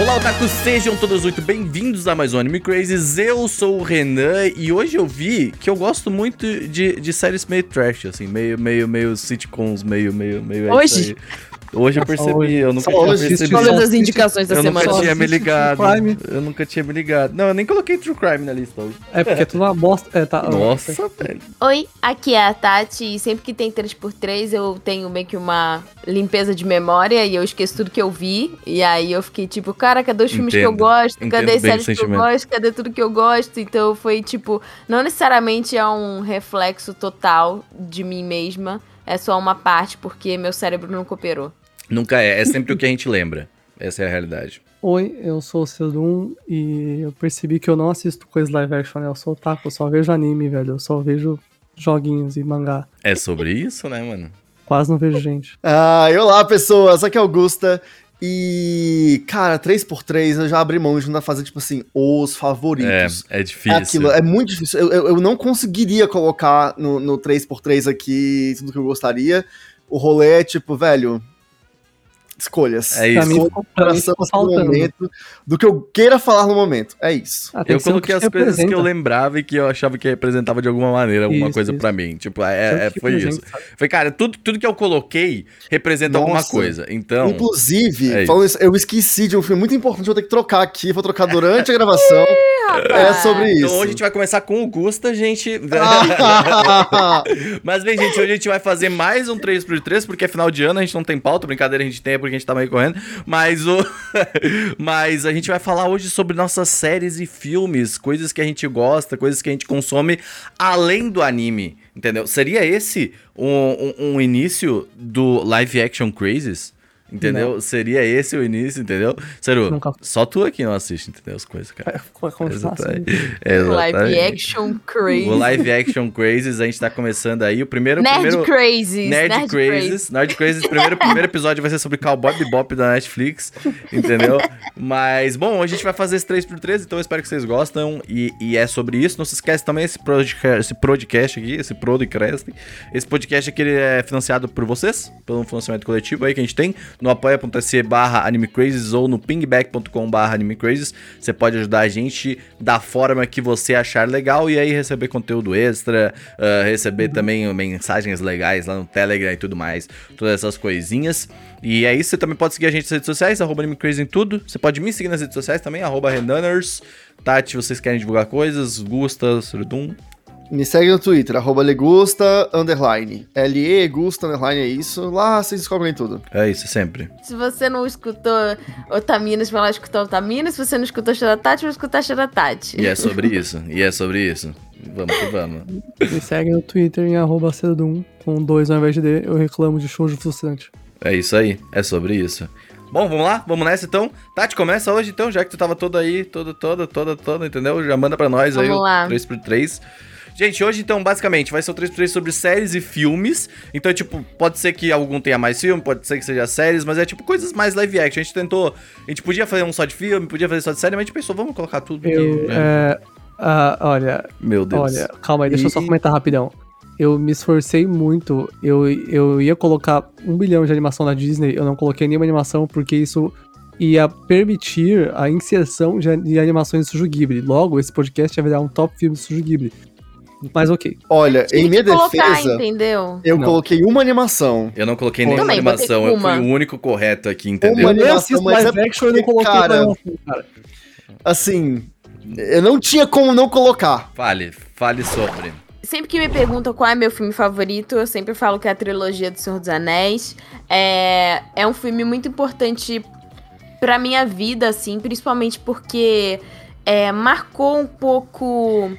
Olá, otakus, sejam todos muito bem-vindos a mais um Anime Crazes. Eu sou o Renan e hoje eu vi que eu gosto muito de, de séries meio trash, assim, meio, meio, meio sitcoms, meio, meio, meio. é Hoje? Hoje eu percebi, hoje. eu nunca Só tinha hoje. percebido. Todas as indicações da Eu nunca semana. tinha me ligado. True Crime. Eu nunca tinha me ligado. Não, eu nem coloquei True Crime na lista hoje. É porque é tudo uma bosta. É, tá, Nossa, velho. Oi, aqui é a Tati e sempre que tem 3x3 eu tenho meio que uma limpeza de memória e eu esqueço tudo que eu vi. E aí eu fiquei tipo, cara, cadê os filmes que eu Entendo. gosto? Entendo Cadê as séries que eu gosto? Cadê tudo que eu gosto? Então foi tipo, não necessariamente é um reflexo total de mim mesma. É só uma parte, porque meu cérebro não cooperou. Nunca é, é sempre o que a gente lembra. Essa é a realidade. Oi, eu sou o Cedum e eu percebi que eu não assisto coisas live action, né? Eu sou otaku, eu só vejo anime, velho. Eu só vejo joguinhos e mangá. É sobre isso, né, mano? Quase não vejo gente. Ah, e olá pessoas, aqui é Augusta. E, cara, 3x3 eu já abri mão de não fazer, tipo assim, os É, favoritos. é É, difícil. aquilo, é muito difícil. Eu, eu, eu não conseguiria colocar no, no 3x3 aqui tudo que eu gostaria. O rolê é tipo, velho. Escolhas. É isso. mim, no faltando. momento, do que eu queira falar no momento. É isso. Ah, Eu coloquei que as coisas que eu lembrava e que eu achava que representava de alguma maneira alguma Isso, coisa isso. pra mim. Tipo, é, é- foi isso. sabe? Foi, cara, tudo, tudo que eu coloquei representa alguma Nossa. coisa. Então, Inclusive, é falando isso, eu esqueci de um filme muito importante, vou ter que trocar aqui, vou trocar durante a gravação. é sobre isso. então hoje a gente vai começar com o Gusta, gente. Mas bem, gente, hoje a gente vai fazer mais um 3x3, porque é final de ano, a gente não tem pauta, brincadeira a gente tem, é porque a gente tá meio correndo. Mas o. Mas a gente vai falar hoje sobre nossas séries e filmes, coisas que a gente gosta, coisas que a gente consome além do anime. Entendeu? Seria esse um, um- um início do live action crazes? Entendeu? Seria esse o início, entendeu? Sério, Nunca. só tu aqui não assiste, entendeu? As coisas, cara. É, Vai começar assim. Exatamente. Live Exatamente. action crazy. O live action crazes, a gente tá começando aí. O primeiro. Nerd primeiro crazies. Nerd, Crazes. Nerd Crazes, primeiro, primeiro episódio vai ser sobre Cowboy Bebop da Netflix, entendeu? Mas, bom, a gente vai fazer esse 3x3, então eu espero que vocês gostam. E, e é sobre isso. Não se esquece também esse podcast, esse podcast aqui, esse podcast. Esse podcast aqui ele é financiado por vocês, pelo financiamento coletivo aí que a gente tem, no apoia.se barra animecrazes ou no pingback.com barra animecrazes. Você pode ajudar a gente da forma que você achar legal e aí receber conteúdo extra, ah, receber também mensagens legais lá no Telegram e tudo mais, todas essas coisinhas. E é isso, você também pode seguir a gente nas redes sociais, arroba animecrazy em tudo. Você pode me seguir nas redes sociais também, arroba. Tati, vocês querem divulgar coisas? Gusta, Surudum. Me segue no Twitter, arroba legusta, underline. L-E, gusta, underline, é isso. Lá vocês descobrem tudo. É isso, sempre. Se você não escutou Otaminas, vai lá escutar Otaminas. Se você não escutou Xeratati, vai escutar Xeratati. E é sobre isso, e é sobre isso. Vamos que vamos. Me segue no Twitter em arroba Cedum, com dois ao invés de D. Eu reclamo de shoujo frustrante. É isso aí, é sobre isso. Bom, vamos lá? Vamos nessa então? Tati, começa hoje então, já que tu tava todo aí, todo, todo, todo, todo, entendeu? Já manda pra nós aí Vamos o lá. 3x3. Gente, hoje então, basicamente, vai ser o 3x3 sobre séries e filmes. Então, tipo, pode ser que algum tenha mais filme, pode ser que seja séries, mas é tipo coisas mais live action. A gente tentou. A gente podia fazer um só de filme, podia fazer só de série, mas a gente pensou, vamos colocar tudo aqui. Eu, é, ah, olha, Meu Deus. olha, calma aí, deixa eu só E- comentar rapidão. Eu me esforcei muito, eu, eu ia colocar um bilhão de animação na Disney, eu não coloquei nenhuma animação porque isso ia permitir a inserção de, de animações do Sujo Ghibli. Logo, esse podcast ia virar um top filme do Sujo Ghibli. Mas ok. Olha, em minha colocar, defesa, entendeu? eu Não. coloquei uma animação. Eu não coloquei nenhuma Também, animação, eu uma. fui o único correto aqui, entendeu? Uma Eu nem animação, assisto mas live é action e não coloquei cara, animação, cara. Assim, eu não tinha como não colocar. Fale, fale sobre. Sempre que me perguntam qual é meu filme favorito, eu sempre falo que é a trilogia do Senhor dos Anéis. É, é um filme muito importante pra minha vida, assim, principalmente porque é, marcou um pouco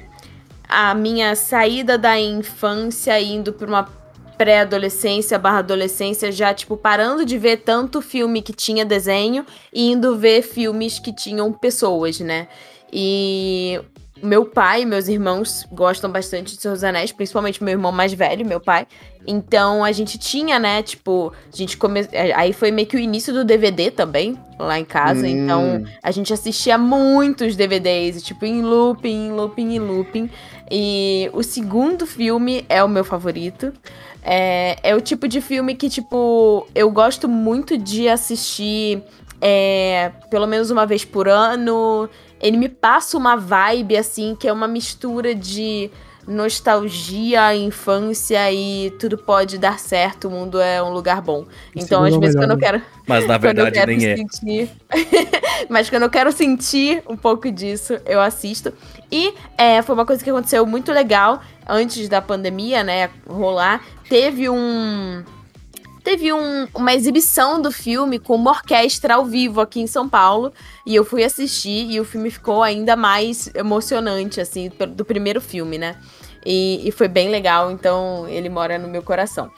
a minha saída da infância indo pra uma pré-adolescência barra adolescência, já, tipo, parando de ver tanto filme que tinha desenho e indo ver filmes que tinham pessoas, né? E meu pai e meus irmãos gostam bastante de Senhor dos Anéis, principalmente meu irmão mais velho, meu pai. Então a gente tinha, né, tipo, a gente come... aí foi meio que o início do DVD também, lá em casa. Hum. Então a gente assistia muitos DVDs, tipo, em looping, em looping, looping. E o segundo filme é o meu favorito. É, é o tipo de filme que, tipo, eu gosto muito de assistir é, pelo menos uma vez por ano. Ele me passa uma vibe, assim, que é uma mistura de nostalgia, infância e tudo pode dar certo, o mundo é um lugar bom. Então, às vezes, quando eu quero. Mas na verdade quando eu quero nem é. sentir... Mas quando eu quero sentir um pouco disso, eu assisto. E é, foi uma coisa que aconteceu muito legal antes da pandemia, né, rolar. Teve um. Teve um- uma exibição do filme com uma orquestra ao vivo aqui em São Paulo. E eu fui assistir e o filme ficou ainda mais emocionante, assim, do primeiro filme, né? E, e foi bem legal, então ele mora no meu coração.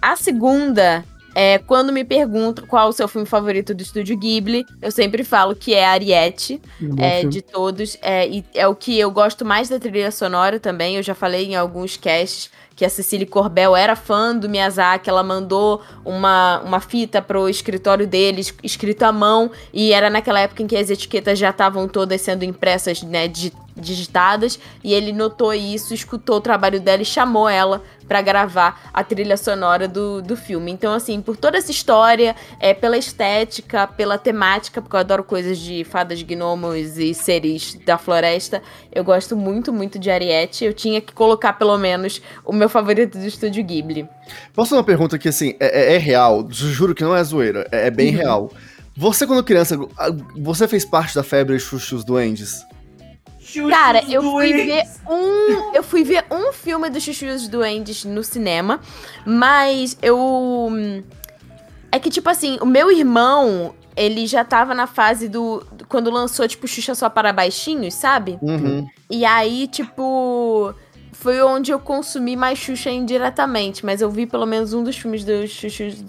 A segunda é quando me perguntam qual o seu filme favorito do estúdio Ghibli, eu sempre falo que é Ariete, é, filme. de todos. É, e é o que eu gosto mais da trilha sonora também. Eu já falei em alguns casts que a Cecília Corbel era fã do Miyazaki. Ela mandou uma, uma fita pro escritório deles, escrito à mão. E era naquela época em que as etiquetas já estavam todas sendo impressas, né, digi- digitadas. E ele notou isso, escutou o trabalho dela e chamou ela pra gravar a trilha sonora do, do filme. Então, assim, por toda essa história, é, pela estética, pela temática, porque eu adoro coisas de fadas, gnomos e seres da floresta, eu gosto muito, muito de Ariete. Eu tinha que colocar, pelo menos, o meu favorito do estúdio Ghibli. Posso fazer uma pergunta que, assim, é, é- é real, ju- juro que não é zoeira, é, é bem Uhum. real. Você, quando criança, você fez parte da febre Xuxa os Duendes? Cara, eu fui ver um. Eu fui ver um filme do Chuchu e os Duendes no cinema, mas eu. É que, tipo assim, o meu irmão, ele já tava na fase do. Quando lançou, tipo, Xuxa só para baixinhos, sabe? Uhum. E aí, tipo. Foi onde eu consumi mais Xuxa indiretamente, mas eu vi pelo menos um dos filmes dos Xuxus.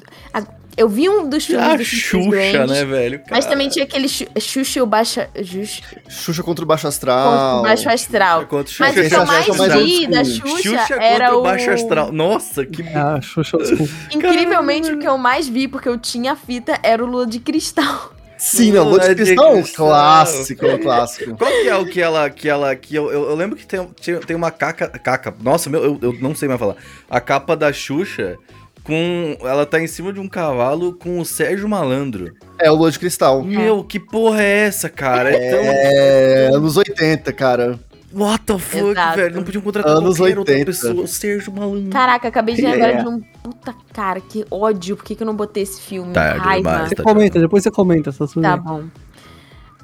Eu vi um dos filmes A Chuchus Xuxa, né, velho? Mas Cara, também tinha aquele Xu- Xuxa e o Baixa. Jux- Xuxa contra o Baixo contra Astral. o Baixo Astral. Contra o Mas Xuxa. o que eu Xuxa mais é vi da. Xuxa, Xuxa era contra o... Baixo Astral. Nossa, que... Ah, Xuxa School. Incrivelmente, o que eu mais vi, porque eu tinha a fita, era o Lua de Cristal. Sim, não, Lua de Cristal, clássico, é um clássico. Qual que é o que ela, que ela, que eu, eu, eu lembro que tem, tem uma caca, caca, nossa, meu, eu, eu não sei mais falar, a capa da Xuxa com, ela tá em cima de um cavalo com o Sérgio Malandro. É o Lua de Cristal. Meu, que porra é essa, cara? É tão... É, anos 80, cara. What the fuck, Exato. velho? Não podiam contratar Anos qualquer outra 80. pessoa, o Sérgio Malandro. Caraca, acabei de É. lembrar de um... Puta, cara, que ódio. Por que, que eu não botei esse filme? Tá, Raiva. demais. Você comenta, depois você comenta essa sua. Tá bom.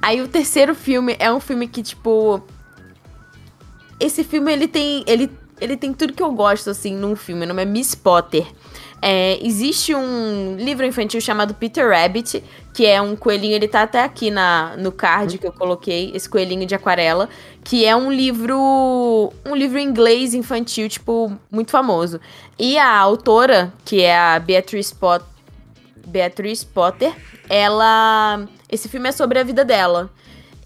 Aí o terceiro filme é um filme que, tipo. Esse filme, ele tem. Ele, ele tem tudo que eu gosto, assim, num filme. O nome é Miss Potter. É, existe um livro infantil chamado Peter Rabbit, que é um coelhinho, ele tá até aqui na, no card que eu coloquei, esse coelhinho de aquarela, que é um livro. um livro inglês infantil, tipo, muito famoso. E a autora, que é a Beatrice Potter. Beatrice Potter, ela. Esse filme é sobre a vida dela.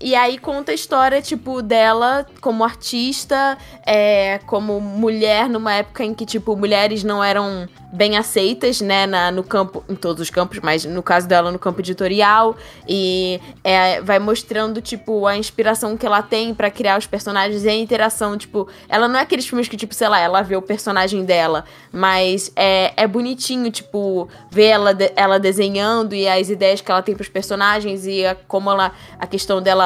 E aí conta a história, tipo, dela como artista, é, como mulher, numa época em que, tipo, mulheres não eram bem aceitas, né, na, no campo, em todos os campos, mas no caso dela, no campo editorial. E é, vai mostrando, tipo, a inspiração que ela tem pra criar os personagens e a interação, tipo, ela não é aqueles filmes que, tipo, sei lá, ela vê o personagem dela, mas é, é bonitinho, tipo, ver ela, ela desenhando e as ideias que ela tem pros personagens e a- como ela, a questão dela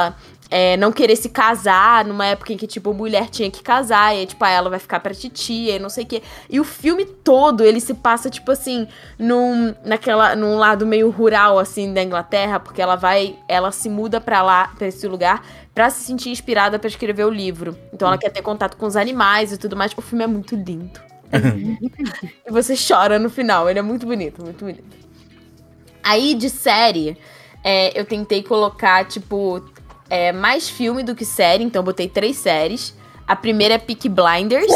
é, não querer se casar numa época em que, tipo, mulher tinha que casar, e tipo, ah, ela vai ficar pra titia e não sei o quê. E o filme todo, ele se passa, tipo assim, num, naquela, num lado meio rural, assim, da Inglaterra, porque ela vai, ela se muda pra lá, pra esse lugar, pra se sentir inspirada pra escrever o livro. Então ela quer ter contato com os animais e tudo mais. O filme é muito lindo. e você chora no final, ele é muito bonito, muito bonito. Aí, de série, é, eu tentei colocar, tipo, é, mais filme do que série, então eu botei três séries. A primeira é Peaky Blinders.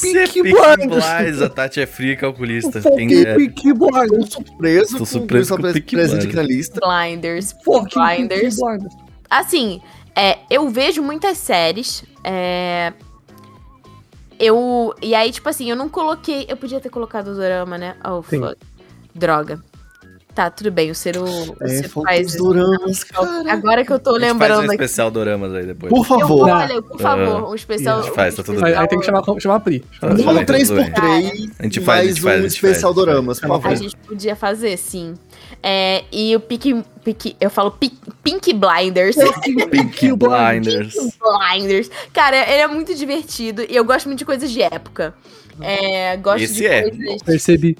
Peaky Peaky Blinders. Blinders, a Tati é fria calculista. Fucking é? Peaky Blinders. Tô surpreso Tô com surpreso com presente Blinders. aqui na lista. Blinders. Fucking Blinders. Blinders. Assim, é, eu vejo muitas séries. é, eu. E aí, tipo assim, eu não coloquei. Eu podia ter colocado o Dorama, né? Oh, Sim. fuck. Droga. Tá, tudo bem. O Ciro, o É, faz. doramas, cara. Agora que eu tô gente faz lembrando um aqui. especial doramas aí depois. Por Eu, favor. olha, por favor, um especial. A gente faz, tá um tudo Aí, especial- aí tem que chamar, chamar a Pri. Ah, bem, 3x3 tudo bem. A gente faz, a gente faz, a um gente especial faz, doramas, por faz. A favor. gente podia fazer, sim. É, e o Pink, Pink eu falo Pink, Pink Blinders. Pink Blinders. Pink Blinders. Cara, ele é muito divertido e eu gosto muito de coisas de época. É, gosto Esse de é. coisas. Percebi.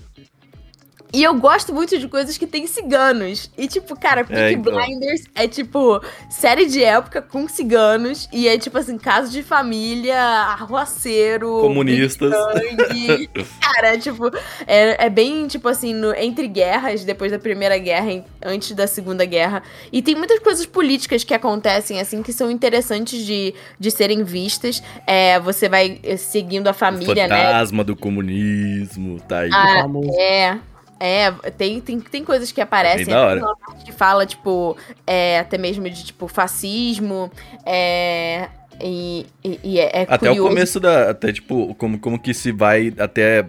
E eu gosto muito de coisas que tem ciganos. E, tipo, cara, Peaky É, então. Blinders é, tipo, série de época com ciganos. E é, tipo, assim, caso de família, arruaceiro. Comunistas. sangue. cara, tipo, é, é bem, tipo, assim, no- entre guerras, depois da Primeira Guerra, antes da Segunda Guerra. E tem muitas coisas políticas que acontecem, assim, que são interessantes de, de serem vistas. É, você vai eh, seguindo a O família, né? fantasma do comunismo, tá aí. Ah, famoso. É. É, tem, tem, tem coisas que aparecem. Parte que fala, tipo, é, até mesmo de, tipo, fascismo. É. E, e- e é, é Até curioso. o começo da. Até, tipo, como, como que se vai até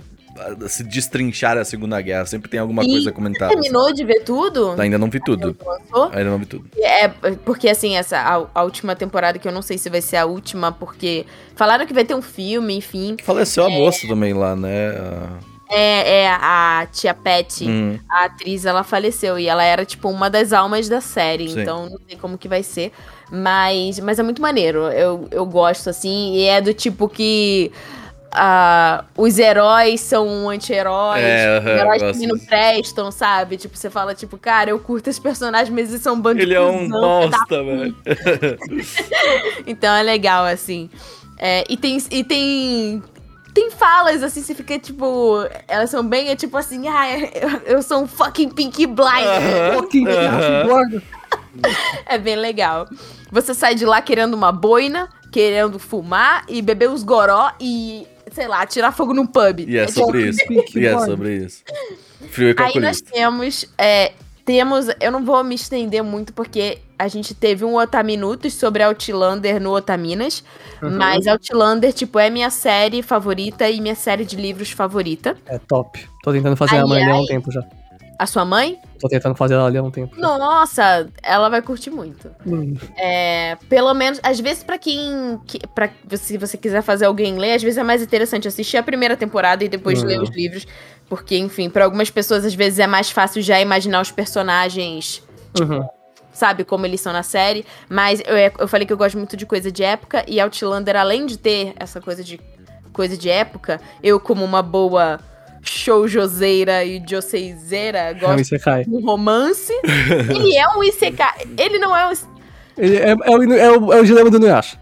se destrinchar a Segunda Guerra. Sempre tem alguma E coisa comentada. Terminou de ver tudo? Ainda não vi tudo. Lançou? Ainda não vi tudo. É, porque assim, essa a, a última temporada, que eu não sei se vai ser a última, porque falaram que vai ter um filme, enfim. Faleceu a moça também lá, né? Ah, É, é a tia Patty. hum. a atriz ela faleceu e ela era tipo uma das almas da série, Sim. então não sei como que vai ser, mas mas é muito maneiro. Eu, eu gosto assim e é do tipo que ah, os heróis são anti-heróis, É, heróis também não prestam, sabe? Tipo, você fala tipo, cara, eu curto esse personagem, mas eles são um bando de Ele é um bosta, velho. então é legal, assim. É, e tem. E tem. Tem falas, assim, você fica, tipo. Elas são bem, é tipo assim, ah, eu, eu sou um fucking Pink Blind. Aham. Fucking Aham. guarda. É bem legal. Você sai de lá querendo uma boina, querendo fumar e beber os goró e, sei lá, tirar fogo num pub. E é tipo, sobre isso. Pink E é Blind. sobre isso. Frio e Aí nós temos. é, temos. Eu não vou me estender muito porque a gente teve um Otaminutos sobre Outlander no Otaminas. Uhum. Mas Outlander, tipo, é minha série favorita e minha série de livros favorita. É top. Tô tentando fazer Ai, ela ler há um tempo já. A sua mãe? Tô tentando fazer ela ler há um tempo. Nossa, ela vai curtir muito. Hum. É, pelo menos, às vezes, pra quem. Que, pra, se você quiser fazer alguém ler, às vezes é mais interessante assistir a primeira temporada e depois Uhum. ler os livros. Porque, enfim, pra algumas pessoas, às vezes, é mais fácil já imaginar os personagens, Uhum. Sabe, como eles são na série. Mas eu, eu falei que eu gosto muito de coisa de época, e Outlander, além de ter essa coisa de coisa de época, eu, como uma boa shoujozeira e joseizeira, É um gosto de um romance. ele é um Isekai. Ele não é um Ele é, é, o, é, o, é o dilema do Nuyasha.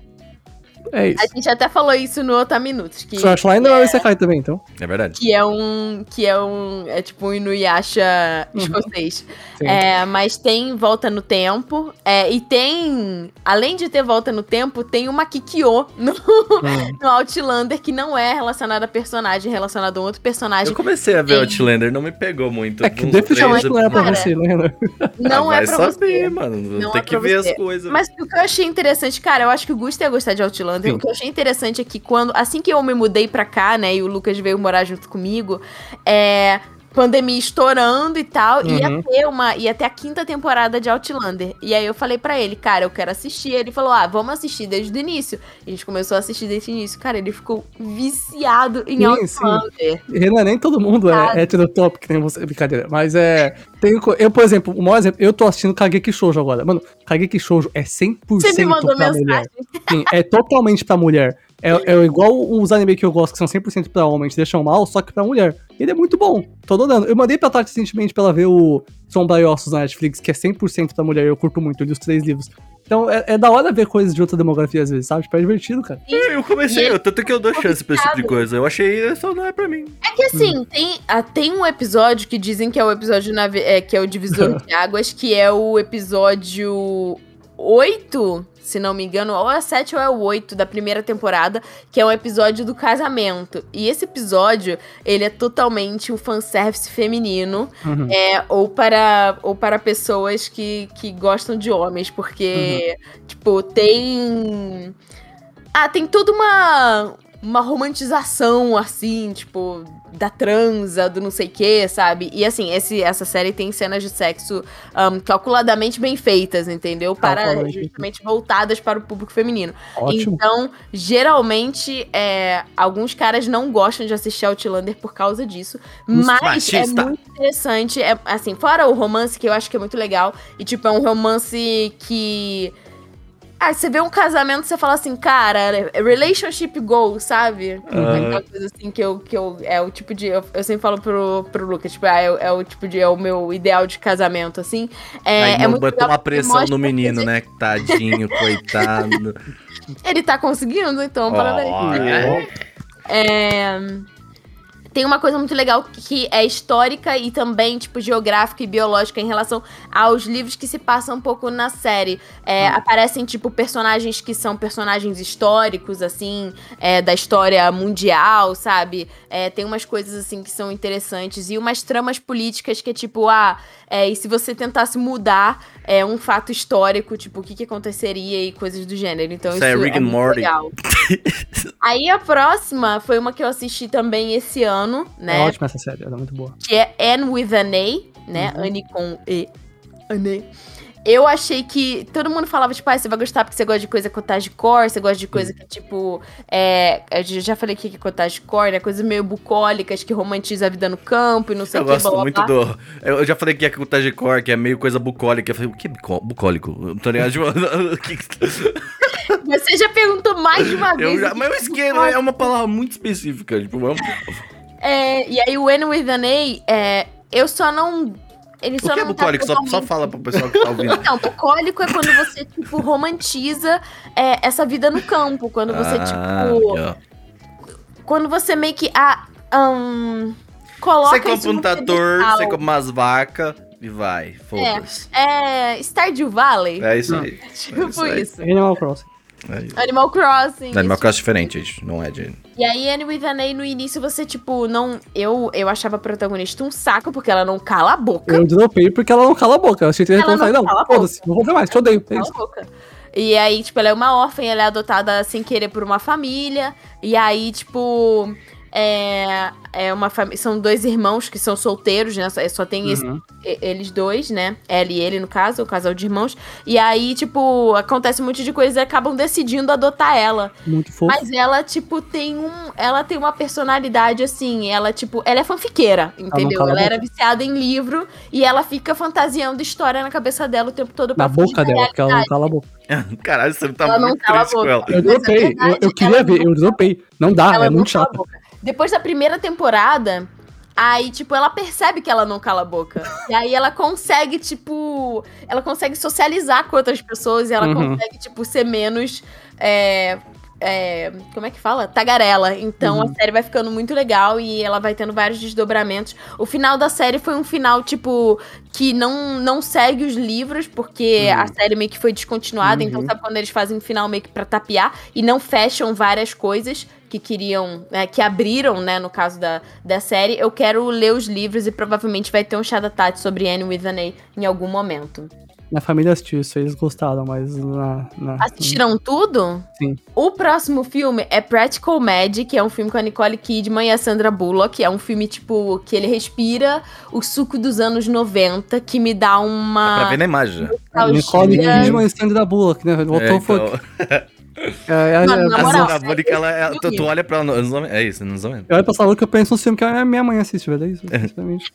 É isso. A gente até falou isso no Otaminutos, que, Flashline não é o Isekai também, então. É verdade. que é um. Que é um. É tipo um Inuyasha Uhum. escocês. Sim. É, mas tem Volta no Tempo. é, e tem. Além de ter Volta no Tempo, tem uma Kikyo no, Hum. no Outlander que não é relacionada a personagem, é relacionada a um outro personagem. Eu comecei a ver Tem. Outlander, não me pegou muito. É que definitivamente três não era pra Cara, você, né? Não Ah, é pra saber, você. mano. Não Tem é que ver você. as coisas. Mas o que eu achei interessante, cara, eu acho que o Gusto ia gostar de Outlander. Sim. O que eu achei interessante é que quando, assim que eu me mudei pra cá, né, e o Lucas veio morar junto comigo, é. Pandemia estourando e tal, ia Uhum. ter uma. ia ter a quinta temporada de Outlander. E aí eu falei pra ele, cara, eu quero assistir. Ele falou, ah, vamos assistir desde o início. E a gente começou a assistir desde o início. Cara, ele ficou viciado em Sim, sim. Outlander. Renan, nem todo mundo é heterotop, que nem você. Brincadeira. Mas é. Tem, eu, por exemplo, o maior exemplo, eu tô assistindo Kageki Shoujo agora. Mano, Kageki Shoujo é 100% Você me mandou pra mensagem. mulher. Sim, é totalmente pra mulher. É, é igual os anime que eu gosto, que são 100% pra homem, te deixam mal, só que pra mulher. Ele é muito bom. Tô adorando. Eu mandei pra Tati recentemente pra ela ver o Sombra e Ossos na Netflix, que é 100% pra mulher. Eu curto muito, eu li os três livros. Então é, é da hora ver coisas de outra demografia às vezes, sabe? Tipo, é divertido, cara. É, Eu comecei, ele eu, tanto que eu dou chance pra esse tipo de coisa. Eu achei, só não é pra mim. É que assim, tem, ah, tem um episódio que dizem que é o episódio nave- é, que é o divisor de águas, que é o episódio 8, se não me engano, ou é 7 ou é o 8 da primeira temporada, que é um episódio do casamento. E esse episódio, ele é totalmente um fanservice feminino, Uhum. é, ou para ou para pessoas que, que gostam de homens, porque, tipo, tem. Ah, tem toda uma. Uma romantização, assim, tipo, da transa, do não sei o que, sabe? E assim, esse, essa série tem cenas de sexo um, calculadamente bem feitas, entendeu? Para justamente voltadas para o público feminino. Ótimo. Então, geralmente, é, alguns caras não gostam de assistir Outlander por causa disso. Mas machista. é muito interessante. É, assim, fora o romance, que eu acho que é muito legal. E, tipo, é um romance que. Ah, você vê um casamento, você fala assim, cara, é relationship goal, sabe? Aquela coisa assim que eu, que eu. É o tipo de. Eu, eu sempre falo pro, pro Lucas, tipo, ah, é, é o tipo de. É o meu ideal de casamento, assim. É, Aí é muito botou uma pressão no menino, né? Tadinho, coitado. Ele tá conseguindo, então, parabéns. Olha. É, Tem uma coisa muito legal que é histórica e também, tipo, geográfica e biológica em relação aos livros que se passam um pouco na série. É, Aparecem, tipo, personagens que são personagens históricos, assim, é, da história mundial, sabe? É, tem umas coisas, assim, que são interessantes. E umas tramas políticas que é tipo, ah, é, e se você tentasse mudar é, um fato histórico, tipo, o que, que aconteceria e coisas do gênero. Então, Isso isso, é Rick and muito Morty. legal. Aí a próxima foi uma que eu assisti também esse ano, É né? ótima essa série, ela é muito boa. que é Anne with an A, né? Uhum. Anne com E. Anne. Eu achei que todo mundo falava, tipo, ah, você vai gostar porque você gosta de coisa cottage core, você gosta de coisa que, tipo, é. Eu já falei aqui que é cottage core, né? Coisas meio bucólicas que romantiza a vida no campo e não sei Eu o que. gosto blá, muito blá. do. Eu eu já falei que é cottage core, que é meio coisa bucólica. Eu falei, o que é bucó- bucólico? Eu Não tô ligado. Você já perguntou mais de uma vez. eu já, mas eu que esqueço, faz. é uma palavra muito específica. Tipo, é um- É, e aí o N with an A, é, eu só não. Ele o só que é não tá bucólico? Só, só totalmente- fala pro pessoal que tá ouvindo. Então, bucólico é quando você, tipo, romantiza é, essa vida no campo. Quando você, Ah, tipo. ó. Quando você meio que. Ah, ahn, coloca. Você compra um trator, você compra umas vacas e vai. Foda-se. É. Stardew Valley? É, isso Não. aí. tipo é isso aí. isso. Animal Crossing. É. Animal Crossing. Animal. Crossing é diferente, gente. Não é de. E aí, Anne with an A, no início, você, tipo, não. Eu, eu achava a protagonista um saco, porque ela não cala a boca. Eu dropei porque ela não cala a boca. Eu achei que ia Ela falar, não não, cala a foda-se, não vou ver mais, te odeio. É Cala isso. a boca. E aí, tipo, ela é uma órfã, ela é adotada sem querer por uma família. E aí, tipo. É, é uma família. São dois irmãos que são solteiros, né? Só, só tem esse- Uhum. e- eles dois, né? Ela e ele, no caso, o casal de irmãos. E aí, tipo, acontece um monte de coisas e acabam decidindo adotar ela. Muito fofo. Mas ela, tipo, tem um. Ela tem uma personalidade assim. Ela, tipo, ela é fanfiqueira, entendeu? Ela boca. era viciada em livro e ela fica fantasiando história na cabeça dela o tempo todo pra Na boca dela, porque ela não cala a boca. Caralho, você tá Ela não muito cala a triste com boca. ela. Eu é dropei, eu, eu queria ela ver, não- eu dropei. Não dá, Ela é não muito chato. Depois da primeira temporada, aí, tipo, ela percebe que ela não cala a boca. e aí ela consegue, tipo. Ela consegue socializar com outras pessoas e ela Uhum. consegue, tipo, ser menos. é, é, como é que fala? Tagarela. Então Uhum. a série vai ficando muito legal e ela vai tendo vários desdobramentos. O final da série foi um final, tipo, que não, não segue os livros, porque Uhum. a série meio que foi descontinuada. Então, Uhum. sabe quando eles fazem um final meio que pra tapear e não fecham várias coisas que queriam, né, que abriram, né, no caso da, da série. Eu quero ler os livros e provavelmente vai ter um chá da Tati sobre Anne with an A em algum momento. Minha família assistiu isso, eles gostaram, mas na. na Assistiram tudo? Sim. O próximo filme é Practical Magic, que é um filme com a Nicole Kidman e a Sandra Bullock. É um filme, tipo, que ele respira o suco dos anos 90, que me dá Dá uma. pra ver na imagem já. Nicole nostalgia. Kidman e Sandra Bullock, né? What É, então? É, é, Mano, é, na a moral, Sandra Bullock, ela é, tu, filme. tu olha pra ela, nos homens- é isso, nos homens. Eu olho pra essa louca, eu penso no filme que a minha mãe assiste, velho. É isso.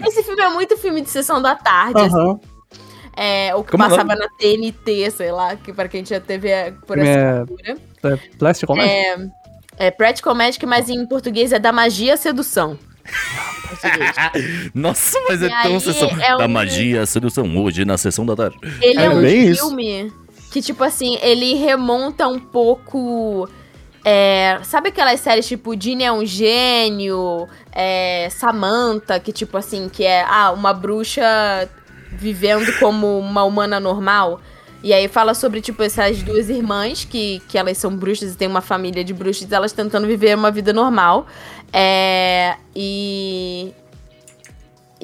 Esse filme é muito filme de sessão da tarde, assim. Aham. É, o que Como é passava na TNT, sei lá, que pra quem já teve é, por essa É. cultura. É, Plastic Comedy? É, é Practical Magic, mas em português é da magia à sedução. Nossa, mas é E tão aí, sessão é da um- magia, a sedução, hoje na sessão da tarde. Ele é, É um bem isso. Que, tipo assim, ele remonta um pouco. é, sabe aquelas séries tipo Ginny é um gênio, é, Samantha, que tipo assim, que é ah, uma bruxa vivendo como uma humana normal? E aí fala sobre, tipo, essas duas irmãs, que, que elas são bruxas e tem uma família de bruxas, elas tentando viver uma vida normal. É, e.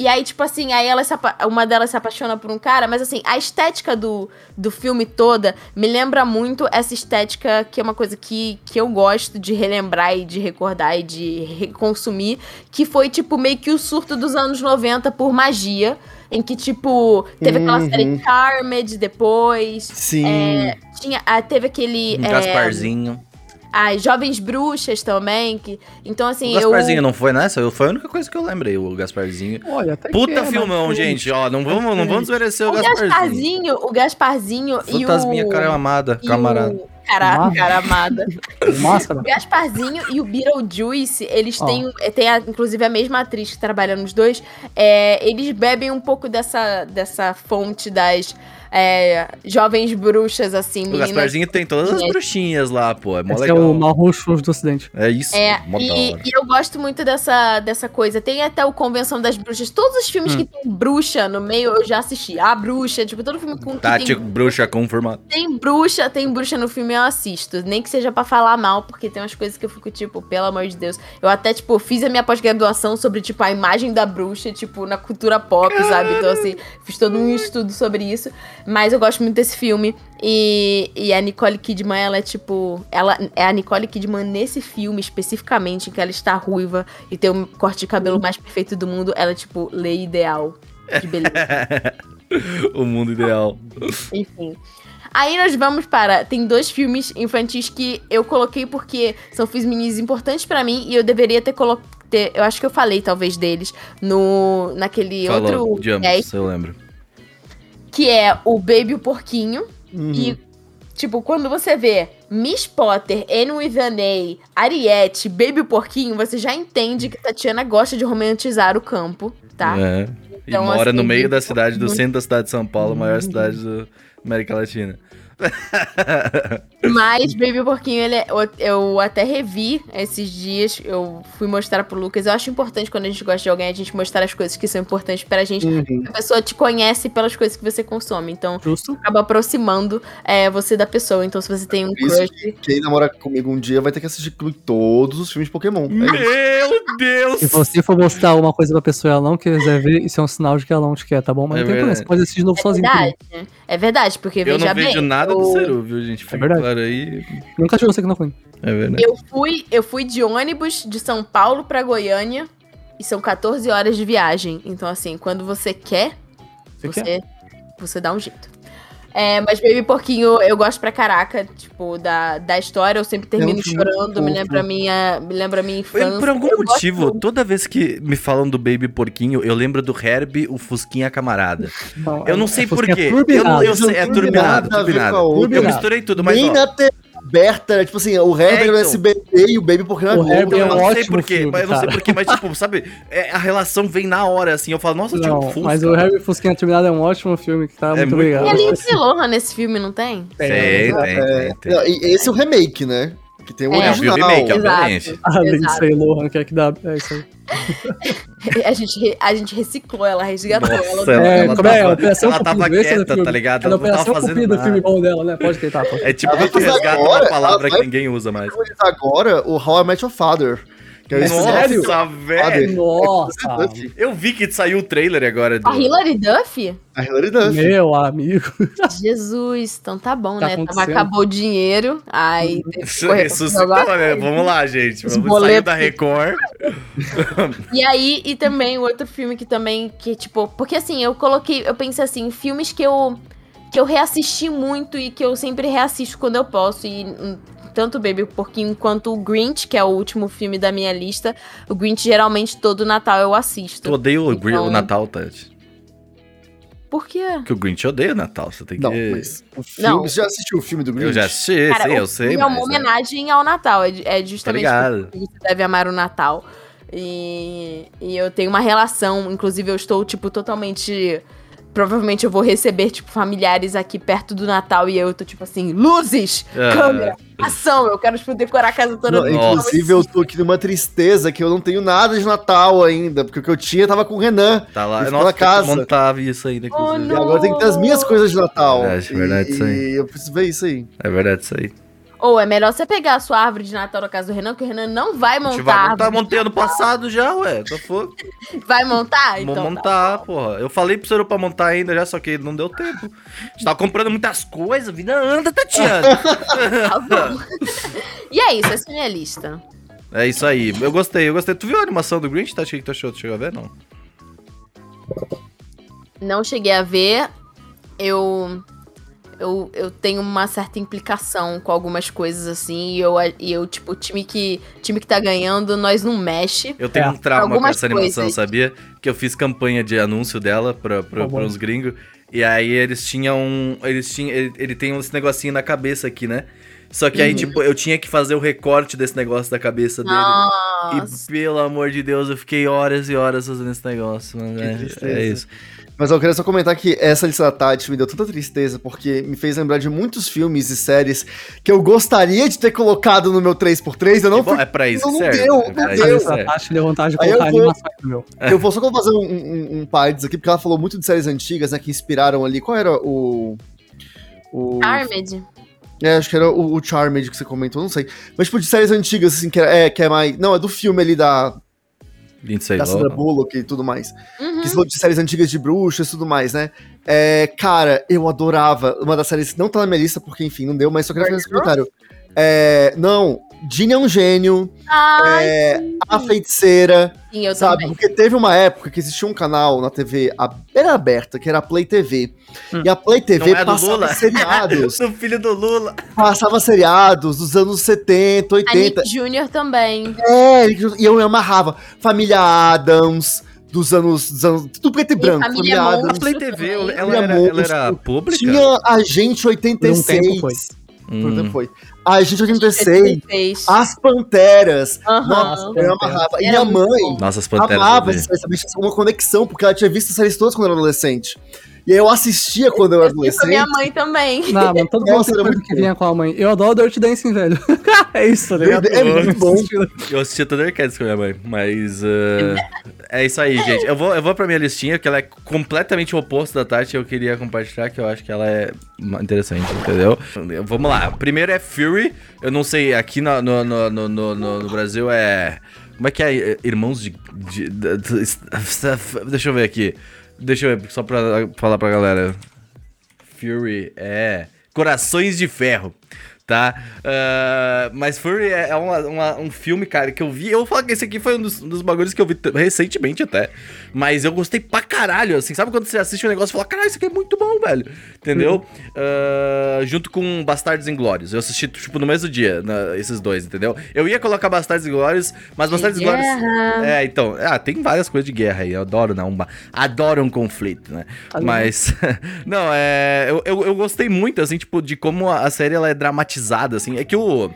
E aí, tipo assim, aí ela uma delas se apaixona por um cara, mas assim, a estética do, do filme toda me lembra muito essa estética que é uma coisa que, que eu gosto de relembrar e de recordar e de reconsumir, que foi, tipo, meio que o surto dos anos 90 por magia, em que, tipo, teve aquela Uhum. série Charmed depois. Sim. É, tinha, ah, teve aquele. Um é, Gasparzinho. As Jovens Bruxas também. Que, então, assim, o Gasparzinho eu. não foi nessa? Eu- Foi a única coisa que eu lembrei, o Gasparzinho. Olha, até que Puta é, filmão, mas- gente. Ó, não vamos, não vamos desmerecer o, O Gasparzinho. Gasparzinho, o Gasparzinho e o. Fantasminha cara amada, e camarada. o- Cara, Amada? cara amada. Máscara. O Gasparzinho e o Beetlejuice, eles Ó. têm, têm a- inclusive a mesma atriz que trabalha nos dois, é, eles bebem um pouco dessa, dessa fonte das é, jovens bruxas, assim, O meninas. Gasparzinho tem todas as bruxinhas lá, pô. É mó Esse legal. é o Marrocho do Ocidente. É isso, É, e, e eu gosto muito dessa, dessa coisa. Tem até o Convenção das Bruxas. Todos os filmes Hum. que tem bruxa no meio, eu já assisti. A bruxa, tipo, todo filme com Tati, tem, bruxa confirmada. tem bruxa, tem bruxa no filme, eu assisto. Nem que seja pra falar mal, porque tem umas coisas que eu fico, tipo, pelo amor de Deus. Eu até, tipo, fiz a minha pós-graduação sobre, tipo, a imagem da bruxa, tipo, na cultura pop, sabe? Então, assim, fiz todo um estudo sobre isso. Mas eu gosto muito desse filme. E, e a Nicole Kidman, ela é tipo. Ela é a Nicole Kidman nesse filme especificamente, em que ela está ruiva e tem o corte de cabelo mais perfeito do mundo. Ela é tipo lei ideal de beleza. o mundo ideal. Enfim. Aí nós vamos para. Tem dois filmes infantis que eu coloquei porque são filmes meninos importantes pra mim e eu deveria ter colocado. Eu acho que eu falei, talvez, deles no naquele Falou, outro. ambos, cast, eu lembro. Que é o Baby e o Porquinho. Uhum. E, tipo, quando você vê Miss Potter, Anne Withanay, Ariete, Baby e o Porquinho, você já entende que Tatiana gosta de romantizar o campo, tá? É. E Então, mora no assim, meio da cidade, do centro da cidade de São Paulo, a maior cidade da América Latina. Mas Baby Porquinho, ele é- eu, eu até revi esses dias, eu fui mostrar pro Lucas. Eu acho importante quando a gente gosta de alguém, a gente mostrar as coisas que são importantes pra gente. Uhum. A pessoa te conhece pelas coisas que você consome, então Justo. acaba aproximando é, você da pessoa. Então se você tem um Isso. crush... Quem namora comigo um dia vai ter que assistir todos os filmes de Pokémon. É isso. Meu Deus! Se você for mostrar uma coisa pra pessoa e ela não quiser ver, isso é um sinal de que ela não te quer, tá bom? Mas É não tem problema, você pode assistir de novo É sozinho. verdade, né? É verdade, porque Eu veja não vejo bem, nada eu... do Ceru, viu, gente? Fica verdade. claro aí. Nunca tive você que não foi. É verdade. Eu fui, eu fui de ônibus de São Paulo pra Goiânia e são 14 horas de viagem. Então, assim, quando você quer, Você você, quer? você dá um jeito. É, mas Baby Porquinho, eu gosto pra caraca, tipo, da, da história. Eu sempre termino É um chorando, me lembra, a minha, me lembra minha infância. Por algum Eu motivo, muito. toda vez que me falam do Baby Porquinho, eu lembro do Herbie, o Fusquinha Camarada. Eu não sei é por porque quê. é Eu, não, turbinado. eu sei, é Não turbinado, turbinado. outra. Eu Turbinado. misturei tudo, mas Nem ó, na TV aberta, né? tipo assim, o Herbie É, é, no então. SBT e o Baby Pokémon O é eu um não sei ótimo porquê, mas eu não sei porquê, mas tipo, sabe, é, a relação vem na hora, assim, eu falo, nossa, um Não, Fusca. mas o Harry Fusquinha Terminado é um ótimo filme que tá É muito muito obrigado. Tem a Lindsay Lohan nesse filme, não tem? Tem, Tem. tem, É, tem, tem. não, e esse é o remake, né? Que tem o É, eu vi o original. remake, obviamente. A. Lindsay Lohan, que é que dá. É isso aí. A gente, a gente reciclou ela, resgatou ela. Nossa, ela, É, ela como é? Operação ela tava é quieta, tá ligado? É Ela a não tava fazendo o filme nada. bom dela, né? Pode tentar, pode. É tipo Ela resgata agora, uma palavra ela que ninguém usa mais. Agora, o How I Met Your Father. Que é esse sério? Nossa, velho! Nossa! Duff. Eu vi que saiu o trailer agora. Do... A Hilary Duff? A Hilary Duff. Meu amigo. Jesus, então tá bom, Tá né? Tava, acontecendo. acabou o dinheiro, correr pra ressuscitou, né? Vamos lá, gente. Os Vamos sair boletos. da Record. E aí, e também o outro filme que também, que tipo, porque assim, eu coloquei, eu pensei assim, filmes que eu que eu reassisti muito e que eu sempre reassisto quando eu posso e tanto o Baby Porquinho quanto o Grinch, que é o último filme da minha lista. O Grinch geralmente todo Natal eu assisto. Tu odeia o, Gr- Então- o Natal, Tati. Por quê? Porque o Grinch odeia o Natal. Você tem que. Não, mas o filme, Não. Você já assistiu o filme do Grinch? Eu já assisti, Cara, sei, eu sei. filme é uma mas, né? homenagem ao Natal, é, é justamente Tá você deve amar o Natal. E, e eu tenho uma relação, inclusive eu estou, tipo, totalmente. Provavelmente eu vou receber, tipo, familiares aqui perto do Natal e eu tô, tipo assim, luzes, Ah. câmera, ação, eu quero, tipo, decorar a casa toda. Não, inclusive, eu tô aqui numa tristeza que eu não tenho nada de Natal ainda, porque o que eu tinha tava com o Renan. Tá lá. E ficou Nossa, casa. montar isso aí, né? Oh, inclusive. E agora tem que ter as minhas coisas de Natal. Verdade, verdade, e, isso aí. e eu preciso ver isso aí. É verdade isso aí. Ou é melhor você pegar a sua árvore de Natal na casa do Renan, que o Renan não vai A gente montar. vai a montar, árvore de montei ano passado já, ué. Tá fogo. Vai montar? Vou Então, tá. montar, porra. Eu falei pro senhor pra montar ainda já, só que não deu tempo. A gente tava comprando muitas coisas, a vida anda, Tatiana. Tá bom. e é isso, essa é a minha lista. é isso aí. Eu gostei, eu gostei. Tu viu a animação do Grinch, Tati? O que tu achou? Tu chegou a ver, não? Não cheguei a ver. Eu. Eu, eu tenho uma certa implicação com algumas coisas assim. E eu, e eu tipo, o time que, time que tá ganhando, nós não mexe. Eu tenho É. um trauma com essa animação, coisas. sabia? Que eu fiz campanha de anúncio dela pra, pra, Tá uns gringos. E aí eles tinham. Eles tinham. Ele, ele tem esse negocinho na cabeça aqui, né? Só que aí, Uhum. tipo, eu tinha que fazer o recorte desse negócio da cabeça dele. Nossa. E pelo amor de Deus, eu fiquei horas e horas fazendo esse negócio, mano. Que É, é isso. Mas eu queria só comentar que essa lista da Tati me deu tanta tristeza, porque me fez lembrar de muitos filmes e séries que eu gostaria de ter colocado no meu 3x3, eu não fui. é pra isso não serve. deu, é não pra deu. isso serve. taxa deu vontade de Aí eu colocar vou- meu. Eu vou só fazer um, um, um parênteses aqui, porque ela falou muito de séries antigas, né, que inspiraram ali. Qual era o... O... Armed. É, acho que era o, o Charmed que você comentou, não sei. Mas, tipo, de séries antigas, assim, que é, que é mais... Não, é do filme ali da, Lindsay da Sandra. Bullock e tudo mais. Uhum. que falou de séries antigas de bruxas e tudo mais, né? É, cara, eu adorava uma das séries, não tá na minha lista porque, enfim, não deu, mas só queria fazer esse comentário. É, não, Ginny é um gênio, Ai, é, a feiticeira, sim, eu sabe? também. Porque teve uma época que existia um canal na TV, a, era aberta, que era a Play TV. Hum. E a Play TV Não é do passava Lula? seriados, O filho do Lula. passava seriados dos anos 70, A 80. Nick Jr. também. É, e eu me amarrava. Família Adams, dos anos, dos anos tudo preto e branco. Família Família Monstro. A Adams. Play TV, ela, ela era, ela era pública? Tinha Agente Por um tempo 86. foi. Hum. Por um tempo foi. Agente 86. 86. As Panteras. Aham. Nossa, eu amarrava. E minha mãe. Nossa, as panteras. amava uma conexão, porque ela tinha visto as séries todas quando era adolescente. E aí eu assistia quando eu era Eu com a minha adolescente. mãe também. Não, mano, todo mundo era muito que vinha com a mãe. Eu adoro Dirty Dancing, velho. é isso, tá ligado? É muito bom. Eu assistia Thundercats com a minha mãe, mas uh, é isso aí, gente. Eu vou, eu vou pra minha listinha, que ela é completamente o oposto da Tati, eu queria compartilhar, que eu acho que ela é interessante, entendeu? Vamos lá. Primeiro é Fury, eu não sei, aqui no, no, no, no, no- no- no Brasil é... Como é que é? Irmãos de... de- de- de- deixa eu ver aqui. Deixa eu ver, só pra falar pra galera. Fury é Corações de Ferro, tá? Ah, mas Fury é é uma- uma- um filme, cara, que eu vi. Eu vou falar que esse aqui foi um dos, um dos bagulhos que eu vi recentemente até. Mas eu gostei pra caralho, assim. Sabe quando você assiste um negócio e fala, caralho, isso aqui é muito bom, velho? Entendeu? Ah, junto com Bastardos Inglórios. Eu assisti, tipo, no mesmo dia, na- esses dois, entendeu? Eu ia colocar Bastardos Inglórios, mas Bastardos Inglórios. É, então, ah, tem várias coisas de guerra aí. Eu adoro, né? Um, ba- adoro um conflito, né? Tá Mas, não, é. Eu, eu, eu gostei muito, assim, tipo, de como a a série ela é dramatizada, assim. É que o.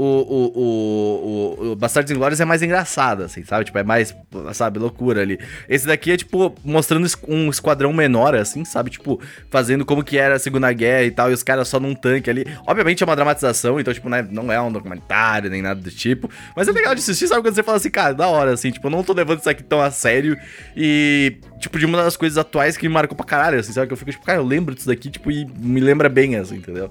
O, o, o, o, Bastardos Inglórios é mais engraçado, assim, sabe? Tipo, é mais, sabe, loucura ali. Esse daqui é, tipo, mostrando um esquadrão menor, assim, sabe? Tipo, fazendo como que era a Segunda Guerra e tal, e os caras só num tanque ali. Obviamente é uma dramatização, então, tipo, né, não é um documentário nem nada do tipo. Mas é legal de assistir, sabe? Quando você fala assim, cara, da hora, assim, tipo, eu não tô levando isso aqui tão a sério. E, tipo, de uma das coisas atuais que me marcou pra caralho, assim, sabe? Que eu fico, tipo, cara, eu lembro disso daqui, tipo, e me lembra bem, assim, entendeu?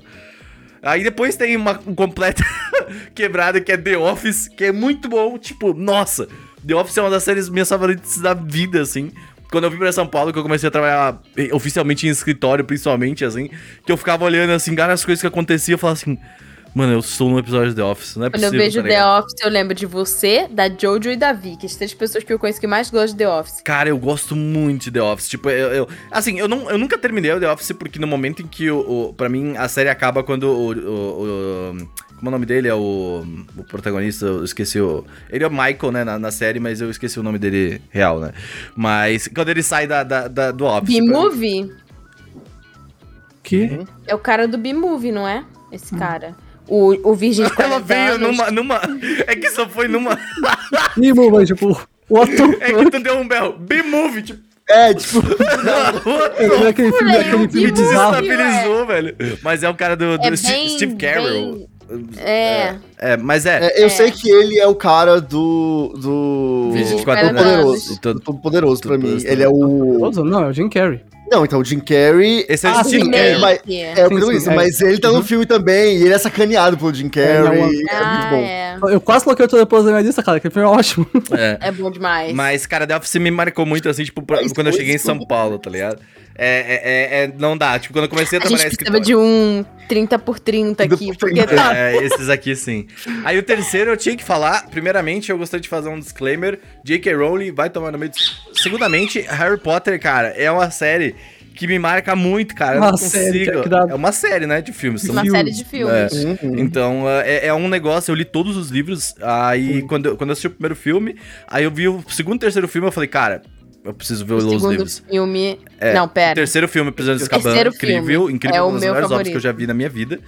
Aí depois tem uma um completa quebrada que é The Office, que é muito bom. Tipo, nossa, The Office é uma das séries minhas favoritas da vida, assim. Quando eu vim pra São Paulo, que eu comecei a trabalhar eh, oficialmente em escritório, principalmente, assim, que eu ficava olhando, assim, cara, as coisas que aconteciam, eu falava assim, mano, eu sou num episódio de The Office, não é Quando possível, eu vejo tá The? Office, eu lembro de você, da Jojo e da Vicky. As três pessoas que eu conheço que mais gostam de The Office. Cara, eu gosto muito de The Office. Tipo, eu, eu- assim, eu, não, eu nunca terminei o The Office porque no momento em que o, o para mim a série acaba quando o, o- o- como é o nome dele é o, o protagonista, eu esqueci o ele é o Michael, né, na, na série, mas eu esqueci o nome dele real, né? Mas quando ele sai da, da- da- do Office. pra B-Movie Que? é o cara do B-Movie, não é? Esse cara. O, o Virgem de Ela 40 veio anos. numa, numa. É que só foi numa. Ih, mano, tipo, what the É que tu deu um belo. B-movie, tipo. É, tipo, É aquele filme, aquele filme muito. Desestabilizou, velho. Mas é o cara do, do É Steve, bem, Steve Carell. bem- É. É, mas é. É, eu É. sei que ele é o cara do. do. 24 do anos. poderoso. Todo- Do Todo poderoso pra Todo mim. Ele é o. Poderoso? Não, é o Jim Carrey. Não, então o Jim Carrey. Esse é Ah, o sim, Jim é, Carrey. mas-. É o Sim, sim, protagonista, é. mas ele tá no Uhum. filme também, e ele é sacaneado pelo Jim Carrey. É, É, muito Ah, bom. é. Eu quase coloquei o Poderoso na minha lista, cara, que é ótimo. É. É bom demais. Mas, cara, The Office me marcou muito, assim, tipo, pra- quando eu foi cheguei em isso. São Paulo, tá ligado? É, é, é, é- não dá. Tipo, quando eu comecei a a trabalhar gente em precisa de um 30 por 30 aqui, 30 por porque 30. tá. É, esses aqui sim. Aí o terceiro eu tinha que falar. Primeiramente, eu gostaria de fazer um disclaimer: J.K. Rowling vai tomar no meio. do- Segundamente, Harry Potter, cara, é uma série que me marca muito, cara. Eu não Uma série, consigo. dá- É uma série, né? De filmes. São Uma filme. série de filmes. Uhum. então, é, é um negócio, eu li todos os livros, aí quando, eu- quando eu assisti o primeiro filme, aí eu vi o segundo e terceiro filme, eu falei, cara, eu preciso ver O os segundo livros. filme. É, Não, O pera. terceiro filme, Prisioneiro de incrível, filme. incrível, É o uma das meu melhores obras que eu já vi na minha vida.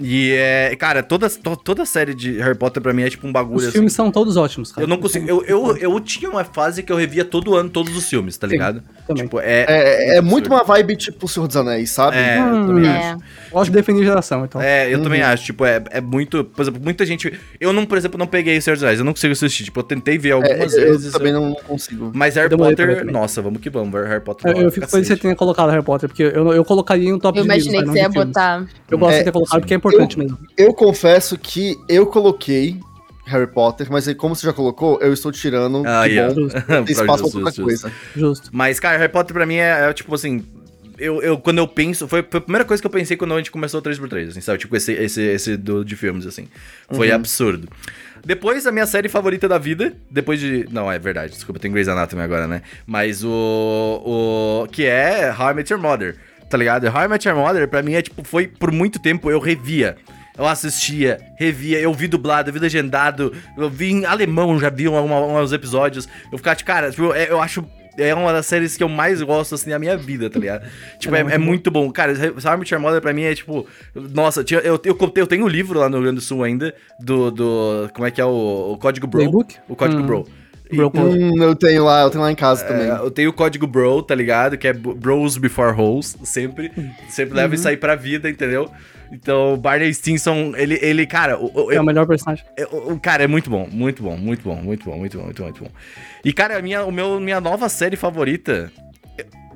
E é, cara, toda, to- toda série de Harry Potter pra mim é tipo um bagulho Os assim. filmes são todos ótimos, cara. Eu não consigo. Eu, eu, eu tinha uma fase que eu revia todo ano todos os filmes, tá Sim, ligado? também. Tipo, é. É, é muito uma vibe tipo O Senhor dos Anéis, sabe? É, eu Hum, também É. acho. Gosto de definir geração, então. É, eu também Uhum. acho, tipo, é, é muito. Por exemplo, muita gente. Eu não, por exemplo, não peguei Senhor dos Anéis, eu não consigo assistir. Tipo, eu tentei ver É, algumas eu vezes. também eu- não consigo. Mas Harry Eu Potter, também. nossa, vamos que vamos. Harry Potter. Eu, eu fico feliz que você tenha colocado Harry Potter, porque eu, eu colocaria em um top Eu de imaginei livros, que você ia filmes. botar. Eu gosto É, de ter colocado sim. porque é importante mesmo. Eu confesso que eu coloquei Harry Potter, mas aí, como você já colocou, eu estou tirando. Ah, que yeah. bom, tem espaço pra outra justo, coisa. Justo. Mas, cara, Harry Potter pra mim é, é, tipo assim. Eu, eu, quando eu penso, foi, foi a primeira coisa que eu pensei quando a gente começou o 3x3, assim, sabe? Tipo, esse, esse, esse do, de filmes, assim. Foi Uhum. absurdo. Depois, a minha série favorita da vida, depois de. Não, é verdade, desculpa, tem Grey's Anatomy agora, né? Mas o. o que é How I Met Your Mother, tá ligado? How I Met Your Mother, pra mim, é tipo, foi por muito tempo, eu revia. Eu assistia, revia, eu vi dublado, eu vi legendado, eu vi em alemão, já vi uma, uma- uns episódios. Eu ficava, tipo, cara, tipo, é- eu acho. É uma das séries que eu mais gosto, assim, da minha vida, tá ligado? Tipo, é, É muito bom. Cara, How I Met Your Mother pra mim é, tipo... Nossa, tinha- eu, eu, eu tenho o livro lá no Rio Grande do Sul ainda, do... do como é que é o, o Código Bro? Playbook? O Código Hum. Bro. Bro Code. Hum, eu tenho lá, eu tenho lá em casa também. é, eu tenho o código Bro, tá ligado? Que é Bros Before Hoes, sempre. Sempre leva isso aí pra vida, entendeu? Então, o Barney Stinson, ele, ele cara, o, É o melhor personagem. é, o, o cara é muito bom, muito bom, muito bom, muito bom, muito bom, muito bom, muito bom. E, cara, a minha, o meu, minha nova série favorita.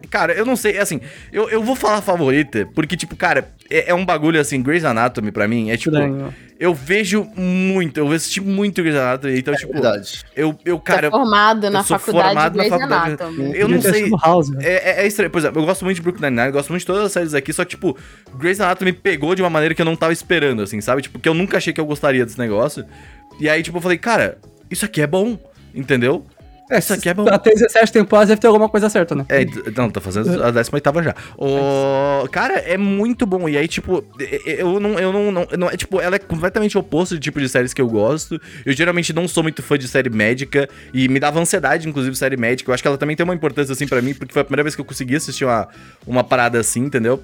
É- Cara, eu não sei, assim, eu, eu vou falar favorita, porque, tipo, cara, é, é um bagulho assim, Grey's Anatomy pra mim, é tipo, Estranho. eu vejo muito, eu assisti muito Grey's Anatomy, então, É tipo, verdade. eu, eu, Cara, cara, formado na eu sou faculdade formado na Grey's faculdade- Anatomy. eu não sei. House, né? É, é- é estranho. Por exemplo, eu gosto muito de Brooklyn Nine-Nine, eu gosto muito de todas as séries aqui, só que, tipo, Grey's Anatomy pegou de uma maneira que eu não tava esperando, assim, sabe? Tipo, que eu nunca achei que eu gostaria desse negócio. E aí, tipo, eu falei, cara, isso aqui é bom, entendeu? É, isso aqui é bom. Até 17 temporadas deve ter alguma coisa certa, né? É, não, tô fazendo a 18 já. O, cara, é muito bom. E aí, tipo, eu não, eu não, não, não- é, tipo, ela é completamente oposto do tipo de séries que eu gosto. Eu geralmente não sou muito fã de série médica e me dava ansiedade, inclusive, série médica. Eu acho que ela também tem uma importância, assim, pra mim, porque foi a primeira vez que eu consegui assistir uma, uma parada assim, entendeu?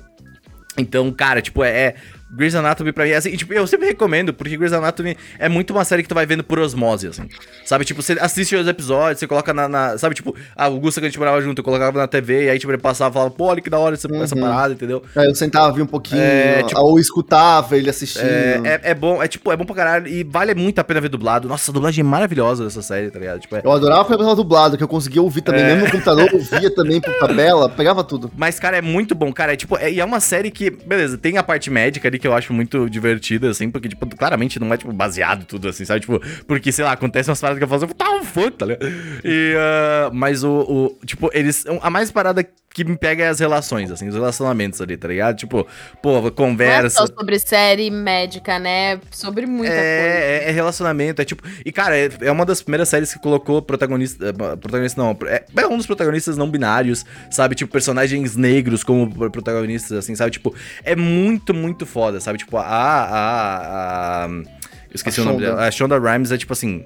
Então, cara, tipo, é. É Grey's Anatomy pra mim é assim, tipo, eu sempre recomendo, porque Grey's Anatomy é muito uma série que tu vai vendo por osmose, assim. Sabe, tipo, você assiste os episódios, você coloca na. na- sabe, tipo, a Augusta que a gente morava junto, eu colocava na TV, e aí, tipo, ele passava e falava, pô, olha que da hora essa, essa Uhum. parada, entendeu? Aí eu sentava, via um pouquinho, É, tipo- ou escutava ele assistindo. É, é, é bom, é tipo, é bom pra caralho, e vale muito a pena ver dublado. Nossa, a dublagem é maravilhosa dessa série, tá ligado? Tipo, é, Eu adorava o episódio dublado, que eu conseguia ouvir também, É. mesmo no computador, ouvia também por tabela, pegava tudo. Mas, cara, é muito bom, cara. É tipo, é, e é uma série que, beleza, tem a parte médica ali que eu acho muito divertida, assim, porque, tipo, claramente não é, tipo, baseado tudo, assim, sabe? Tipo, porque, sei lá, acontece umas paradas que eu falo assim, tá um fã, tá ligado? E, ah, mas o, o, tipo, eles. A mais parada que me pega é as relações, assim, os relacionamentos ali, tá ligado? Tipo, pô, Não é conversa. só sobre série médica, né? Sobre muita coisa. É, é, é relacionamento, é tipo. E, cara, é, é uma das primeiras séries que colocou protagonista. eh, Protagonista não. É, é um dos protagonistas não binários, sabe? Tipo, personagens negros como pro- protagonistas, assim, sabe? Tipo, é muito, muito foda, sabe? Tipo, a. a, a eu esqueci A o nome Shonda. dela. A Shonda Rhimes é, tipo assim.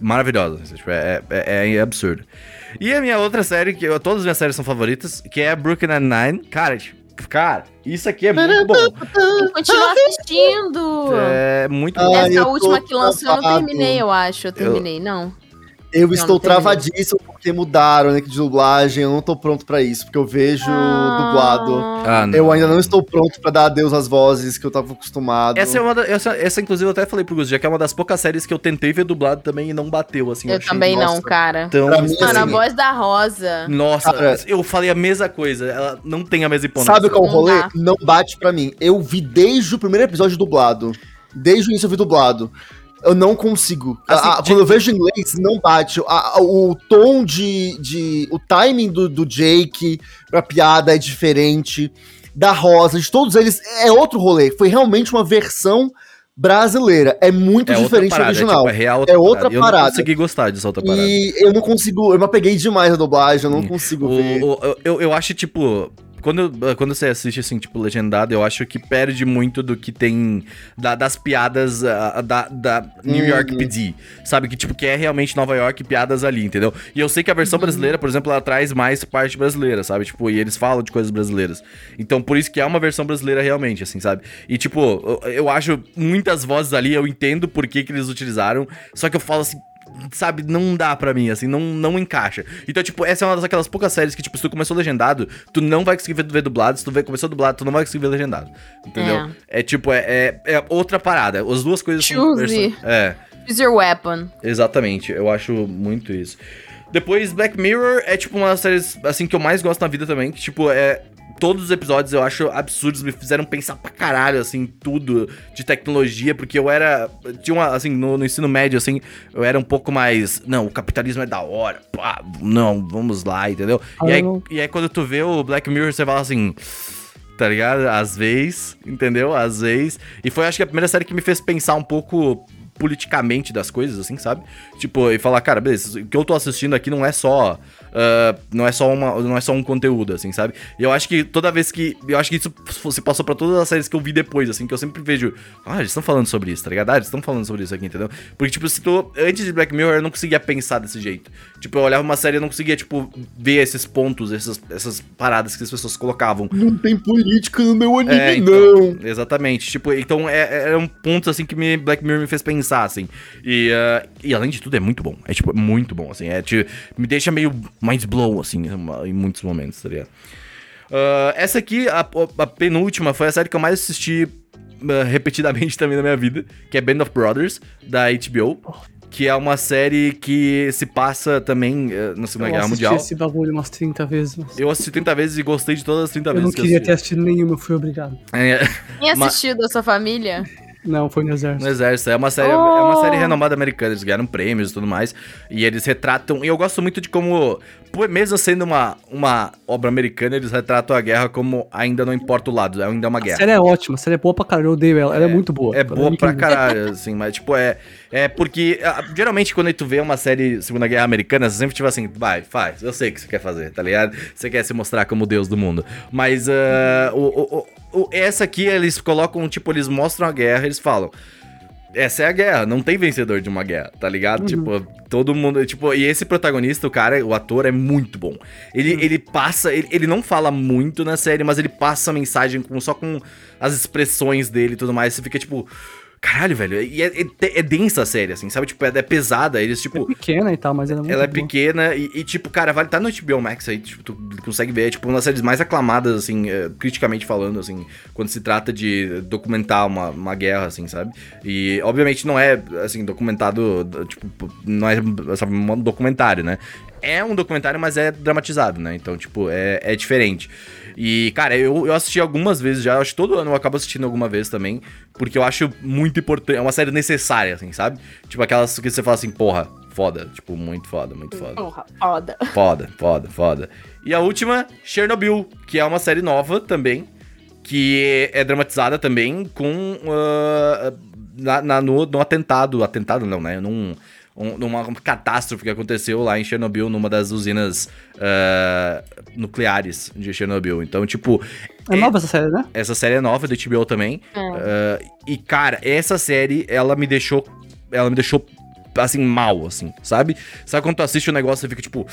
Maravilhosa. tipo, é, é, é absurdo. E a minha outra série, que eu- todas as minhas séries são favoritas, que é Brooklyn Nine-Nine. Cara, tipo, cara, isso aqui é muito bom. Continua assistindo. É muito Ah, bom. Essa eu última que lançou eu não terminei, eu acho. Eu terminei, não. Eu Não, estou não travadíssimo porque mudaram né, de dublagem. Eu não tô pronto pra isso, porque eu vejo dublado. Ah. Eu ainda não estou pronto pra dar adeus às vozes que eu tava acostumado. Essa é uma da- essa, essa, inclusive, eu até falei pro Gus, já que é uma das poucas séries que eu tentei ver dublado também e não bateu, assim. Eu achei, também não, nossa, cara. Tão Pra mim, Mano, a assim, voz da Rosa. Nossa, Cara- eu falei a mesma coisa. Ela não tem a mesma hipótese. Sabe qual é o Não rolê? dá. Não bate pra mim. Eu vi desde o primeiro episódio dublado. Desde o início eu vi dublado. Eu não consigo. Assim, A- a- de- Quando eu vejo em inglês, não bate. A- o tom de, de. O timing do, do Jake pra piada é diferente. Da Rosa, de todos eles, é outro rolê. Foi realmente uma versão brasileira. É muito É outra diferente do parada, original. É, tipo, é real É outra Eu não parada. consegui gostar dessa outra parada. E eu não consigo. Eu me apeguei demais à dublagem, eu não consigo ver. O, o- eu, eu acho, tipo. Quando, quando você assiste, assim, tipo, legendado, eu acho que perde muito do que tem da- das piadas ah, da, da New Uhum. York PD. Sabe? Que, tipo, que é realmente Nova York piadas ali, entendeu? E eu sei que a versão brasileira, por exemplo, ela traz mais parte brasileira, sabe? Tipo, e eles falam de coisas brasileiras. Então, por isso que é uma versão brasileira realmente, assim, sabe? E, tipo, eu, eu acho muitas vozes ali, eu entendo por que, que eles utilizaram, só que eu falo assim, sabe, não dá pra mim, assim, não, não encaixa. Então, tipo, essa é uma daquelas poucas séries que, tipo, se tu começou legendado, tu não vai conseguir ver, dublado, se tu vê, começou dublado, tu não vai conseguir ver legendado, entendeu? É, tipo, é, é, é outra parada, as duas coisas são... Choose. versa- É, Choose your weapon. exatamente, eu acho muito isso. Depois, Black Mirror é, tipo, uma das séries, assim, que eu mais gosto na vida também, que, tipo, é... Todos os episódios eu acho absurdos, me fizeram pensar pra caralho, assim, tudo de tecnologia, porque eu era. Tinha uma, assim, no, no ensino médio, assim, eu era um pouco mais. Não, o capitalismo é da hora, pá, não, vamos lá, entendeu? E Ah, aí, não. e aí quando tu vê o Black Mirror, você fala assim. Tá ligado? Às vezes, entendeu? Às vezes. E foi, acho que, a primeira série que me fez pensar um pouco politicamente das coisas, assim, sabe? Tipo, e falar, cara, beleza, o que eu tô assistindo aqui não é só. ah, não é só uma não é só um conteúdo assim sabe e eu acho que toda vez que eu acho que isso se passou pra todas as séries que eu vi depois assim que eu sempre vejo ah eles estão falando sobre isso tá ligado ah, eles estão falando sobre isso aqui entendeu porque tipo se tu antes de Black Mirror eu não conseguia pensar desse jeito tipo eu olhava uma série e não conseguia tipo ver esses pontos essas, essas paradas que as pessoas colocavam Não tem política no meu anime, é, não. então, exatamente. Tipo, então é, é um ponto assim que me, Black Mirror me fez pensar, assim. E, ah, e além de tudo, é muito bom. É tipo, muito bom, assim. É, tipo, me deixa meio mind blow, assim, em muitos momentos, tá ligado? Ah, essa aqui, a, a penúltima, foi a série que eu mais assisti ah, repetidamente também na minha vida, que é Band of Brothers, da HBO. Que é uma série que se passa também eh, na Segunda Eu Guerra assisti Mundial. esse bagulho umas 30 vezes. mas Eu assisti 30 vezes e gostei de todas as 30 Eu vezes não que queria eu ter assisti. assistido nenhuma, eu fui obrigado. É, Quem Ma- assistiu da sua família? Não, foi no exército. No Exército. É uma série, é Oh! uma série renomada americana. Eles ganharam prêmios e tudo mais. E eles retratam. E eu gosto muito de como. Mesmo sendo uma, uma obra americana, eles retratam a guerra como ainda não importa o lado. Ainda é uma A guerra. série é ótima, a série é boa pra caralho, eu odeio ela, ela é, muito boa. É Ela boa pra caralho, assim, mas tipo, é. É porque. Geralmente, quando tu vê uma série Segunda Guerra Americana, você sempre tipo assim, vai, faz, eu sei o que você quer fazer, tá ligado? Você quer se mostrar como deus do mundo. Mas o- o- o- essa aqui, eles colocam, tipo, eles mostram a guerra, eles falam. Essa é a guerra, não tem vencedor de uma guerra, tá ligado? Tipo, todo mundo. Tipo, e esse protagonista, o cara, o ator é muito bom. Ele, ele passa, ele, ele não fala muito na série, mas ele passa a mensagem com, só com as expressões dele e tudo mais. Você fica tipo. Caralho, velho. E é, é, é densa a série, assim, sabe? Tipo, é, é pesada. Eles, tipo. Pequena e tal, mas ela é muito Ela é boa. pequena e, e, tipo, cara, vale tá no HBO Max aí, tipo, tu consegue ver, é, tipo, uma das séries mais aclamadas, assim, é, criticamente falando, assim, quando se trata de documentar uma, uma guerra, assim, sabe? E, obviamente, não é, assim, documentado, tipo, não é, sabe, um documentário, né? É um documentário, mas é dramatizado, né? Então, tipo, é, é diferente. E, cara, eu, eu assisti algumas vezes já, acho que todo ano eu acabo assistindo alguma vez também, porque eu acho muito importante, é uma série necessária, assim, sabe? Tipo, aquelas que você fala assim, porra, foda, tipo, muito foda, muito foda. Porra, foda. Foda, foda, foda. E a última, Chernobyl, que é uma série nova também, que é dramatizada também com. ah, na, na- no, no atentado. Atentado não, né? Num, um- numa catástrofe que aconteceu lá em Chernobyl, numa das usinas ah, nucleares de Chernobyl. Então, tipo. É nova essa série, né? Essa série é nova do HBO também. É. Ah, e, cara, essa série, ela me deixou. Ela me deixou. Assim, mal, assim, sabe? Sabe quando tu assiste o negócio e fica tipo.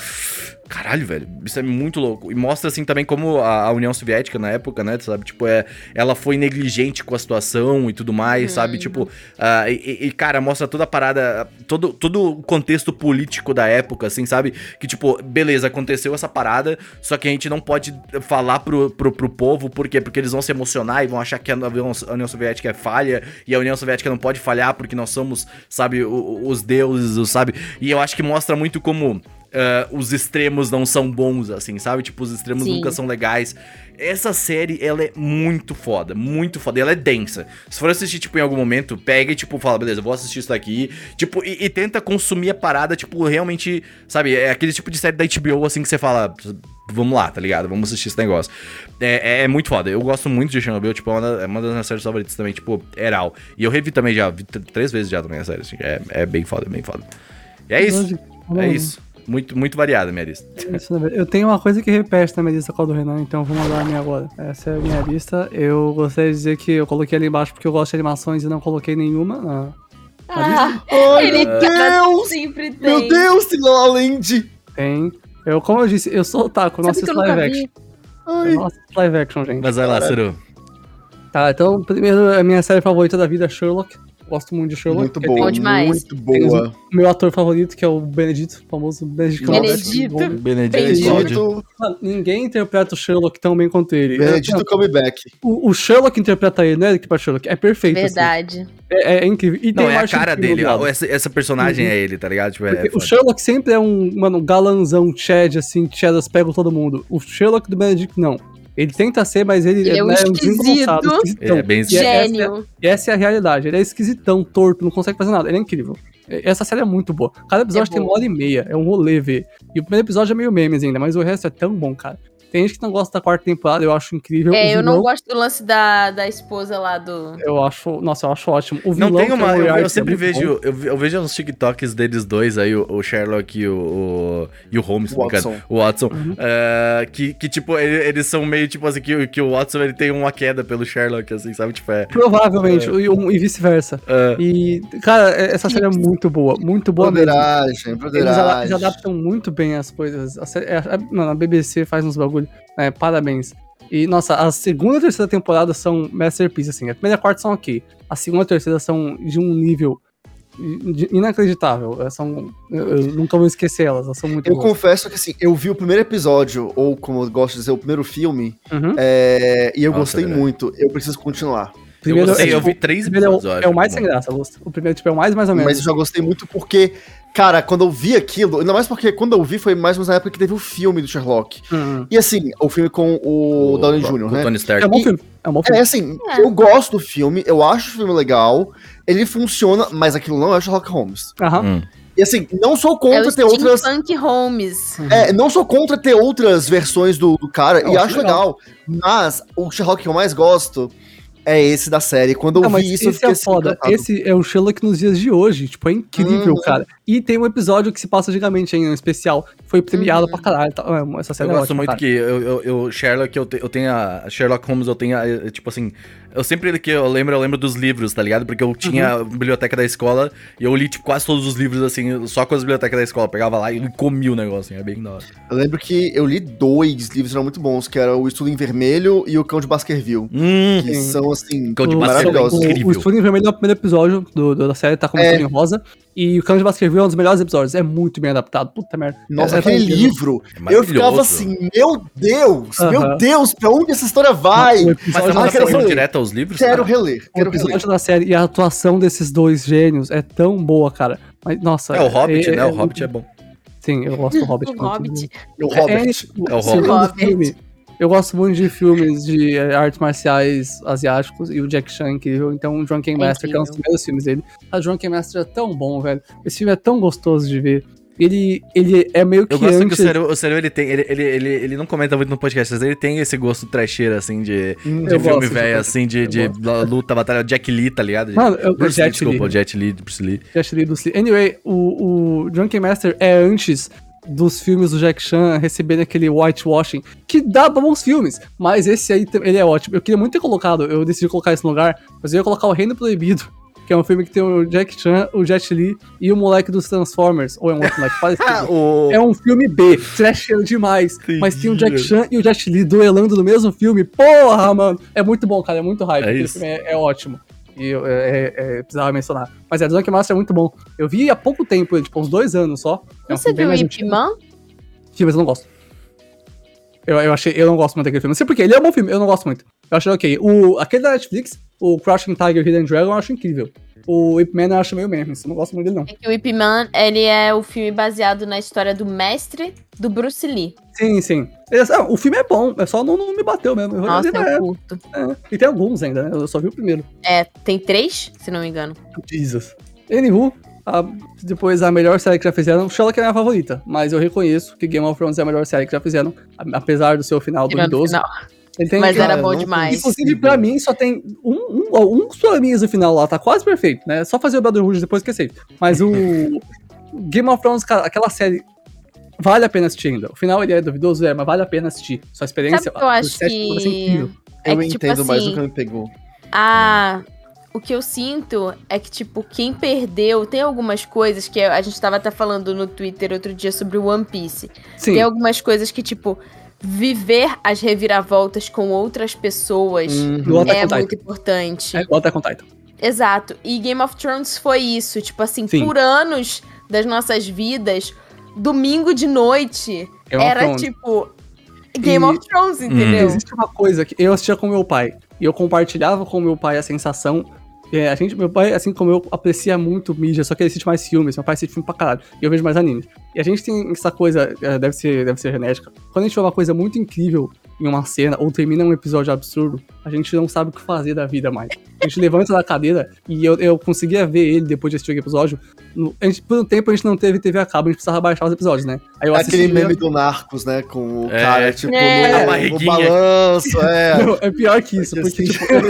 Caralho, velho, isso é muito louco. E mostra, assim, também como a, União Soviética na época, né, sabe? Tipo, é, ela foi negligente com a situação e tudo mais, sabe? Tipo, ah, e, e, cara, mostra toda a parada, todo, todo o contexto político da época, assim, sabe? Que, tipo, beleza, aconteceu essa parada, só que a gente não pode falar pro, pro, pro povo, por quê? Porque eles vão se emocionar e vão achar que a União, Soviética é falha, e a União Soviética não pode falhar porque nós somos, sabe, o- os deuses, sabe? E eu acho que mostra muito como ah, os extremos não são bons, assim, sabe? Tipo, os extremos Sim. nunca são legais. Essa série, ela é muito foda, muito foda. E ela é densa. Se for assistir, tipo, em algum momento, pega e, tipo, fala, beleza, vou assistir isso daqui. Tipo, e, e tenta consumir a parada, tipo, realmente, sabe? É aquele tipo de série da HBO, assim, que você fala, vamos lá, tá ligado? Vamos assistir esse negócio. É, é, é muito foda. Eu gosto muito de Chernobyl, tipo, é uma, é uma das minhas séries favoritas também, tipo, Heral. E eu revi também já, vi tr- três vezes já também a série, assim. É, é bem foda, bem foda. E é isso. É lá. isso. Muito, muito variada a minha lista. Isso, na verdade. eu tenho uma coisa que repete na minha lista com a do Renan, então vou mandar a minha agora. Essa é a minha lista. Eu gostaria de dizer que eu coloquei ali embaixo porque eu gosto de animações e não coloquei nenhuma. na- Ah, Ai, ele meu Deus! sempre tem. Meu Deus, Land! Tem. Eu, como eu disse, eu sou otaku, nunca live action. Ai, assisto live action, gente. Mas vai lá, Ciro. Tá, então, primeiro, a minha série favorita da vida é Sherlock. Gosto muito de Sherlock. muito porque boa, Bom demais. muito boa. o meu ator favorito, que é o Benedito, o famoso Benedito. Nossa. Benedito. Benedito. Benedito. Mano, ninguém interpreta o Sherlock tão bem quanto ele. Benedito Comeback. O, o Sherlock interpreta ele, né? Que para Sherlock. É perfeito. assim. Verdade. É, é incrível. E Não, tem é o a cara dele. lado. Essa, essa personagem Uhum. é ele, tá ligado? Tipo, é, é o. Sherlock sempre é um, mano, um galanzão, Chad, assim, Chadas pegam todo mundo. O Sherlock do Benedict, não. Ele tenta ser, mas ele, Ele é um né, esquisito. esquisitão. É, bem E essa- Gênio. E essa é a realidade. Ele é esquisitão, torto, não consegue fazer nada. Ele é incrível. Essa série é muito boa. Cada episódio É tem uma hora e meia. É um rolê ver. E o primeiro episódio é meio memes ainda, mas o resto é tão bom, cara. Tem gente que não gosta da quarta temporada, eu acho incrível. É, O eu não gosto do lance da, da esposa lá do. Eu acho. Nossa, eu acho ótimo. O Não tem é uma. o Eu, eu sempre é vejo. Eu, eu vejo uns TikToks deles dois aí, o, o Sherlock e o, o- e o Holmes, engano. Watson. o Watson. Uhum. é, que, que, tipo, ele- eles são meio tipo assim, que, que o Watson ele tem uma queda pelo Sherlock, assim, sabe? Tipo, é. Provavelmente, e, um- e vice-versa. é, E, cara, é- essa série é muito boa, muito boa mesmo. Broderagem, Eles, ala- broderagem. eles adaptam muito bem as coisas. A, série- é- é- mano, a BBC faz uns bagulho. né, parabéns. E, nossa, a segunda e a terceira temporada são masterpiece, assim. A primeira e a quarta são ok. A segunda e a terceira são de um nível inacreditável. Elas São, eu, eu nunca vou esquecer elas, elas são muito Eu boas. confesso que assim, eu vi o primeiro episódio, ou como eu gosto de dizer, o primeiro filme, Uhum. é, e eu Nossa, gostei verdade. muito. Eu preciso continuar. Primeiro, eu, gostei, é, eu tipo, vi três o primeiro é o- episódios. eu é o mais sem graça. eu gosto. O primeiro, tipo, é o mais mais ou menos. Mas eu já gostei muito porque, cara, quando eu vi aquilo, ainda mais porque quando eu vi foi mais ou menos na época que teve o filme do Sherlock. Hum. E assim, o filme com o, Downey com Jr., o né? Tony Stark. É um bom filme. É um bom filme. É assim, É. eu gosto do filme, eu acho o filme legal, ele funciona, mas aquilo não é o Sherlock Holmes. Aham. Hum. E assim, não sou É contra o ter outras. Steampunk Holmes. É, não sou contra ter outras versões do, do cara, e acho acho legal. Mas o Sherlock que eu mais gosto é esse da série. Quando eu Não, mas vi isso, eu esse fiquei é assim, foda. encantado. Esse é o Sherlock nos dias de hoje. Tipo, é incrível, Uhum. cara. E tem um episódio que se passa antigamente ainda, um especial. Foi premiado Uhum. pra caralho. tá? É, Essa série Eu é gosto ótima, muito cara. que eu, eu, eu- Sherlock, eu, te- eu tenho a Sherlock Holmes, eu tenho a, tipo assim, eu sempre que eu lembro, eu lembro dos livros, tá ligado? Porque eu tinha Uhum. a biblioteca da escola e eu li tipo quase todos os livros assim, só com as bibliotecas da escola, Eu pegava lá e comia o negócio, assim, é bem da hora. Eu lembro que eu li dois livros que eram muito bons, que era o Estudo em Vermelho e o Cão de Baskerville. Hum, Que Sim. são, assim, Cão de O- Baskerville é maravilhosos. O, o Escudo em Vermelho é o primeiro episódio do, do- da série, tá com o É. é. rosa. E o Cão de Baskerville é um dos melhores episódios. É muito bem adaptado. Puta merda. Nossa, É- é aquele incrível. livro, É eu ficava assim, meu Deus, Aham. meu Deus, pra onde essa história vai? O Mas Ah, quero falando reler. direto aos livros? Quero cara? reler, o quero reler. episódio da série e a atuação desses dois gênios é tão boa, cara. Mas, nossa. É o Hobbit, né? O Hobbit é bom. Sim, eu gosto do Hobbit. O muito. Hobbit. O Robert. É, É o segundo Hobbit. Eu gosto muito de filmes de eh, artes marciais asiáticos e o Jack Chan é incrível. Então, o Drunken É Master, que é um dos primeiros filmes dele. A Drunken Master é tão bom, velho. Esse filme é tão gostoso de ver. Ele, ele é meio que Eu gosto antes... que o Seru, o Seru ele tem. Ele, ele, ele, ele não comenta muito no podcast, mas ele tem esse gosto trecheiro, assim, de, Hum, de filme velho, assim, de, de luta, batalha. Jack Lee, tá ligado? Mano, eu- Bruce Jet Lee, desculpa, o Jet Lee, Bruce Lee. Jet Bruce Lee. Anyway, o, o Drunken Master é antes dos filmes do Jack Chan receberem aquele whitewashing, que dá bons filmes, mas esse aí, ele é ótimo. Eu queria muito ter colocado, eu decidi colocar esse no lugar, mas eu ia colocar o Reino Proibido. que é um filme que tem o Jack Chan, o Jet Li e o moleque dos Transformers, ou é um outro moleque parecido. o... É um filme B, trecheiro demais. Entendi. Mas tem o Jack Chan e o Jet Li duelando no mesmo filme. Porra, mano. É muito bom, cara. É muito hype. É isso. filme é, é ótimo. E eu é, é, é, precisava mencionar. Mas é, Drunk Master é muito bom. Eu vi há pouco tempo, tipo, uns dois anos só. É um Você viu Ip. Man? Sim, mas eu não gosto. Eu, eu achei, eu não gosto muito daquele filme. Não sei porquê, ele é um bom filme, eu não gosto muito. Eu achei ok. O, aquele da Netflix, o Crouching Tiger Hidden Dragon, eu acho incrível. O Ip Man eu acho meio memes, eu não gosto muito dele não. É que o Ip Man, ele é o filme baseado na história do mestre do Bruce Lee. Sim, sim. Ah, o filme é bom, é só não, não me bateu mesmo. Eu- Nossa, é, curto. é. E tem alguns ainda, né? Eu só vi o primeiro. É, tem três, se não me engano. Jesus. Anywho, a- depois a melhor série que já fizeram, Sherlock é a minha favorita, mas eu reconheço que Game of Thrones é a melhor série que já fizeram, apesar do seu final Tirando o Mas cara, era bom não demais. Inclusive, pra mim, só tem um, um, um dos probleminhas no final lá, tá quase perfeito, né? Só fazer o Brotherhood depois esquecer. Mas o Game of Thrones, cara, aquela série vale a pena assistir ainda. O final ele é duvidoso, é, mas vale a pena assistir. Sua experiência Sabe o que eu acho é que-. É Eu que, tipo entendo, mas assim, nunca me pegou. Ah, o que eu sinto é que, tipo, quem perdeu. Tem algumas coisas que a gente tava até falando no Twitter outro dia sobre o One Piece. Sim, Tem algumas coisas que, tipo, viver as reviravoltas com outras pessoas Attack é muito importante. É igual on Titan. Exato. E Game of Thrones foi isso. Tipo assim, Sim. por anos das nossas vidas, domingo de noite Game era tipo. Game E- of Thrones, entendeu? Existe uma coisa que eu assistia com meu pai e eu compartilhava com meu pai a sensação. É, a gente, meu pai, assim como eu, aprecia muito mídia, só que ele assiste mais filmes. Meu pai assiste filme pra caralho. E eu vejo mais animes. E a gente tem essa coisa, é, deve ser, deve ser genética. Quando a gente vê uma coisa muito incrível em uma cena, ou termina um episódio absurdo, a gente não sabe o que fazer da vida mais. A gente levanta da cadeira e eu, eu conseguia ver ele depois de assistir o episódio. No- a gente, por um tempo a gente não teve TV a cabo, a gente precisava baixar os episódios, né? Aí eu Aquele assistia- meme do Narcos, né? Com o É, cara, tipo, É. no, no balanço, é. Não, é pior que isso, porque Assim. tipo, eu,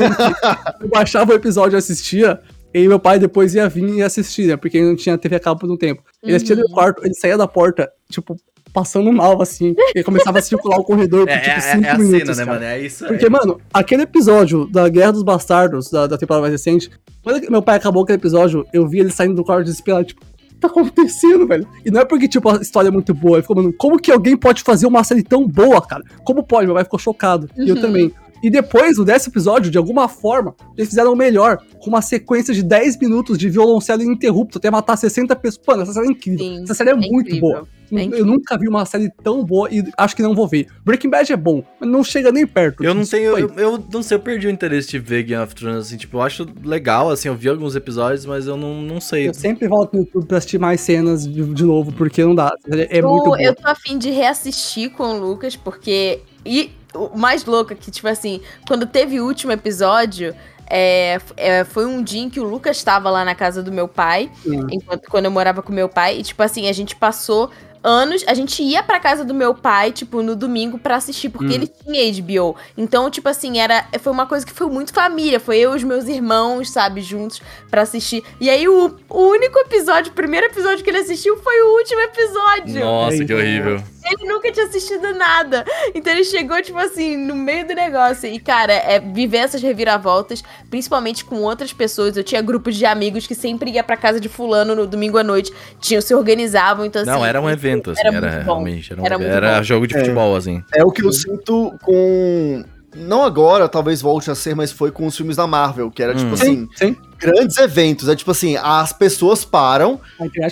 eu baixava o episódio e assistia, e meu pai depois ia vir e assistir, né? Porque ele não tinha TV a cabo por um tempo. Ele assistia Uhum. no quarto, ele saía da porta, tipo, passando mal, assim. Ele começava a circular o corredor por, É, tipo, é, cinco é a minutos, cena, né, cara. mano? É isso. Porque, é... mano, aquele episódio da Guerra dos Bastardos, da, da temporada mais recente, quando meu pai acabou aquele episódio, eu vi ele saindo do quarto desesperado, tipo, o tá acontecendo, velho? E não é porque, tipo, a história é muito boa. Ele ficou, mano, como que alguém pode fazer uma série tão boa, cara? Como pode? Meu pai ficou chocado. E eu Uhum. também. E depois, no décimo episódio, de alguma forma, eles fizeram o melhor, com uma sequência de 10 minutos de violoncelo ininterrupto até matar 60 pessoas. Mano, essa série é incrível. Sim, essa série é, é muito incrível. boa. Eu nunca vi uma série tão boa e acho que não vou ver. Breaking Bad é bom, mas não chega nem perto. Eu não tenho. Eu, eu não sei, eu perdi o interesse de ver Game of Thrones, assim, tipo, eu acho legal, assim, eu vi alguns episódios, mas eu não, não sei. Eu sempre volto no YouTube pra assistir mais cenas de, de novo, porque não dá. É, é eu, muito boa. eu tô afim de reassistir com o Lucas, porque. E o mais louco é que, tipo assim, quando teve o último episódio. é, é, foi um dia em que o Lucas tava lá na casa do meu pai, enquanto quando eu morava com meu pai, e tipo assim, a gente passou anos, a gente ia pra casa do meu pai, tipo, no domingo pra assistir, porque Hum. ele tinha HBO. Então, tipo assim, era foi uma coisa que foi muito família, foi eu e os meus irmãos, sabe, juntos pra assistir. E aí o, o único episódio, o primeiro episódio que ele assistiu foi o último episódio. Nossa, que horrível. Ele nunca tinha assistido nada. Então ele chegou, tipo assim, no meio do negócio. E, cara, é viver essas reviravoltas, principalmente com outras pessoas. Eu tinha grupos de amigos que sempre ia pra casa de fulano no domingo à noite. Tinham, se organizavam, então assim. Não, era um evento, assim, era era, muito bom. realmente. Era, um Era era bom. jogo de É. futebol, assim. É o que eu sinto com. Não agora, talvez volte a ser, mas foi com os filmes da Marvel, que era tipo Hum. assim, Sim, grandes eventos. É tipo assim, as pessoas param,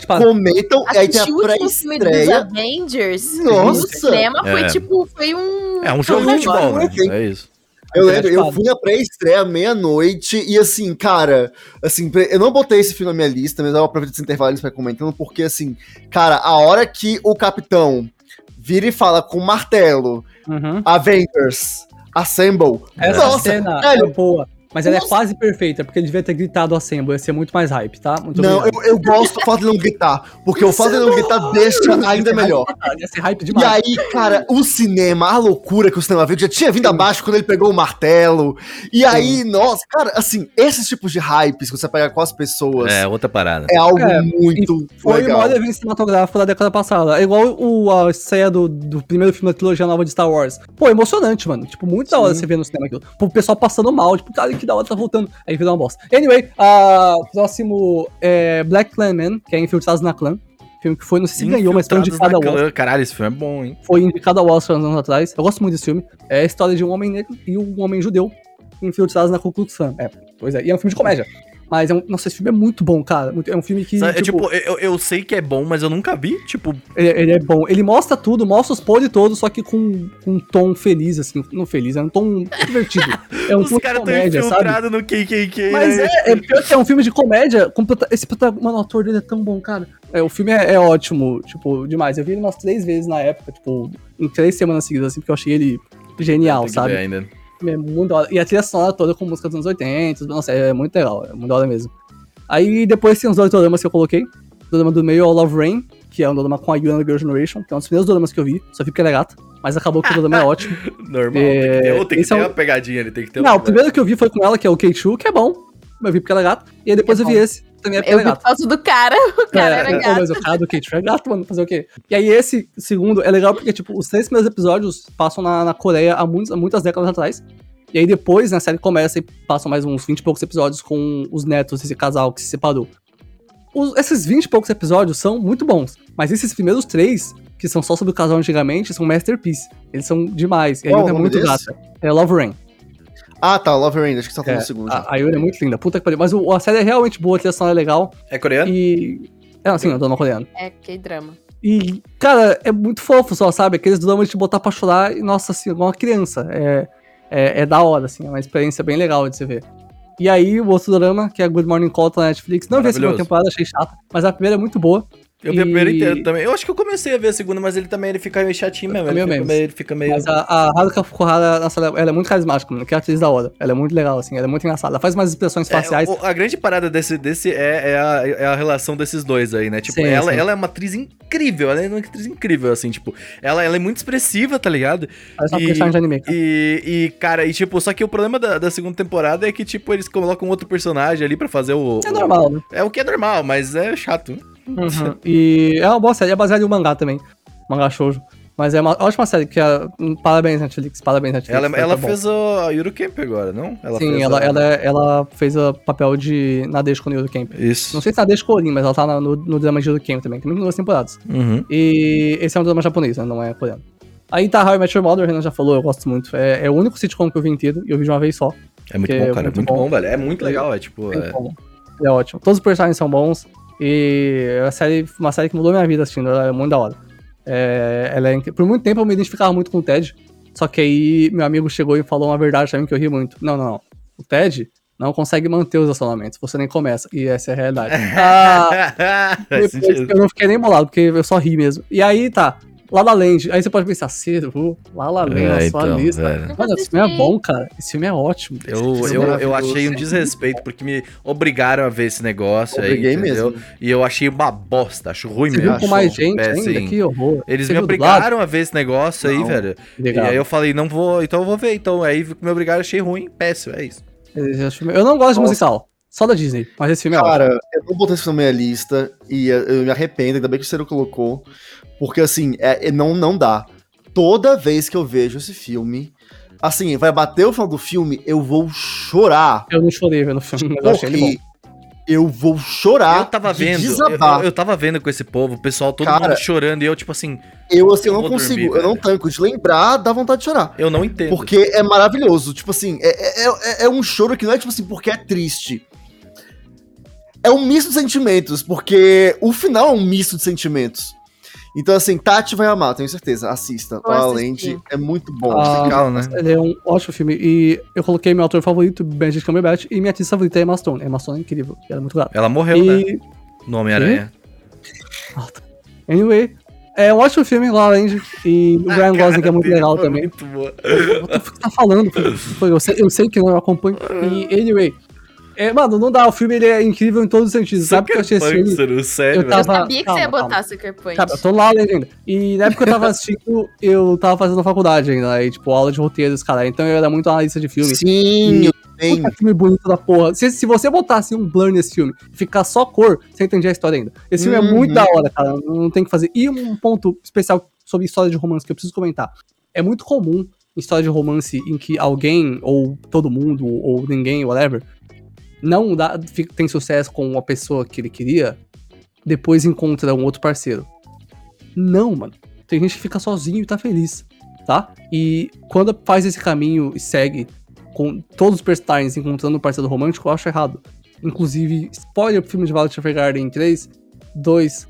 para. comentam, e aí tem a Assistir o último filme dos pré-estreia. Avengers Nossa! no cinema foi É. tipo, foi um. É um foi jogo de futebol, né? É isso. Eu lembro, eu para. fui na pré-estreia meia-noite e assim, cara, assim, eu não botei esse filme na minha lista, mas eu aproveito esse intervalo pra ir comentando, porque assim, cara, a hora que o capitão vira e fala com o martelo, Uhum. Avengers, Assemble, Essa nossa, cena velho, é boa, mas ela é Nossa. quase perfeita, porque ele devia ter gritado Assemble, ia ser muito mais hype, tá? Muito Não, eu, eu gosto do fato de não gritar, porque o fato de não gritar deixa ainda melhor. Ia ser hype E demais. aí, cara, o cinema, a loucura que o cinema veio, já tinha vindo abaixo quando ele pegou o martelo. E aí, nossa, cara, assim, esses tipos de hypes que você pega com as pessoas é, É, outra parada. algo É, muito Foi o legal. maior evento cinematográfico da década passada. É igual o, a estreia do, do primeiro filme da trilogia nova de Star Wars. Pô, emocionante, mano. Tipo, muito da hora Sim. você ver no cinema aquilo. Pô, O pessoal passando mal, tipo, cara, que da hora, tá voltando. Aí virou uma bosta. Anyway, uh, próximo é Black Clan Man, que é Infiltrados na Clã. Filme que foi, não sei se ganhou, mas foi indicado ao Oscar. Caralho, esse filme é bom, hein? Foi indicado ao Oscar uns anos atrás. Eu gosto muito desse filme. É a história de um homem negro e um homem judeu infiltrados na Ku Klux Klan. É, pois é. E é um filme de comédia. Mas é um, nossa, esse filme é muito bom, cara. É um filme que, Sabe, é tipo, tipo, eu, eu sei que é bom, mas eu nunca vi. Tipo, ele, ele é bom. Ele mostra tudo, mostra os podres todos, só que com, com um tom feliz, assim. Não feliz, é um tom divertido. É um os caras tão comédia, sabe? infiltrados no KKK. Mas né? é, é pior que é um filme de comédia. Com, esse mano, o ator dele é tão bom, cara. É, o filme é, é ótimo, tipo, demais. Eu vi ele umas três vezes na época, tipo, em três semanas seguidas, assim, porque eu achei ele genial, Tem que sabe? ainda. É muito da hora. E a trilha sonora toda com música dos anos 80. Nossa, é muito legal. É muito da hora mesmo. Aí depois tem os dois doramas que eu coloquei. O drama do meio é o Love Rain, que é um drama com a Yuna Girl Generation, que é um dos primeiros dramas que eu vi. Só vi porque ela é gata. Mas acabou que o drama é ótimo. Normal. É, tem que ter, ou tem que esse é ter um- uma pegadinha ali, tem que ter Não, uma o primeiro que eu vi foi com ela, que é o K2, que é bom. Eu vi porque ela é gata. E aí depois É eu vi bom. esse, também é Eu é gata. por causa do cara. O cara É, era é, gato. mas o cara do K2 é gato, mano, fazer o quê? E aí esse segundo é legal porque, tipo, os três primeiros episódios passam na, na Coreia há, muitos, há muitas décadas atrás. E aí depois, né, a série começa e passam mais uns 20 e poucos episódios com os netos desse casal que se separou. Os- esses 20 e poucos episódios são muito bons, mas esses primeiros três, que são só sobre o casal antigamente, são masterpiece. Eles são demais. E a Qual Yuna é muito desse? gata. É Love Rain. Ah, tá, Love Rain, acho que você tá falando É, do segundo. a, a Yuna é muito linda. Puta que pariu. Mas o- a série é realmente boa, a trilha sonora é legal. É coreano? E. É, assim, eu tô no coreano. É, que drama. E, cara, é muito fofo só, sabe? Aqueles dramas de te botar pra chorar e, nossa, assim, igual uma criança. É, é, é da hora, assim, é uma experiência bem legal de se ver. E aí, o outro drama, que é Good Morning Call, tá na Netflix. Não vi a segunda temporada, achei chata, mas a primeira é muito boa. Eu vi a primeira E- inteira também. Eu acho que eu comecei a ver a segunda, mas ele também ele fica meio chatinho mesmo. Ele fica meio, ele fica meio. Mas a, a Haruka Fukuhara, nossa, ela, ela é muito carismática, mano, que é atriz da hora. Ela é muito legal, assim, ela é muito engraçada. Ela faz umas expressões É, faciais. o- a grande parada desse, desse é, é, a, é a relação desses dois aí, né? Tipo, Sim, ela, sim. ela é uma atriz incrível, ela é uma atriz incrível, assim, tipo, ela, ela é muito expressiva, tá ligado? Faz uma e- personagem de anime. cara. E, e, cara, e tipo, só que o problema da, da segunda temporada é que, tipo, eles colocam outro personagem ali pra fazer o. É o- normal, né? É o que é normal, mas é chato. Uhum. E é uma boa série, é baseada em um mangá também. Mangá shoujo. Mas é uma ótima série, que é... Parabéns, Netflix, parabéns, Netflix. Ela, ela fez a Yuru Camp agora, não? Ela Sim, fez ela, a- ela, é- ela fez o papel de Nadeshiko no Camp. Isso. Não sei se Nadeshiko Orin, mas ela tá no, no drama de Camp também. Tem duas temporadas. Uhum. E esse é um drama japonês, né? Não é coreano. Aí tá How I Met Your Mother, o Renan já falou, eu gosto muito. É, é o único sitcom que eu vi inteiro e eu vi de uma vez só. É muito bom, é cara. muito é muito bom. bom. velho. É muito legal, é tipo. É... É ótimo. Todos os personagens são bons. E é uma série, uma série que mudou minha vida assistindo. Ela é muito da hora. É, ela é Por muito tempo eu me identificava muito com o Ted. Só que aí meu amigo chegou e falou uma verdade pra mim que eu ri muito. Não, não, não. O Ted não consegue manter os relacionamentos. Você nem começa. E essa é a realidade. Ah, eu não fiquei nem bolado, porque eu só ri mesmo. E aí tá. La La Land. Aí você pode pensar, Ciro, La La Land na É, sua então, lista. velho. Mano, esse filme é bom, cara. Esse filme é ótimo. Eu, Esse eu, filme é eu maravilhoso. achei um desrespeito, porque me obrigaram a ver esse negócio Obriguei aí, entendeu? mesmo. E eu achei uma bosta, acho ruim Você mesmo. viu com mais acho gente péssimo. ainda? Que horror. Eles Você me obrigaram a ver esse negócio aí, Não. velho. Legal. E aí eu falei, não vou, então eu vou ver. Então aí me obrigaram, achei ruim, péssimo, é isso. Esse filme- Eu não gosto de musical. Só da Disney. Mas esse filme é ótimo. Cara, eu não botei isso na minha lista e eu eu me arrependo, ainda bem que o Ciro colocou, porque assim, é, é- não, não dá. Toda vez que eu vejo esse filme, assim, vai bater o final do filme, eu vou chorar. Eu não chorei vendo o filme, mas eu achei ele bom. Eu vou chorar. eu tava de vendo, eu, Desabar. eu, eu tava vendo com esse povo, o pessoal todo Cara, mundo chorando, e eu, tipo assim, Eu, assim, eu não consigo, dormir, eu não velho. tanco. De lembrar, dá vontade de chorar. eu não entendo. Porque é maravilhoso. Tipo assim, é, é, é- é um choro que não é tipo assim, porque é triste. É um misto de sentimentos, porque o final é um misto de sentimentos. Então, assim, Tati vai amar, tenho certeza. Assista. Vou é muito bom. Ah, legal, né? Ele é um ótimo filme. E eu coloquei meu autor favorito, Benedict Cumberbatch, e minha atriz favorita é Emma Stone. Emma Stone é incrível. Ela é muito gata. Ela morreu, né? E... No Homem-Aranha. Anyway, é um ótimo filme, La La Land. E o Ryan Gosling é muito legal também. Muito boa. O que você tá falando? Eu, sei, eu sei que não eu acompanho. E, anyway. É, mano, não dá. O filme ele é incrível em todos os sentidos. Sabe porque eu achei esse filme? Sucker sério, Eu velho. Eu tava- sabia que calma, você ia botar calma. Sucker Punch. Cara, eu tô lá lendo ainda. E na época que eu tava assistindo, eu tava fazendo faculdade ainda, aí, tipo, aula de roteiros, cara. Então eu era muito analista de filme. Sim, E- eu também. Puta filme bonito da porra. Se, se você botasse um blur nesse filme e ficar só cor, você entendia a história ainda. Esse filme é Uhum. muito da hora, cara. Não tem o que fazer. E um ponto especial sobre história de romance que eu preciso comentar. É muito comum história de romance em que alguém, ou todo mundo, ou ninguém, whatever, não dá, fica- tem sucesso com a pessoa que ele queria, depois encontra um outro parceiro. Não, mano. Tem gente que fica sozinho e tá feliz, tá? E quando faz esse caminho e segue com todos os personagens encontrando um parceiro romântico, eu acho errado. Inclusive, spoiler pro filme de Violet Evergarden 3, 2,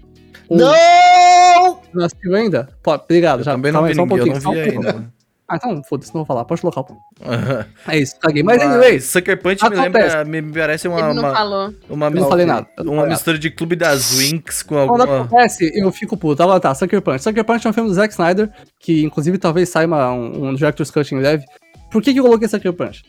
1. Não! Não assistiu ainda? Pô, obrigado, Eu já. também não vi um ninguém, eu pouquinho. não só um vi pouquinho. Ah, então foda-se, não vou falar. Pode colocar o ponto. É isso, caguei. Mas anyway, Sucker Punch me lembra, me parece uma, Ele não uma, falou. uma, eu não mistura- falei nada. não uma falei nada. mistura de Clube das Winx com Quando alguma... acontece, eu fico puto. Agora tá, Sucker Punch. Sucker Punch é um filme do Zack Snyder, que inclusive talvez saia uma- um, um Director's Cut em breve. Por que, que eu coloquei Sucker Punch?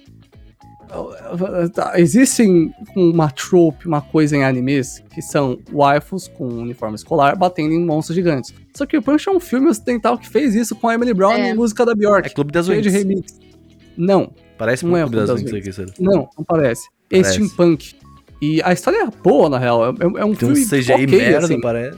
Tá, Existem uma trope, uma coisa em animes, que são waifus com uniforme escolar batendo em monstros gigantes. Sucker Punch é um filme ocidental que fez isso com a Emily Brown É. e música da Bjork. É Clube das cheio de remix. Não, Parece Não muito é o Clube das das Winx aqui, sério. não, não parece. É Parece. steampunk. E a história é boa, na real. É, é um Tem um filme CGI ok, merda, assim. parece.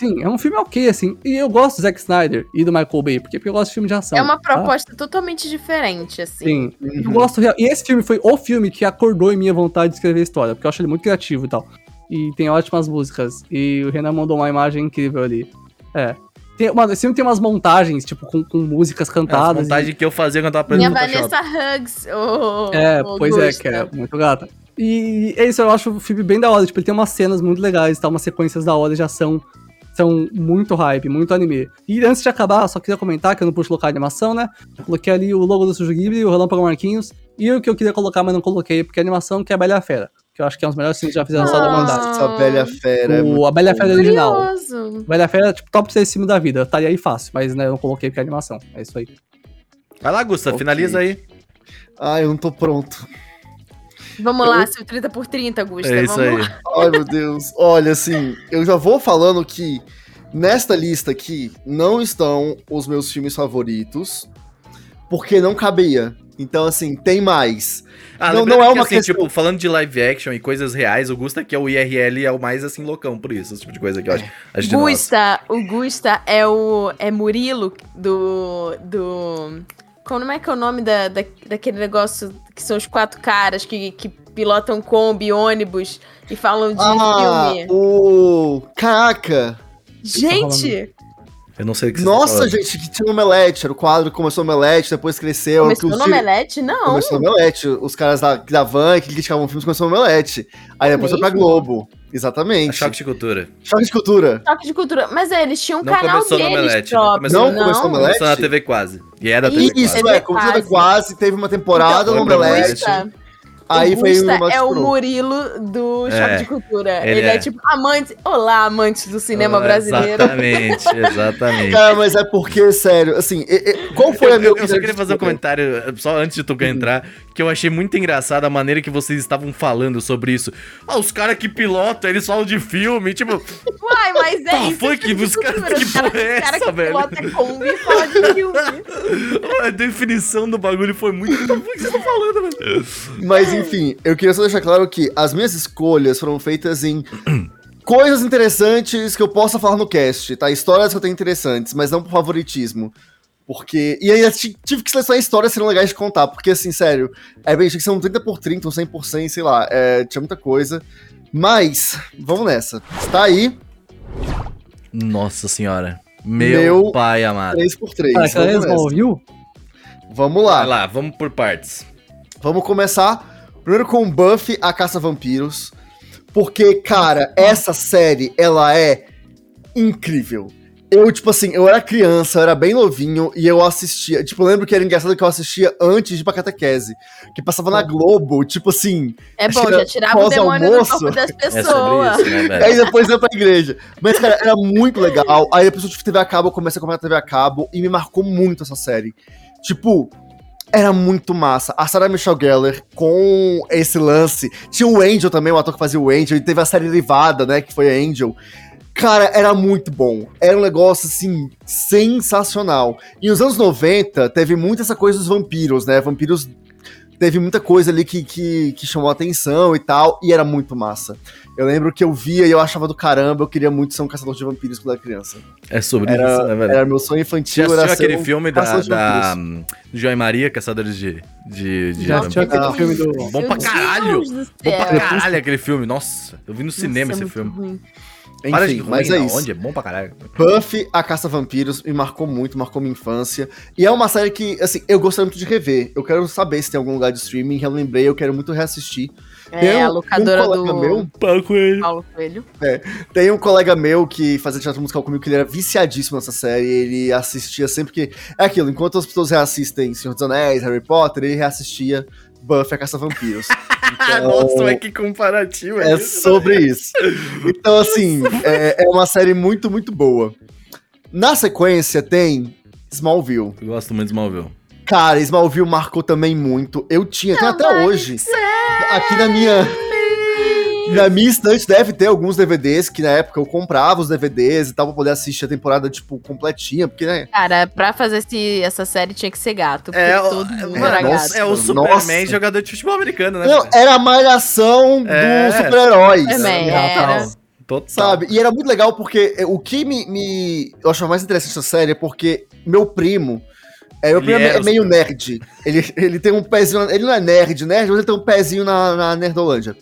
Sim, é um filme ok, assim. E eu gosto do Zack Snyder e do Michael Bay, porque, porque eu gosto de filme de ação. É uma tá? proposta totalmente diferente, assim. Sim. Eu Uhum. gosto real. E esse filme foi o filme que acordou em minha vontade de escrever história, porque eu acho ele muito criativo e tal. E tem ótimas músicas. E o Renan mandou uma imagem incrível ali. É. Tem, mano, esse filme tem umas montagens, tipo, com, com músicas As cantadas. e- montagens que eu fazia quando eu tava aprendendo Minha. Vanessa Hugs, o. É, o pois é, Gusta. que é muito gata. E é isso, eu acho o filme bem da hora. Tipo, ele tem umas cenas muito legais, tá? Umas sequências da hora de ação. São muito hype, muito anime. E antes de acabar, só queria comentar que eu não pude colocar animação, né? Eu coloquei ali o logo do Sujo Ghibli, o Relâmpago Marquinhos. E o que eu queria colocar, mas não coloquei, porque é animação, que é a Bela a Fera. Que eu acho que é um dos melhores filmes que já fizeram essa Ah. humanidade. Essa velha fera. é O, a Bela a Fera original. Curioso. Bela a Fera, tipo, top 3 filme da vida. Estaria aí fácil, mas né, eu não coloquei porque é animação. É isso aí. Vai lá, Gusta, Ok. finaliza aí. Ai, eu não tô pronto. Vamos lá, seu 30 por 30, Gusta. É isso vamos aí. lá. Ai, meu Deus. Olha, assim, eu já vou falando que nesta lista aqui não estão os meus filmes favoritos, porque não cabia. Então, assim, tem mais. Ah, Não- não é que, uma assim, questão- tipo, falando de live action e coisas reais, o Gusta, que é o IRL, é o mais, assim, loucão por isso. Esse tipo de coisa que eu acho. acho de nós. Gusta, o Gusta é o. É Murilo do. do. Como é que é o nome da, da, daquele negócio que são os quatro caras que, que pilotam Kombi, ônibus e falam de Ah, filme? o. Caraca! Gente! Eu não sei o que você tá Nossa, falando. gente, que tinha o Omelete. Era o quadro que começou o Omelete, depois cresceu. Começou no Omelete? Não. Começou o Omelete. Os caras da, da Van que criticavam filmes começou o Omelete. Aí depois foi pra mesmo? Globo. A Exatamente. Choque de cultura. Choque de cultura. Choque de cultura. Mas é, eles tinham um Não canal começou no deles Omelete, não próprio. começou- Não começou no Omelete? Começou na TV quase. E era da TV Isso, quase. TV é, começou quase. quase, teve uma temporada Então, no Omelete. Gusta, Aí o foi Gusta uma é o Murilo do É, Choque de Cultura. ele Ele, é. é. tipo amante. Olá, amantes do cinema Ah, brasileiro. Exatamente, exatamente. Cara, mas é porque, sério, assim, qual foi Eu, a minha eu- eu só queria fazer um comentário, só antes de tu entrar, que eu achei muito engraçado a maneira que vocês estavam falando sobre isso. Ah, os caras que pilotam, eles falam de filme, tipo, Uai, mas é Tá, isso. foi é que de os caras- que porra é os caras essa, que velho? Kombi e falam de filme. a definição do bagulho foi muito. O que vocês estão falando, velho? Mas enfim, eu queria só deixar claro que as minhas escolhas foram feitas em coisas interessantes que eu possa falar no cast, tá? Histórias que eu tenho interessantes, mas não por favoritismo. Porque. E aí eu ti- tive que selecionar histórias que seriam legais de contar, porque assim, sério, é bem, tinha que ser um 30 por 30, um 100 por 100, sei lá, é, tinha muita coisa. Mas, vamos nessa. Está aí, Nossa senhora. Meu, Meu- pai amado. 3 por 3 Ah, vamos, vamos Vai lá. lá, vamos por partes. Vamos começar primeiro com Buffy, a Caça a Vampiros. Porque, cara, essa série, ela é incrível. Eu, tipo assim, eu era criança, eu era bem novinho, e eu assistia. Tipo, eu lembro que era engraçado que eu assistia antes de ir pra catequese. Que passava na Globo, tipo assim. É bom, já tirava o demônio do pós-almoço. corpo das É pessoas. isso, né? Aí depois ia pra igreja. Mas, cara, era muito legal. Aí depois eu tive TV a cabo, eu comecei a comprar TV a cabo, e me marcou muito essa série. Tipo, era muito massa. A Sarah Michelle Gellar com esse lance. Tinha o Angel também, o ator que fazia o Angel, e teve a série derivada, né, que foi a Angel. Cara, era muito bom. Era um negócio, assim, sensacional. E nos anos 90, teve muito essa coisa dos vampiros, né? Vampiros teve muita coisa ali que, que, que chamou a atenção e tal, e era muito massa. Eu lembro que eu via e eu achava do caramba, eu queria muito ser um caçador de vampiros quando era criança. É sobre Era, isso, né, velho? era meu sonho Você infantil, assistiu era ser aquele um filme da, caçador de da vampiros. hum, João e Maria, Caçadores de... de, de Já assistiu aquele Ah. filme do. Bom pra caralho! Bom pra caralho aquele filme. Nossa, eu vi no cinema Nossa, esse é muito filme. ruim. Para de Enfim, ruim, mas é não. isso. Onde é bom pra caralho. Buffy, a Caça a Vampiros, me marcou muito, marcou minha infância. E é uma série que, assim, eu gostaria muito de rever. Eu quero saber se tem algum lugar de streaming, relembrei, eu quero muito reassistir. Tem É, a um- locadora um colega do meu, Pau com ele. Paulo Coelho. Tem um colega meu que fazia teatro musical comigo, que ele era viciadíssimo nessa série. Ele assistia sempre que. É aquilo, enquanto as pessoas reassistem Senhor dos Anéis, Harry Potter, ele reassistia Buffy a Caça a Vampiros. Ah, nossa, mas que comparativo É isso, sobre isso. Então, assim, é, é uma série muito, muito boa. Na sequência tem Smallville. Eu gosto muito de Smallville. Cara, Smallville marcou também muito. Eu tinha, tem até hoje. Aqui na minha. Na minha estante deve ter alguns DVDs que na época eu comprava os DVDs e tal pra poder assistir a temporada, tipo, completinha, porque, né? Cara, pra fazer esse, essa série tinha que ser gato. É, o- todo mundo é, era nossa, gato. é o Nossa. Superman jogador de futebol americano, né? Não, era a malhação É. dos super-heróis. Superman, Total. era. Total. Sabe? E era muito legal porque é, o que me, me eu achava mais interessante dessa série é porque meu primo. É, meu Ele primo é o meio nerd. Ele, ele tem um pezinho. Ele não é nerd, nerd, mas ele tem um pezinho na, na Nerdolândia.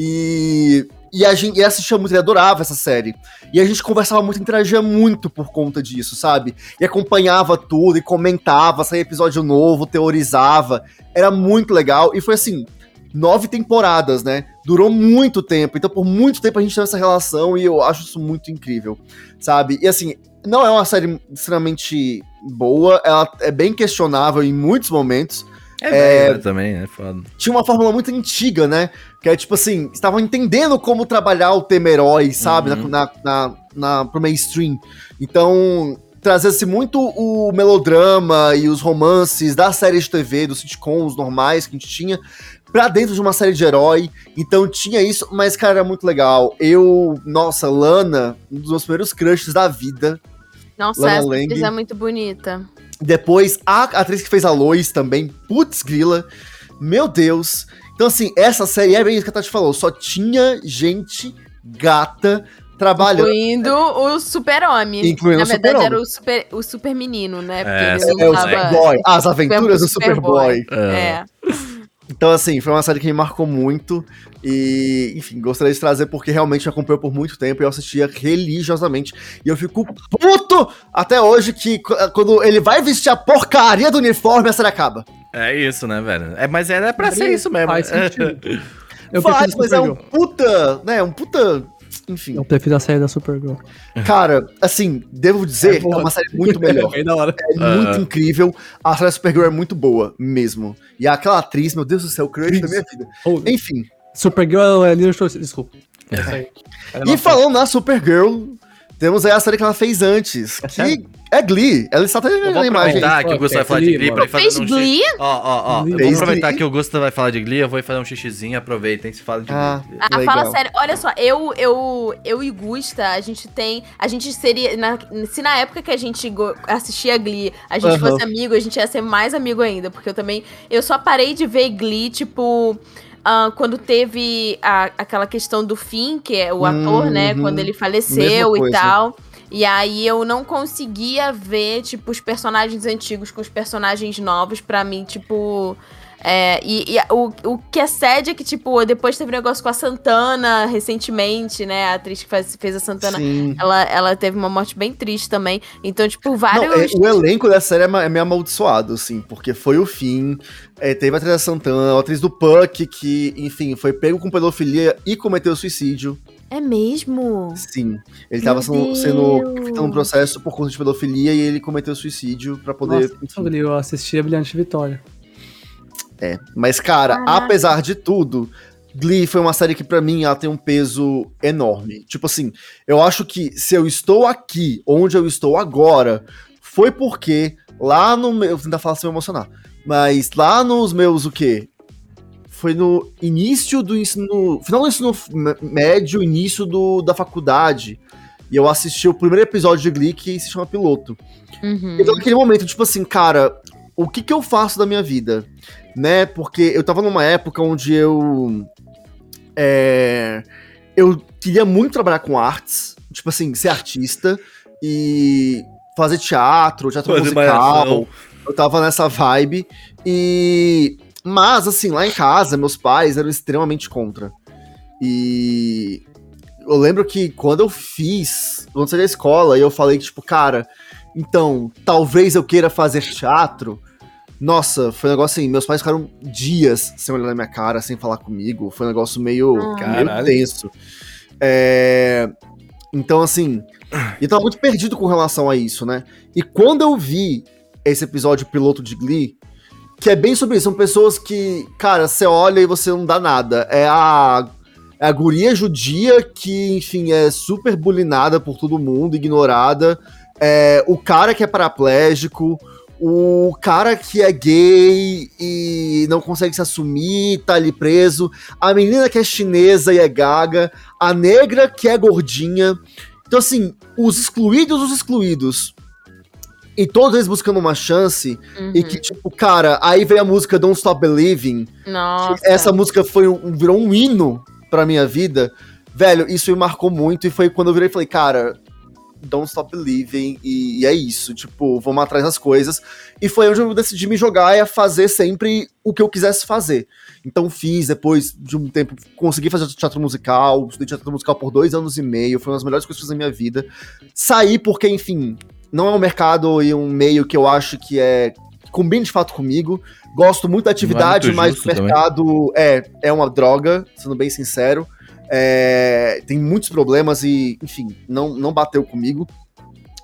E. E a gente ele assistia muito, ele adorava essa série. E a gente conversava muito, interagia muito por conta disso, sabe? E acompanhava tudo, e comentava, saía episódio novo, teorizava. Era muito legal. E foi assim, nove temporadas, né? Durou muito tempo. Então, por muito tempo a gente teve essa relação e eu acho isso muito incrível, sabe? E assim, não é uma série extremamente boa, ela é bem questionável em muitos momentos. É, velho, né, também, é foda. Tinha uma fórmula muito antiga, né? Que é tipo assim, estavam entendendo como trabalhar o tema herói, sabe? Uhum. Na, na, na, pro mainstream. Então, trazia-se muito o melodrama e os romances da série de TV, dos sitcoms normais que a gente tinha, pra dentro de uma série de herói. Então tinha isso, mas, cara, era muito legal. Eu, nossa, Lana, um dos meus primeiros crushes da vida. Nossa, Lana essa Lang. é muito bonita. Depois, a atriz que fez a Lois também, putz grila, meu Deus. Então, assim, essa série é bem isso que a Tati falou, só tinha gente gata trabalhando. Incluindo o super-homem. Incluindo Na o verdade, super-homem. era o super, o super menino, né? Porque É, ele É não o tava... Superboy, as aventuras do Superboy. É. Então, assim, foi uma série que me marcou muito. E, enfim, gostaria de trazer porque realmente me acompanhou por muito tempo e eu assistia religiosamente. E eu fico puto até hoje que qu- quando ele vai vestir a porcaria do uniforme, a série acaba. É isso, né, velho? É, mas era pra ser Faz isso mesmo. sentido. Eu Faz, mas é um puta, né? Um puta. Enfim. Eu prefiro a série da Supergirl. Cara, assim, devo dizer, É é, uma série muito melhor. É da. É muito incrível. A série Supergirl é muito boa, mesmo. E aquela atriz, meu Deus do céu, o crush da minha vida. Oh, Enfim. Supergirl é de torcida. Desculpa. É é E falando na Supergirl, temos aí a série que ela fez antes, que é Glee. Ela está até vou na imagem. aproveitar que o Pô, Gustavo vai falar de Glee, pra Fez um Glee? xixi. Ó, ó, ó. Fez aproveitar que o Gustavo vai falar de Glee, eu vou fazer um xixizinho, aproveita, hein? Se fala de Ah, Glee. Ah, legal. fala sério. Olha só, eu, eu, eu e Gusta, a gente tem. A gente seria. na- se na época que a gente assistia Glee, a gente Aham. fosse amigo, a gente ia ser mais amigo ainda. Porque eu também. Eu só parei de ver Glee, tipo. Ah, quando teve a- aquela questão do Finn, que é o ator, né? Uhum. Quando ele faleceu e tal. E aí eu não conseguia ver, tipo, os personagens antigos com os personagens novos. Pra mim, tipo. É, e, e o, o que é sad é que, tipo, depois teve um negócio com a Santana recentemente, né? A atriz que faz- fez a Santana. Sim. Ela, ela teve uma morte bem triste também. Então, tipo, Não, vários. é, o elenco da série é, é meio amaldiçoado, assim, porque foi o fim. é, teve a atriz da Santana, a atriz do Puck, que, enfim, foi pego com pedofilia e cometeu suicídio. É mesmo? Sim. Ele tava Meu sendo, sendo um processo por conta de pedofilia e ele cometeu suicídio pra poder. Nossa, enfim. eu assisti a Brilhante Vitória. É. Mas, cara, Caraca. apesar de tudo, Glee foi uma série que pra mim ela tem um peso enorme. Tipo assim, eu acho que se eu estou aqui, onde eu estou agora, foi porque lá no meu. Tentar falar sem me emocionar. Mas lá nos meus, o quê? Foi no início do ensino. Final do ensino médio, início do, da faculdade. E eu assisti o primeiro episódio de Glee que se chama Piloto. Uhum. Então, naquele momento, tipo assim, cara, o que que eu faço da minha vida? Né? Porque eu tava numa época onde eu. É, eu queria muito trabalhar com artes, tipo assim, ser artista e fazer teatro, teatro Fazer musical. malhação. Eu tava nessa vibe e. Mas, assim, lá em casa, meus pais eram extremamente contra. E eu lembro que quando eu fiz, quando eu saí da escola, e eu falei, tipo, cara, então, talvez eu queira fazer teatro. Nossa, foi um negócio assim, meus pais ficaram dias sem olhar na minha cara, sem falar comigo. Foi um negócio meio, meio Caralho. tenso. É, Então, assim, eu tava muito perdido com relação a isso, né? E quando eu vi esse episódio piloto de Glee, que é bem sobre isso, são pessoas que, cara, você olha e você não dá nada. É a, é a guria judia que, enfim, é super bulinada por todo mundo, ignorada. É o cara que é paraplégico, o cara que é gay e não consegue se assumir, tá ali preso, a menina que é chinesa e é gaga, a negra que é gordinha. Então, assim, os excluídos dos excluídos. E todos eles buscando uma chance. Uhum. E que, tipo, cara, aí veio a música Don't Stop Believing. Nossa. Essa música foi um, virou um hino pra minha vida. Velho, isso me marcou muito. E foi quando eu virei e falei, cara, Don't Stop Believing. E, e é isso, tipo, vamos atrás das coisas. E foi onde eu decidi me jogar e a fazer sempre o que eu quisesse fazer. Então fiz, depois de um tempo, consegui fazer teatro musical, estudei teatro musical por dois anos e meio, foi uma das melhores coisas que eu fiz na minha vida. Saí porque, enfim, não é um mercado e um meio que eu acho que é combina de fato comigo. Gosto muito da atividade, muito mas o também. mercado é, é uma droga, sendo bem sincero. É, tem muitos problemas e, enfim, não, não bateu comigo.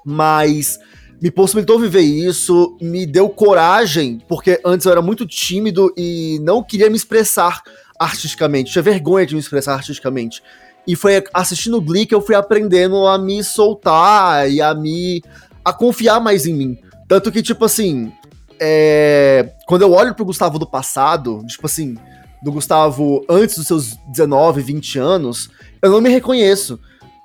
Mas me possibilitou viver isso, me deu coragem, porque antes eu era muito tímido e não queria me expressar artisticamente, tinha vergonha de me expressar artisticamente. E foi assistindo Glee que eu fui aprendendo a me soltar e a me. a confiar mais em mim. Tanto que, tipo assim, é, quando eu olho pro Gustavo do passado, tipo assim, do Gustavo antes dos seus 19, 20 anos, eu não me reconheço.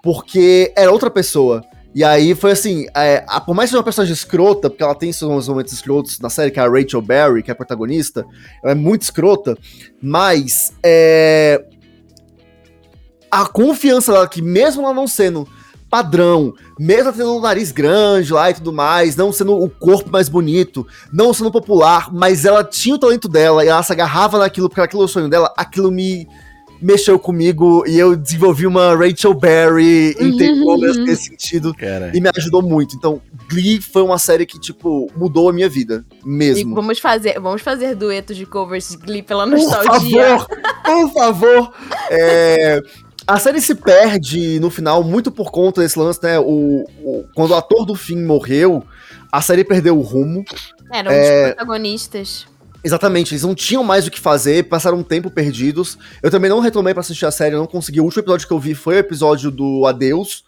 Porque era outra pessoa. E aí foi assim, é, a- por mais que seja uma personagem escrota, porque ela tem seus momentos escrotos na série, que é a Rachel Berry, que é a protagonista, ela é muito escrota, mas é, a confiança dela, que mesmo ela não sendo padrão, mesmo tendo o nariz grande lá e tudo mais, não sendo o corpo mais bonito, não sendo popular, mas ela tinha o talento dela e ela se agarrava naquilo porque aquilo é o sonho dela, aquilo me mexeu comigo e eu desenvolvi uma Rachel Berry em Takeovers nesse sentido Cara. e me ajudou muito. Então, Glee foi uma série que, tipo, mudou a minha vida, E mesmo. vamos fazer, vamos fazer duetos de covers de Glee pela Por nostalgia. favor, por favor. É, a série se perde no final muito por conta desse lance, né? O, o- quando o ator do fim morreu, a série perdeu o rumo. Eram É. os protagonistas. Exatamente, eles não tinham mais o que fazer, passaram um tempo perdidos. Eu também não retomei pra assistir a série, não consegui. O último episódio que eu vi foi o episódio do Adeus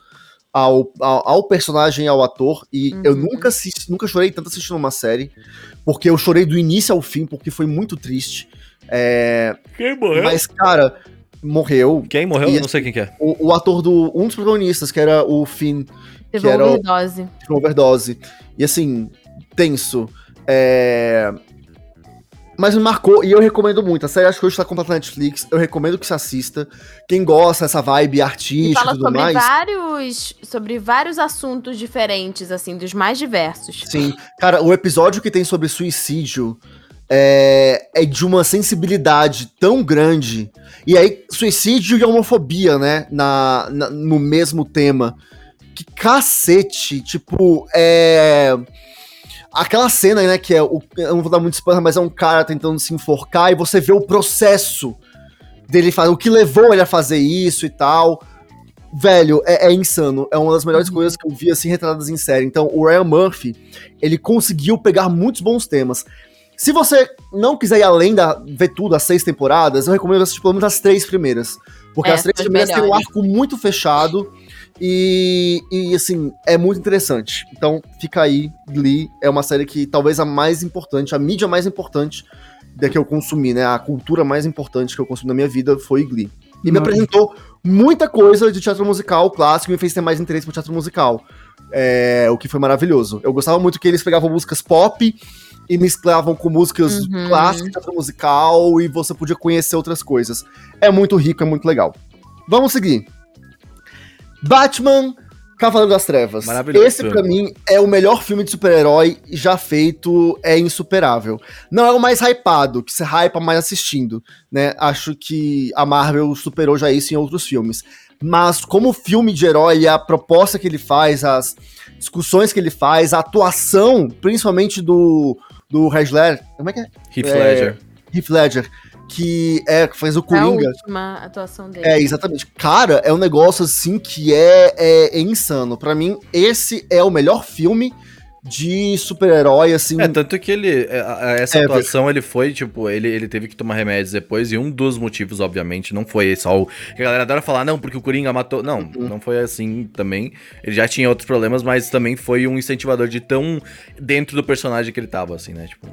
ao, ao, ao personagem e ao ator. E Uhum. eu nunca assisti, nunca chorei tanto assistindo uma série. Porque eu chorei do início ao fim, porque foi muito triste. É, Quem morreu? mas, cara, morreu. Quem morreu? E Eu não sei quem que é. O, o ator do. Um dos protagonistas, que era o Finn, Teve que era o- overdose. de uma overdose. E assim, tenso. É... Mas me marcou e eu recomendo muito. A série acho que hoje tá completa na Netflix. Eu recomendo que se assista. Quem gosta dessa vibe artística e fala tudo sobre mais. vários, sobre vários assuntos diferentes, assim, dos mais diversos. Sim. Cara, o episódio que tem sobre suicídio é, é de uma sensibilidade tão grande. E aí, suicídio e homofobia, né? Na, na- no mesmo tema. Que cacete, tipo, é. Aquela cena, né, que é. O, eu não vou dar muito spoiler, mas é um cara tentando se enforcar e você vê o processo dele fazer, o que levou ele a fazer isso e tal. Velho, é, é insano. É uma das melhores Uhum. coisas que eu vi, assim, retratadas em série. Então, o Ryan Murphy, ele conseguiu pegar muitos bons temas. Se você não quiser ir além da ver tudo, as seis temporadas, eu recomendo assistir pelo menos as três primeiras. Porque É, as três primeiras têm um melhores. arco muito fechado e, e, assim, é muito interessante. Então, fica aí, Glee é uma série que talvez a mais importante, a mídia mais importante da que eu consumi, né? A cultura mais importante que eu consumi na minha vida foi Glee. E me Não. apresentou muita coisa de teatro musical clássico e me fez ter mais interesse por teatro musical. É, o que foi maravilhoso. Eu gostava muito que eles pegavam músicas pop e mesclavam com músicas Uhum. clássicas, teatro musical, e você podia conhecer outras coisas. É muito rico, é muito legal. Vamos seguir. Batman Cavaleiro das Trevas. Maravilhoso Esse, pra mim, é o melhor filme de super-herói já feito, é insuperável. Não é o mais hypado, que você hypa mais assistindo, né? Acho que a Marvel superou já isso em outros filmes. Mas como filme de herói, a proposta que ele faz, as discussões que ele faz, a atuação, principalmente do, do Heath Ledger, como é que é? Heath É, Ledger. Heath Ledger, que é, que faz o É a Coringa. última atuação dele. É, exatamente. Cara, é um negócio assim que é, é, é insano. Pra mim, esse é o melhor filme de super-herói, assim. É, tanto que ele. é, Essa É, atuação, ele foi, tipo, ele, ele teve que tomar remédios depois, e um dos motivos, obviamente, não foi só o. que A galera adora falar, não, porque o Coringa matou. Não, Uhum. não foi assim também. Ele já tinha outros problemas, mas também foi um incentivador de tão dentro do personagem que ele tava, assim, né? Tipo.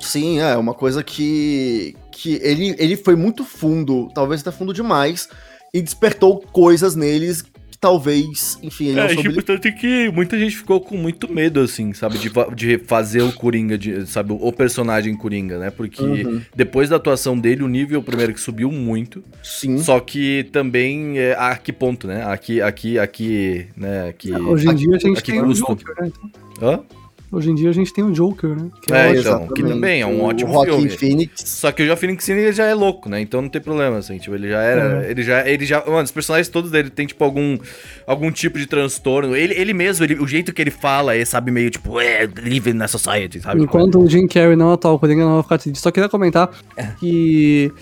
Sim, é uma coisa que. que ele, ele foi muito fundo, talvez até fundo demais, e despertou coisas neles talvez, enfim, ele não É, soube. tipo, tanto que muita gente ficou com muito medo, assim, sabe? De, de fazer o Coringa, de, sabe? O personagem Coringa, né? Porque Uhum. depois da atuação dele, o nível, primeiro, que subiu muito. Sim. Só que também, é, a que ponto, né? Aqui, aqui, aqui, né? Aqui, Hoje em dia a gente aqui tem o custo. Joker, né? Hã? Hoje em dia a gente tem o Joker, né? Que É, ótimo. então, que também é um O ótimo Joaquin filme. Phoenix. Só que o Joaquin Phoenix ele já é louco, né? Então não tem problema, assim. Tipo, ele já era. É. Ele já. Ele já. Mano, os personagens todos dele tem, tipo, algum. Algum tipo de transtorno. Ele, ele mesmo, ele- o jeito que ele fala, é, sabe, meio tipo, é, living na society, sabe? Enquanto o Jim Carrey não atual, o Coringa não vai ficar triste. Só queria comentar É. que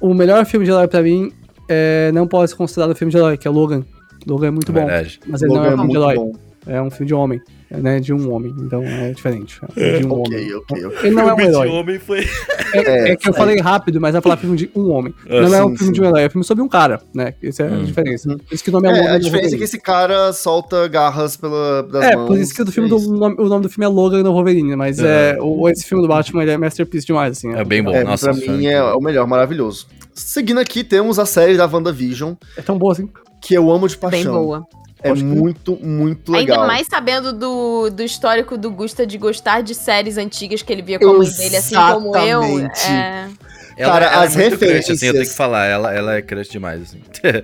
o melhor filme de herói pra mim é, não pode ser considerado filme de herói, que é Logan. Logan é muito bom, Verdade. mas ele Logan não é é um filme de herói. bom. É um filme de homem, é, né? De um homem, então é diferente. É filme de um Ok, homem. ok, ok. Ele não é um Filme de herói. homem foi. É, é que eu é. falei rápido, mas é falar filme de um homem. Ah, não é um sim, filme de um sim. herói, é um filme sobre um cara, né? Essa é a Hum. diferença. Por isso que o nome é, É, Logan. a diferença é que esse cara solta garras pela, das É, mãos. por isso que o, do filme é do, isso. o, nome, o nome do filme é Logan no Wolverine, mas É. é, o, esse filme do Batman ele é masterpiece demais, assim. É bem bom. É, Nossa, pra filme mim é o melhor, maravilhoso. Seguindo aqui, temos a série da WandaVision, É tão boa assim. que eu amo de Bem paixão. boa. É Pode crer. muito, muito legal. Ainda mais sabendo do, do histórico do Gusta de gostar de séries antigas que ele via com a mãe dele, assim como eu. Exatamente. É... Ela, Cara, ela as é muito crush, assim, eu tenho referências- que falar. Ela, ela é crush demais, assim.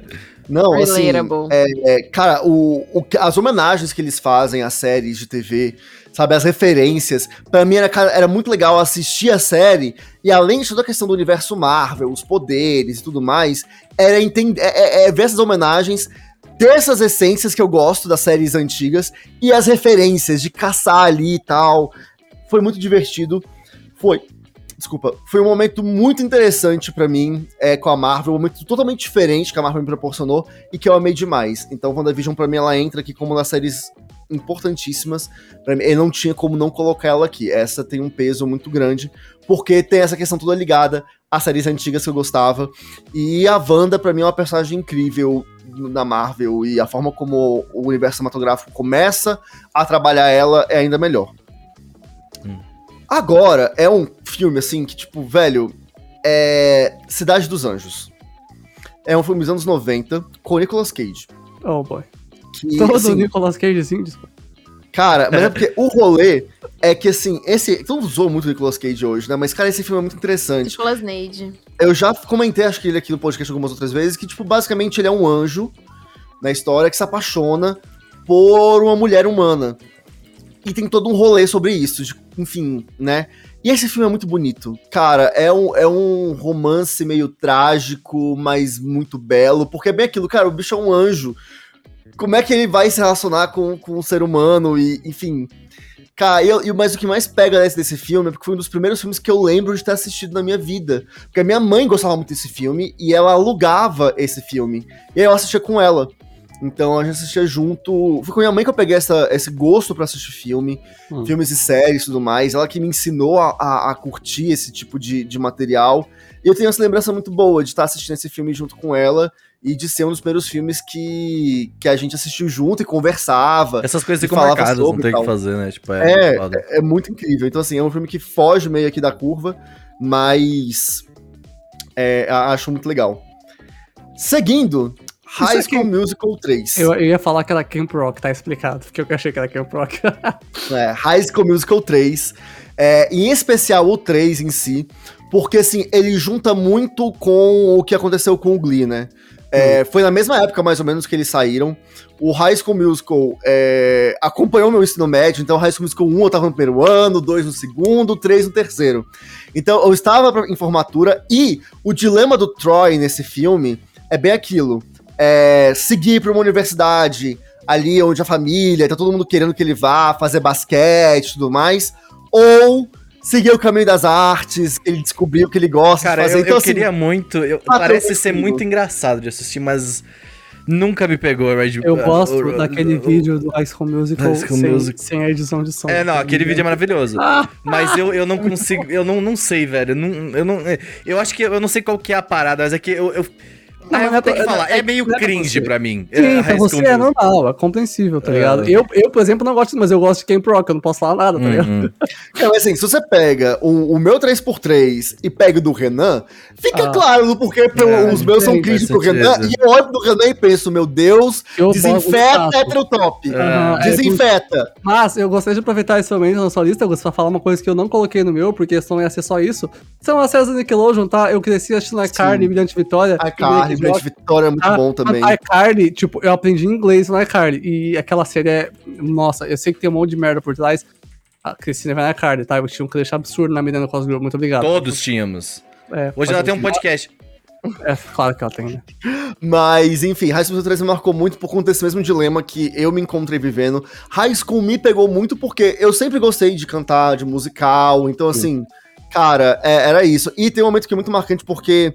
Não, assim, Relatable. é, cara, o, o que- as homenagens que eles fazem às séries de TV, sabe, as referências, pra mim era, era muito legal assistir a série e além de toda a questão do universo Marvel, os poderes e tudo mais, era entender, é, é- é ver essas homenagens, ter essas essências que eu gosto das séries antigas e as referências de caçar ali e tal. Foi muito divertido. Foi. Desculpa, foi um momento muito interessante pra mim é, com a Marvel, um momento totalmente diferente que a Marvel me proporcionou e que eu amei demais. Então, WandaVision, pra mim, ela entra aqui como das séries importantíssimas. Pra mim, eu não tinha como não colocar ela aqui. Essa tem um peso muito grande, porque tem essa questão toda ligada às séries antigas que eu gostava. E a Wanda, pra mim, é uma personagem incrível na Marvel, e a forma como o universo cinematográfico começa a trabalhar ela é ainda melhor. Hum. Agora, é um filme, assim, que, tipo, velho, é Cidade dos Anjos. É um filme dos anos 90, com Nicolas Cage. Oh, boy. Que, Todo assim, Nicolas Cage, assim, desculpa. Cara, mas é porque o rolê é que, assim, esse. Todo mundo usou muito o Nicolas Cage hoje, né? Mas, cara, esse filme é muito interessante. Nicolas Neide. Eu já comentei, acho que ele aqui no podcast algumas outras vezes, que, tipo, basicamente ele é um anjo na história que se apaixona por uma mulher humana. E tem todo um rolê sobre isso, de- enfim, né? E esse filme é muito bonito. Cara, é um, é um romance meio trágico, mas muito belo, porque é bem aquilo, cara, o bicho é um anjo. Como é que ele vai se relacionar com, com um ser humano e, enfim... Cara, eu- e- mas o que mais pega nesse desse filme é porque foi um dos primeiros filmes que eu lembro de ter assistido na minha vida. Porque a minha mãe gostava muito desse filme e ela alugava esse filme. E aí eu assistia com ela. Então a gente assistia junto. Foi com a minha mãe que eu peguei essa, esse gosto pra assistir filme, Hum. filmes e séries e tudo mais. Ela que me ensinou a, a- a curtir esse tipo de, de material. E eu tenho essa lembrança muito boa de estar assistindo esse filme junto com ela e de ser um dos primeiros filmes que, que a gente assistiu junto e conversava. Essas coisas ficam marcadas, não tem o que fazer, né? Tipo, É, é, foda. é muito incrível. Então, assim, é um filme que foge meio aqui da curva, mas é, acho muito legal. Seguindo, High School Musical 3. Eu, eu ia falar que era Camp Rock, tá explicado. Porque eu achei que era Camp Rock. É, High School Musical 3. É, em especial o 3 em si, porque assim, ele junta muito com o que aconteceu com o Glee, né? É, Foi na mesma época, mais ou menos, que eles saíram. O High School Musical é, acompanhou meu ensino médio, então High School Musical 1 eu tava no primeiro ano, 2 no segundo, 3 no terceiro. Então eu estava em formatura e o dilema do Troy nesse filme é bem aquilo. É, seguir para uma universidade ali onde a família, tá todo mundo querendo que ele vá fazer basquete e tudo mais, ou seguir o caminho das artes, ele descobriu que ele gosta Cara, de fazer. eu, então, eu assim, queria muito. eu- parece ser consigo. muito engraçado de assistir, mas nunca me pegou, Red Eu gosto o- o- daquele o- vídeo do High School Musical, High School sem, Musical. sem a edição de som. É, não, aquele vídeo é maravilhoso. Ah, Mas eu, eu não consigo, eu não, não sei, velho. Eu não, eu não. Eu acho que eu não sei qual que é a parada, mas é que eu. eu Não, eu mas vou ter é- que falar, é, é- meio não é cringe pra mim. Sim, É, pra você é normal, é compreensível, tá É. ligado? Eu, eu, por exemplo, não gosto, mas eu gosto de Camp Rock, eu não posso falar nada, tá ligado? Uhum. É, mas assim, se você pega o, o meu 3x3 e pega o do Renan, fica Ah. claro do porquê É, os meus são cringe pro. Renan, e eu olho pro Renan e penso, meu Deus, Eu desinfeta heterotop. É, Desinfeta. Mas eu gostaria de aproveitar esse momento na sua lista, Augusto, pra falar uma coisa que eu não coloquei no meu, porque senão ia ser só isso. São as séries da Nickelodeon, tá? Eu cresci assistindo a Sim. Carne, Brilhante Vitória. A carne, Brilhante Rock. Vitória é muito Ah, bom também. A iCarly, tipo, eu aprendi inglês na iCarly. E aquela série é. Nossa, eu sei que tem um monte de merda por trás. A Cristina vai na iCarly, tá? Eu tinha um crush absurdo na Miranda Cosgrove. Muito obrigado. Todos tínhamos. É, Hoje ela tem um podcast. É, claro que ela tem, né? Mas, enfim, High School Musical 3 me marcou muito por conta desse mesmo dilema que eu me encontrei vivendo. High School me pegou muito porque eu sempre gostei de cantar, de musical, então assim, cara, é- era isso. E tem um momento que é muito marcante porque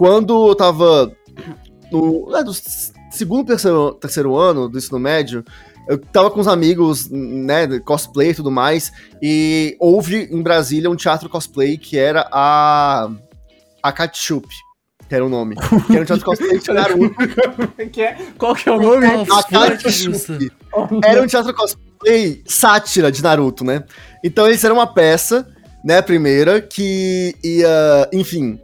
quando eu tava no é, do segundo, terceiro, terceiro ano do ensino médio, eu tava com os amigos, né, cosplay e tudo mais, e houve em Brasília um teatro cosplay que era a a Ketchup, que era o nome. Que era um teatro cosplay de Naruto. Qual que é o nome? A Ketchup. Era um teatro cosplay sátira de Naruto, né? Então eles eram uma peça, né, a primeira, que ia, enfim,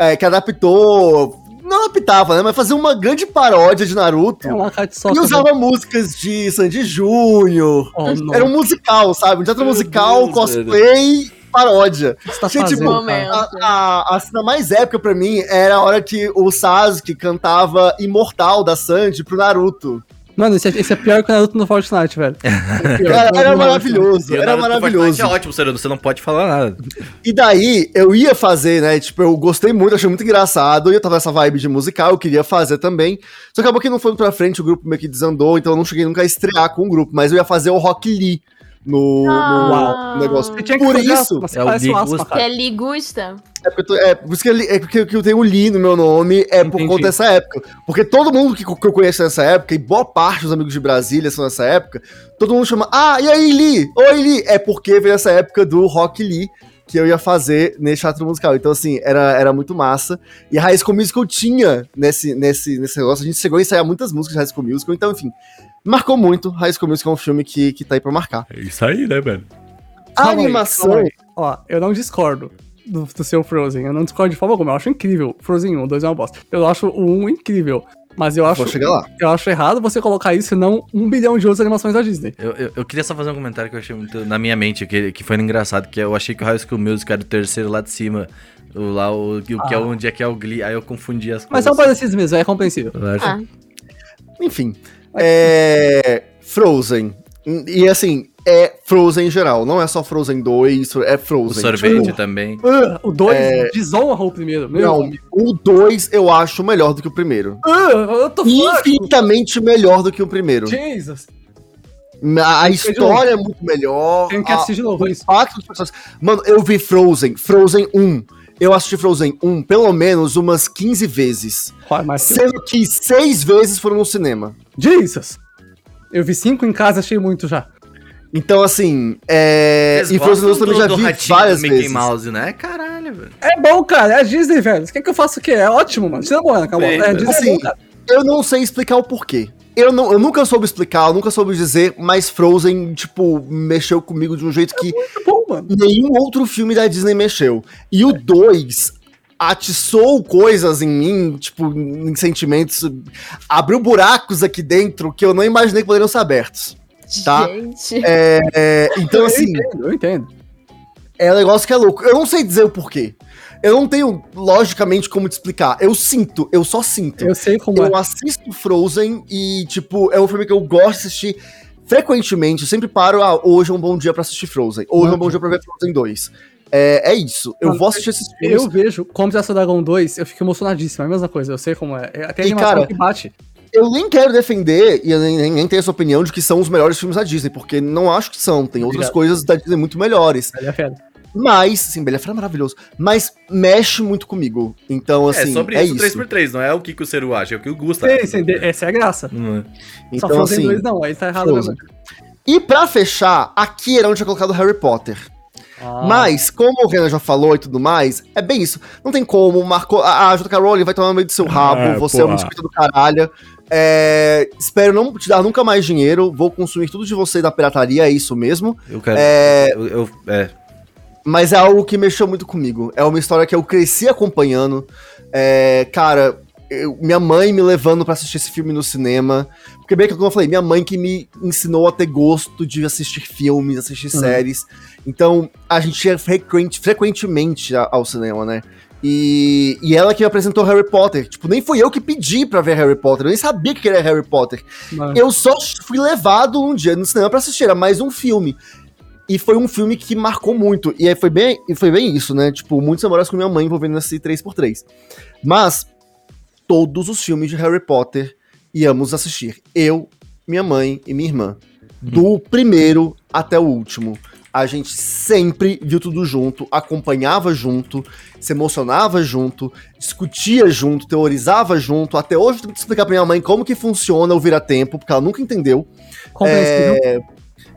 é, que adaptou, não adaptava, né, mas fazia uma grande paródia de Naruto. É uma. E usava músicas de Sandy Júnior. Oh. Era um musical, sabe? Um teatro Meu musical, Deus, cosplay, paródia. Que você tá Gente, fazendo. A, a, a cena mais épica pra mim era a hora que o Sasuke cantava Imortal da Sandy pro Naruto. Mano, esse é, esse é pior que o Naruto no Fortnite, velho. É pior. Era, maravilhoso, o era Naruto maravilhoso. Fortnite É ótimo, Sereno, você não pode falar nada. E daí, eu ia fazer, né? Tipo, eu gostei muito, achei muito engraçado. E eu tava nessa vibe de musical, eu queria fazer também. Só que acabou que não foi pra frente, o grupo meio que desandou, então eu não cheguei nunca a estrear com o grupo. Mas eu ia fazer o Rock Lee no, no Ah. negócio. Você tinha que Por isso, é o Big aspa, é ligusta? é, porque eu tô- é por isso que, ele- é porque eu tenho o Lee no meu nome, é por Entendi. conta dessa época. Porque todo mundo que, que eu conheço nessa época, e boa parte dos amigos de Brasília são nessa época, todo mundo chama, ah, e aí, Lee? Oi, Lee! É porque veio essa época do Rock Lee, que eu ia fazer nesse teatro musical. Então, assim, era, era muito massa. E a High School Musical tinha nesse, nesse, nesse negócio. A gente chegou a ensaiar muitas músicas de High School Musical. Então, enfim, marcou muito. High School Musical é um filme que, que tá aí pra marcar. É isso aí, né, velho? A Calma animação... aí. Ó, eu não discordo do, do seu Frozen. Eu não discordo de forma alguma. Eu acho incrível. Frozen 1, 2 é uma bosta. Eu acho o 1 incrível. Mas eu acho, Vou chegar lá. eu acho errado você colocar isso e não um bilhão de outras animações da Disney. Eu, eu, eu queria só fazer um comentário que eu achei muito na minha mente, que, que foi engraçado, que eu achei que o High School Music era o terceiro lá de cima, o, lá o, o que é Ah. onde é que é o Glee, aí eu confundi as Mas coisas. são parecidos mesmo, é compreensível. Eu acho- Ah, Enfim. É. Frozen. E assim, é Frozen em geral. Não é só Frozen 2, é O Frozen. sorvete Tipo, também. Ah, o 2 É. desonra o primeiro. Meu. Não, o 2 eu acho melhor do que o primeiro. Ah, eu tô Infinitamente melhor do que o primeiro. Jesus. A, Tem história é muito melhor. Tenho que assistir de novo o isso. personagens. Mano, eu vi Frozen, Frozen 1. Eu assisti Frozen 1 pelo menos umas 15 vezes. Mas... Sendo que 6 vezes foram no cinema. Jesus. Eu vi cinco em casa, achei muito já. Então, assim, é. Vocês E Frozen 2 gostam também já do vi várias Mickey vezes. Mouse, né? Caralho, velho. É bom, cara. É a Disney, velho. Você quer que eu faça o quê? É ótimo, mano. Tira a bola, calma. Bem, É, a Disney assim, é bom, cara. Eu não sei explicar o porquê. Eu, não, eu nunca soube explicar, eu nunca soube dizer, mas Frozen, tipo, mexeu comigo de um jeito que Muito bom, mano. nenhum outro filme da Disney mexeu. E o 2, atiçou coisas em mim, tipo, em sentimentos, abriu buracos aqui dentro que eu não imaginei que poderiam ser abertos. Tá. Gente. É, então, assim, Eu entendo, eu entendo. é um negócio que é louco. Eu não sei dizer o porquê. Eu não tenho, logicamente, como te explicar. Eu sinto, eu só sinto. Eu sei como Eu é. assisto Frozen e, tipo, é um filme que eu gosto de assistir frequentemente. Eu sempre paro, ah, hoje é um bom dia pra assistir Frozen. Hoje é um bom dia pra ver Frozen 2. É, é isso. Eu Mano, vou assistir esses filmes. Eu vejo Como Essa Dragon 2, eu fico emocionadíssimo, é a mesma coisa, eu sei como é. É Até a E, cara, que bate. Eu nem quero defender, e eu nem, nem, nem tenho essa opinião de que são os melhores filmes da Disney, porque não acho que são. Tem outras Obrigado. coisas da Disney muito melhores. É fera. Mas, sim, Bela Fera é maravilhoso. Mas mexe muito comigo. Então, assim, é sobre é isso, isso. 3x3, não é o que, que o Seru acha, é o que o Gusta Sim, acha. sim, essa é a graça. É. Só Então, Frozen assim, 2 não, aí tá errado mesmo. E pra fechar, aqui era onde tinha colocado Harry Potter. Ah, Mas, como o Renan já falou e tudo mais, é bem isso. Não tem como, marcou. A, a JK Rowling vai tomar no meio do seu rabo, Ah, você é um porra. biscoito do caralho. É, espero não te dar nunca mais dinheiro, vou consumir tudo de você da pirataria, é isso mesmo. Eu quero. É, Eu, eu- é. mas é algo que mexeu muito comigo. É uma história que eu cresci acompanhando. É, cara, eu- minha mãe me levando pra assistir esse filme no cinema. Porque bem que como eu falei, minha mãe que me ensinou a ter gosto de assistir filmes, assistir Uhum. séries. Então, a gente ia frequente, frequentemente ao cinema, né? E, e ela que me apresentou Harry Potter. Tipo, nem fui eu que pedi pra ver Harry Potter. Eu nem sabia que era Harry Potter. mano. Eu só fui levado um dia no cinema pra assistir, era mais um filme. E foi um filme que marcou muito. E aí foi bem, e foi bem isso, né? Tipo, muitos namorados com minha mãe envolvendo nesse 3x3. Mas, todos os filmes de Harry Potter íamos assistir. Eu, minha mãe e minha irmã. Do primeiro até o último. A gente sempre viu tudo junto, acompanhava junto, se emocionava junto, discutia junto, teorizava junto. Até hoje eu tenho que explicar pra minha mãe como que funciona o vira-tempo, porque ela nunca entendeu. É,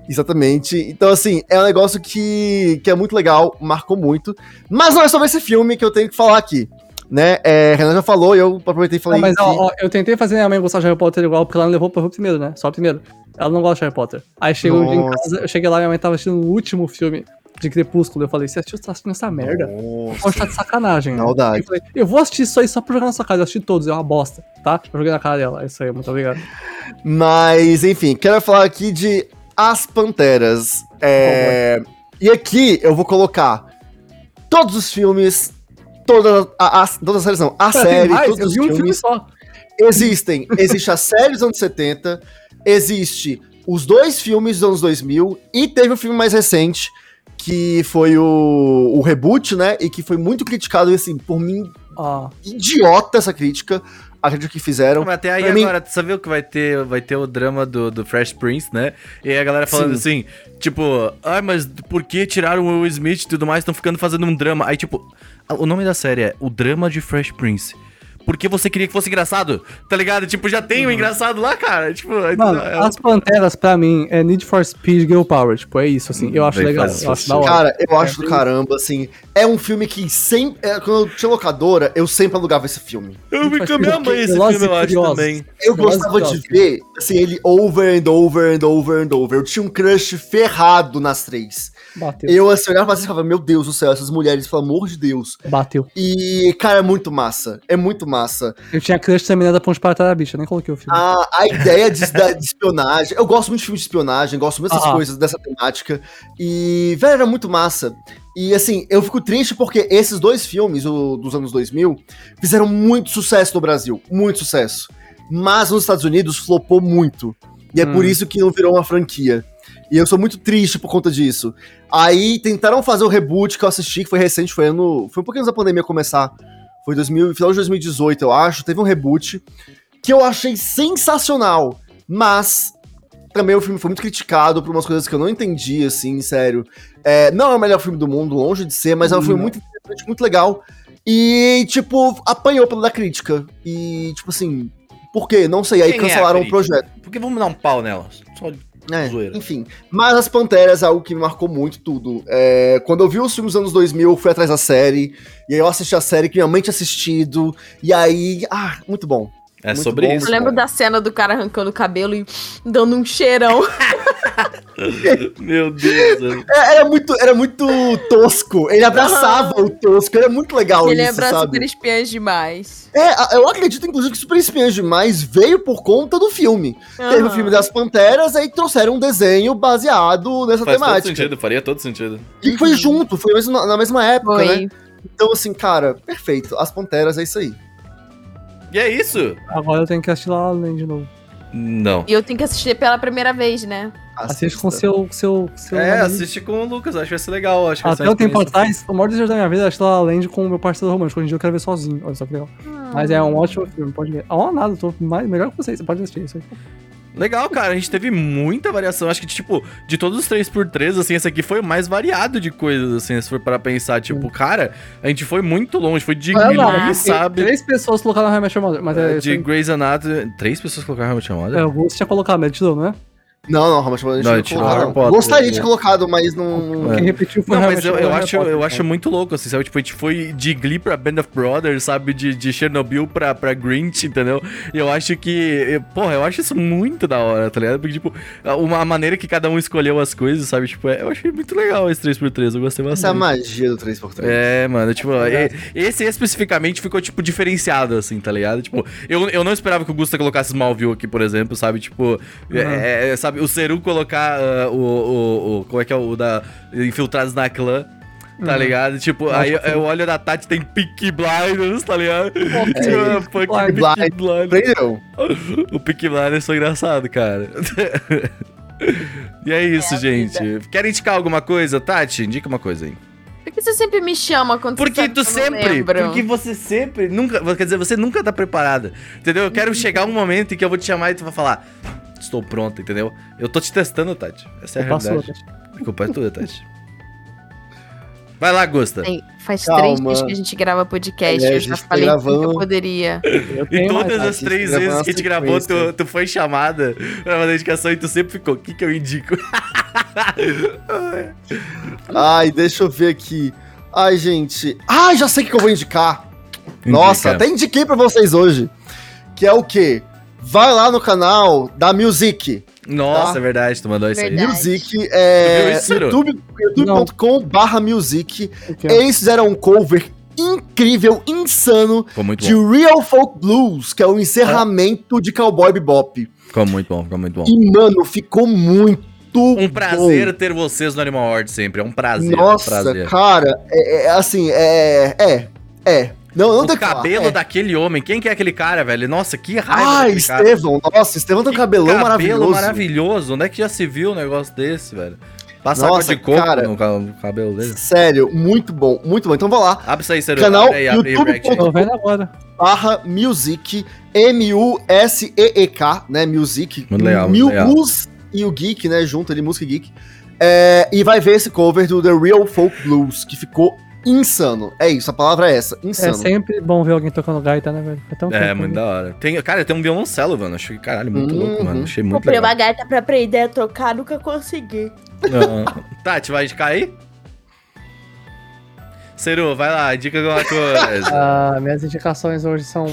exatamente. Então, assim, é um negócio que, que é muito legal, marcou muito. Mas não é sobre esse filme que eu tenho que falar aqui. Né? É, Renan já falou eu aproveitei e falei. Não, mas que- ó, ó, eu tentei fazer minha mãe gostar de Harry Potter igual, porque ela não levou pra ver o primeiro, né? Só o primeiro. Ela não gosta de Harry Potter. Aí chegou um dia em casa, eu cheguei lá e minha mãe tava assistindo o último filme de Crepúsculo. Eu falei, você assistiu, tá assistindo essa merda? Nossa. Estar de sacanagem. Maldade. Eu falei, eu vou assistir isso aí só pra jogar na sua casa. Eu assisti todos, é uma bosta, tá? Eu joguei na cara dela. É isso aí, muito obrigado. Mas, enfim, quero falar aqui de As Panteras. É, e aqui eu vou colocar todos os filmes, toda a, a, toda a série, não, a tem série, todos eu os vi um filme filmes só. existem. Existe a série dos anos 70, existe os dois filmes dos anos 2000 e teve um filme mais recente que foi o, o reboot, né? E que foi muito criticado, e assim, por mim, Ah, idiota essa crítica, a crítica que fizeram. Mas até aí Pra mim- agora, tu sabe o que vai ter? Vai ter o drama do, do Fresh Prince, né? E aí a galera falando assim, tipo, ai, mas por que tiraram o Will Smith e tudo mais? Estão ficando fazendo um drama. Aí, tipo, o nome da série é O Drama de Fresh Prince. Porque você queria que fosse engraçado, tá ligado? Tipo, já tem o engraçado lá, cara. Tipo, Mano, é- as Panteras, pra mim, é Need for Speed Girl Power. Tipo, é isso, assim. Eu acho Bem, legal. Eu acho da hora. Cara, eu acho É, do caramba, assim. É um filme que sempre. é, quando eu tinha locadora, eu sempre alugava esse filme. eu vi com a minha mãe esse filme, eu acho também. Eu gostava de ver, assim, ele over and over and over and over. Eu tinha um crush ferrado nas três. Bateu. Eu, assim, olhava pra vocês e falava, meu Deus do céu, essas mulheres, pelo amor de Deus. Bateu. E, cara, é muito massa. É muito massa. Eu tinha crush também da Ponte para a bicha, nem coloquei o filme. A, a ideia de, da- de espionagem. Eu gosto muito de filmes de espionagem, gosto muito dessas Ah. coisas, dessa temática. E, velho, era muito massa. E, assim, eu fico triste porque esses dois filmes, o, dos anos 2000, fizeram muito sucesso no Brasil. Muito sucesso. Mas nos Estados Unidos flopou muito. E é por Hum. isso que não virou uma franquia. E eu sou muito triste por conta disso. Aí tentaram fazer o reboot que eu assisti, que foi recente, foi ano. Foi um pouquinho antes da pandemia começar. Foi 2000, final de 2018, eu acho. Teve um reboot que eu achei sensacional. Mas também o filme foi muito criticado por umas coisas que eu não entendi, assim, sério. É, não é o melhor filme do mundo, longe de ser, mas é um filme muito interessante, muito legal. E, tipo, apanhou pela crítica. E, tipo assim, por quê? Não sei. Aí Quem é cancelaram o crítica? projeto. Por que vamos dar um pau nelas? Só É, enfim. Mas As Panteras é algo que me marcou muito tudo. É, quando eu vi os filmes dos anos 2000, eu fui atrás da série. E aí eu assisti a série que minha mãe tinha assistido. E aí, ah, muito bom. É Muito sobre bom. isso. Eu lembro da cena do cara arrancando o cabelo e dando um cheirão. Meu Deus. velho. É, Era muito, era muito tosco. Ele abraçava o tosco. Era muito legal Ele isso, sabe? super espiãs demais. É, eu acredito, inclusive, que Super Espiãs Demais veio por conta do filme. Teve o filme das Panteras, aí trouxeram um desenho baseado nessa Faz todo temática. sentido, faria todo sentido. E foi junto, foi na, mesma época, né? Foi. Então, assim, cara, perfeito. As Panteras é isso aí. E é isso? Agora eu tenho que assistir lá além de novo. Não. E eu tenho que assistir pela primeira vez, né? Assiste com seu. seu, seu É, amigo. assiste com o Lucas, acho que vai ser legal. Acho que Até um tempo atrás, o maior desejo da minha vida é assistir La La Land com o meu parceiro romântico. Hoje em dia eu quero ver sozinho. Olha só que legal. Mas é um ótimo filme, pode ver. Ah, nada, eu tô mais, melhor que vocês. Você pode assistir isso aí. Legal, cara. A gente teve muita variação. Acho que, tipo, de todos os 3x3, assim, esse aqui foi o mais variado de coisas, assim, se for para pensar. Tipo, cara, a gente foi muito longe. Foi de Glee, tem sabe? Três pessoas colocaram How I Met Your Mother, mas é. de isso Grey's Anatomy. Três pessoas colocaram How I Met Your Mother? É, o Ghost tinha colocado, mas ele tirou, não é? Não, não, realmente a gente Não, tirou. Harry Potter. Gostaria de ter colocado, mas não. É. Quem repetiu foi Não, How mas eu, eu Mother, acho, eu Potter, acho muito louco, assim, sabe? Tipo, a gente foi de Glee pra Band of Brothers, sabe? De, de Chernobyl pra, pra Grinch, entendeu? E eu acho que, eu- porra, eu acho isso muito da hora, tá ligado? Porque, tipo, uma a maneira que cada um escolheu as coisas, sabe? Tipo, é- eu achei muito legal esse 3x3, eu gostei Essa é a bastante. magia do 3x3. É, mano, tipo, e- esse especificamente ficou, tipo, diferenciado, assim, tá ligado? Tipo, eu, eu não esperava que o Gusta colocasse Smallville aqui, por exemplo, sabe? Tipo, é- é, sabe, o Seru colocar ah, o, o, o- Como é que é o da. Infiltrados na clã. Tá Uhum. ligado? Tipo, Nossa, aí foi- eu olho da Tati, tem Peaky Blinders, tá ligado? Tipo, ah, fuck Blind- Peaky Blinders. O Peaky Blinders foi engraçado, cara. e é isso, É gente. Querem indicar alguma coisa? Tati, indica uma coisa aí. Por que você sempre me chama quando Porque tu não sempre, porque você sempre, nunca, quer dizer, você nunca tá preparada, entendeu? Eu quero chegar um momento em que eu vou te chamar e tu vai falar, estou pronta, entendeu? Eu tô te testando, Tati. Essa é a realidade. outra. A culpa é tua, Tati. Vai lá, Gusta. Faz Calma. três dias que a gente grava podcast. É, eu já tá falei que eu poderia. Eu E todas as três vezes que a gente gravou, tu, tu foi chamada pra uma dedicação e tu sempre ficou, o que que eu indico? Ai, deixa eu ver aqui. Ai, gente. Ai, já sei o que eu vou indicar. Nossa, Indica. até indiquei pra vocês hoje. Que é o quê? Vai lá no canal da Music. Nossa, Tá. é verdade, tu mandou isso aí. Verdade. Music é isso, Ciro? YouTube- youtube.com barra music. O quê? Eles fizeram um cover incrível, insano, de bom, Real Folk Blues, que é o encerramento de Cowboy Bebop. ficou muito bom, ficou muito bom. E, mano, ficou muito Um prazer ter vocês no Animal World sempre, é um prazer, Nossa, um prazer. cara, é, é, assim, é. É. É. Não, não o cabelo é. daquele homem, quem que é aquele cara, velho? Nossa, que raiva Ah, daquele cara. Estevão. Nossa, Estevão tem um cabelão cabelo maravilhoso. maravilhoso. Onde é que já se viu um negócio desse, velho? Passa Nossa, de coco cara. no ca- no cabelo dele. Sério, muito bom, muito bom. Então vá lá, Abre isso aí, Ciro. Canal abre aí, abre aí o YouTube react aí. Tô vendo agora. barra music, M-U-S-E-E-K, né, music. Muito legal, muito legal. E o Geek, né, junto ali, Música e Geek. É, e vai ver esse cover do The Real Folk Blues, que ficou insano. É isso, a palavra é essa, É insano. sempre bom ver alguém tocando gaita, né, velho? Faz tão É, muito da hora. Tem, cara, tem um violoncelo, mano. Achei, caralho, muito Uhum. louco, mano. Achei muito Comprei legal. uma gaita pra aprender a tocar, nunca consegui. Não. Tati, vai indicar aí? Ceru, vai lá, indica alguma coisa. Ah, minhas indicações hoje são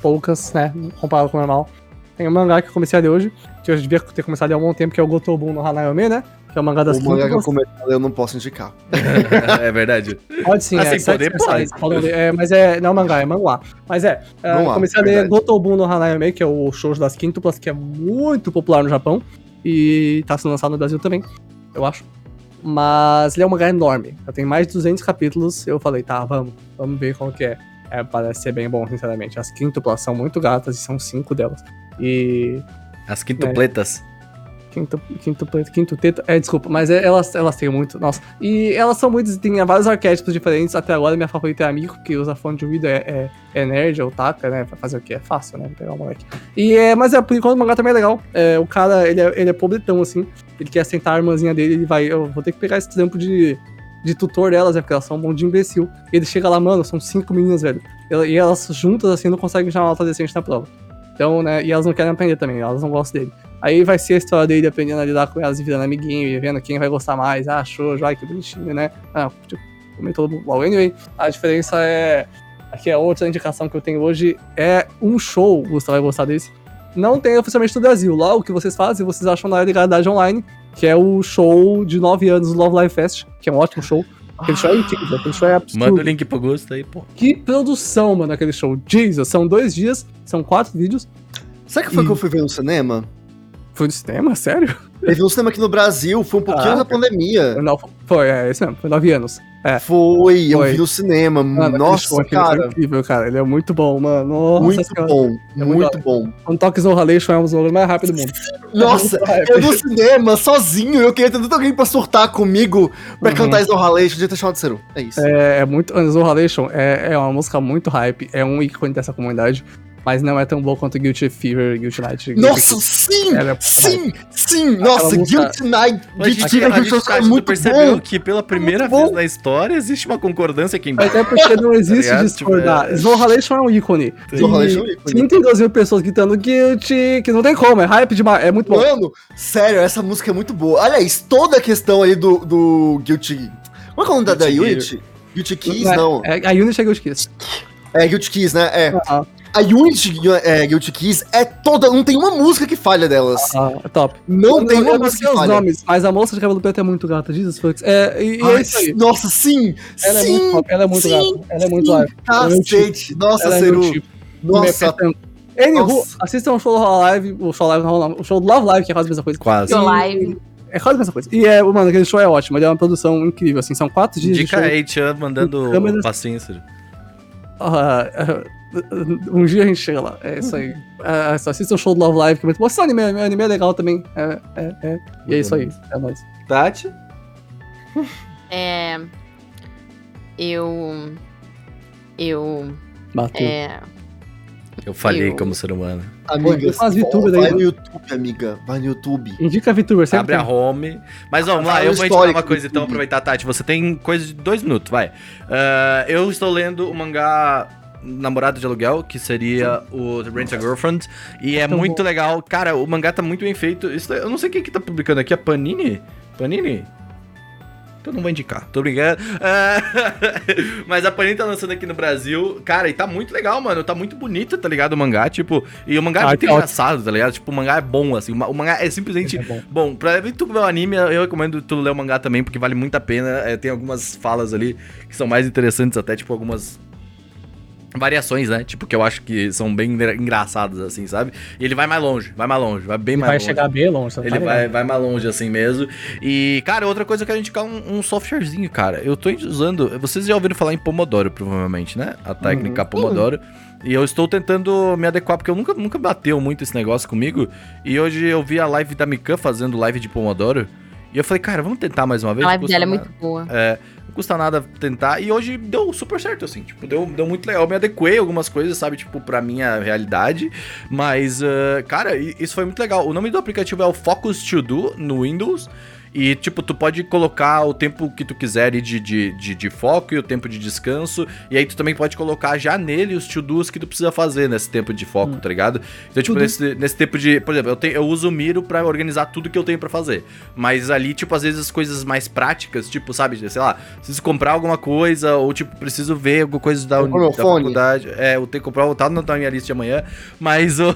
poucas, né? Comparado com o normal. Tem um mangá que eu comecei a ler hoje, que eu devia ter começado a ler há um bom tempo, que é o Gotobun no Hanayome, né? Que é o mangá das O mangá que eu comecei ler, eu não posso indicar. é verdade. Pode sim, Assim, é. poder pode. ler. É, mas é. Não é mangá, é manhwa. Mas é. é, Manhwa, comecei a ler verdade. Gotobun no Hanayome, que é o shoujo das quíntuplas, que é muito popular no Japão. E tá sendo lançado no Brasil também, eu acho. Mas ele é um mangá enorme. Já tem mais de 200 capítulos. Eu falei, tá, vamos. Vamos ver como que é. É, parece ser bem bom, sinceramente. As quíntuplas são muito gatas e são cinco delas. E As quintupletas. Quinto, quinto, preto, quinto teto. É, desculpa, mas é- elas, elas têm muito. Nossa. E elas são muito. Tem vários arquétipos diferentes. Até agora, minha favorita é amigo, que usa fone de ouvido, é, é, é nerd, é otaka, né? Pra fazer o quê? É fácil, né? Pegar o moleque. E é, mas é, por enquanto o mangá também é legal. É, o cara, ele é, ele é pobretão, assim. Ele quer sentar a irmãzinha dele, ele vai. Eu vou ter que pegar esse trampo de, de tutor delas, né? Porque elas são um monte de imbecil. Ele chega lá, mano, são cinco meninas, velho. E elas juntas, assim, não conseguem chamar uma nota decente na prova. Então, né? E elas não querem aprender também, elas não gostam dele. Aí vai ser a história dele aprendendo a lidar com elas e virando amiguinho e vendo quem vai gostar mais. Ah, show, ai, que bonitinho, né? Ah, tipo, comentou logo. Anyway, a diferença é aqui é outra indicação que eu tenho hoje, é um show, Gustavo vai gostar desse. Não tem oficialmente no Brasil. Lá o que vocês fazem, vocês acham na realidade online, que é o show de 9 anos do Love Live Fest, que é um ótimo show. Aquele show é incrível, aquele show é absurdo. Manda o link pro Gusto aí, pô. Que produção, mano, aquele show. Jesus, são dois dias, são quatro vídeos. Sabe que foi que eu fui ver no cinema? Foi no cinema? Sério? Teve um cinema aqui no Brasil, foi um pouquinho Ah, da pandemia. Não, foi, é isso mesmo, foi nove anos. É. Foi, eu Foi. vi no cinema. Mano, Nossa, show, cara. incrível, cara. Ele é muito bom, mano. Nossa muito senhora. bom, É muito muito bom. Um toque no Halation é um dos lugares mais rápidos do mundo. Nossa, eu no cinema, sozinho, eu queria ter tanto alguém pra surtar comigo pra Uhum. cantar Snorralation, de ter chamado de Seru. É isso. É, é muito. Zo Halation é, é uma música muito hype, é um ícone dessa comunidade, mas não é tão boa quanto Guilty Fever, Guilty Night. Guilty Nossa, sim! Ela é- sim! Sim! Nossa, Guilty Night, Guilty Fever, Guilty Night é muito percebeu bom. que pela primeira Muito vez na história existe uma concordância aqui Mas embaixo. é porque não existe ligado? discordar. Tipo, é- Slow Halation é um ícone. Slow Halation é um ícone. 32 mil pessoas gritando Guilty, que não tem como, é hype demais, é muito bom. Mano, sério, essa música é muito boa. Aliás, toda a questão ali do, do Guilty... Como é que é o nome da, da Guilty Unity? Guilty Keys, não. É, a Unity é Guilty Kiss. É Guilty Keys, né? É. Ah, A Unity é, Guilty Keys é toda... Não tem uma música que falha delas. ah, é top. Não Eu tem eu uma não música sei que os falha. nomes, mas a moça de cabelo preto é muito gata, Jesus fucks. É, e, e é Ai, isso aí. Nossa, sim! Ela é sim, muito top, ela é muito sim, gata. Ela é muito live. É meu tipo. Cacete! Nossa, Ela é Seru. tipo. Nossa, Anywho, Nossa. assistam o show Live, o show, live, não, não, o show do Love Live, que é quase a mesma coisa. Quase. Show live. É quase a mesma coisa. E é, mano, aquele show é ótimo, ele é uma produção incrível, assim, são quatro dias de Indica show. mandando Câmeras- paciência. Ah, ah, um dia a gente chega lá, é isso aí. Ah, só assistam o show do Love Live, que é muito bom. Assistam o anime, anime é legal também. É, é, é. E é isso aí, é nóis. Tati? É. Eu. Eu. Bateu. É. Eu falhei Eu- como ser humano. amiga, faz vai VTuber daí, no mano. YouTube, amiga. Vai no YouTube. Indica a VTuber, sempre Abre a home. Mas vamos lá, Fala eu vou indicar uma coisa então, aproveitar, Tati. Você tem coisa de dois minutos, vai. Ah, eu estou lendo o mangá Namorado de Aluguel, que seria o The Rent a Girlfriend. E é Tão muito bom. legal. Cara, o mangá tá muito bem feito. Isso- eu não sei quem que tá publicando aqui, a Panini? Panini? Então não vou indicar, tô brincando. Ah, Mas a Panini tá lançando aqui no Brasil. Cara, e tá muito legal, mano. Tá muito bonito, tá ligado? O mangá, tipo. E o mangá é Ah, muito que ótimo. engraçado, tá ligado? Tipo, o mangá é bom, assim. O mangá é simplesmente É bom. Bom, pra tu ver o anime, eu recomendo tu ler o mangá também, porque vale muito a pena. É, tem algumas falas ali que são mais interessantes, até, tipo, algumas variações, né? Tipo, que eu acho que são bem engra- engraçadas, assim, sabe? E ele vai mais longe, vai mais longe, vai bem Ele mais vai longe. chegar bem longe, tá Ele vai, vai mais longe assim mesmo. E, cara, outra coisa eu quero indicar um, um softwarezinho, cara. Eu tô usando. Vocês já ouviram falar em Pomodoro, provavelmente, né? A técnica Pomodoro. E eu estou tentando me adequar, porque eu nunca, nunca bateu muito esse negócio comigo. E hoje eu vi a live da Mikan fazendo live de Pomodoro. E eu falei, cara, vamos tentar mais uma vez? A Não live dela é nada. muito boa. É, custa nada tentar. E hoje deu super certo, assim. Tipo, deu, deu muito legal. Eu me adequei algumas coisas, sabe? Tipo, pra minha realidade. Mas, ah, cara, isso foi muito legal. O nome do aplicativo é o Focus To Do no Windows. E, tipo, tu pode colocar o tempo que tu quiser de, de, de, de foco e o tempo de descanso. E aí tu também pode colocar já nele os to-dos que tu precisa fazer nesse tempo de foco, tá ligado? Então, tipo, nesse, nesse tempo de. Por exemplo, eu, tenho, eu uso o Miro pra organizar tudo que eu tenho pra fazer. Mas ali, tipo, às vezes as coisas mais práticas, tipo, sabe, sei lá, preciso comprar alguma coisa, ou tipo, preciso ver alguma coisa da, da faculdade. É, eu tenho que comprar, tá na na minha lista de amanhã, mas o.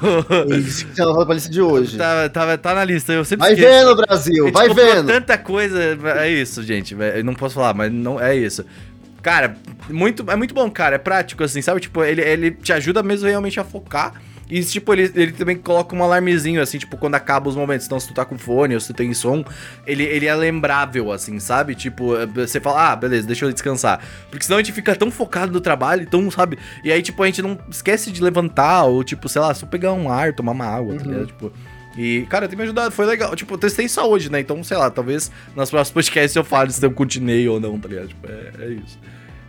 Isso que tinha na lista de hoje. tá, tá, tá na lista, eu sempre Vai esqueço. vendo, Brasil, vai vendo. Tanta coisa, é isso, gente. Eu não posso falar, mas não é isso. Cara, muito, é muito bom, cara. É prático, assim, sabe? Tipo, ele, ele te ajuda mesmo realmente a focar. E, tipo, ele, ele também coloca um alarmezinho, assim, tipo, quando acaba os momentos. Então, se tu tá com fone ou se tu tem som, ele, ele é lembrável, assim, sabe? Tipo, você fala, ah, beleza, deixa eu descansar. Porque senão a gente fica tão focado no trabalho, então, sabe? E aí, tipo, a gente não esquece de levantar, ou, tipo, sei lá, só pegar um ar, tomar uma água, tá ligado? Tipo. E, cara, tem me ajudado, foi legal. Tipo, eu testei hoje, né? Então, sei lá, talvez nas próximas podcasts eu fale se eu continuei ou não, tá ligado? Tipo, é, é isso.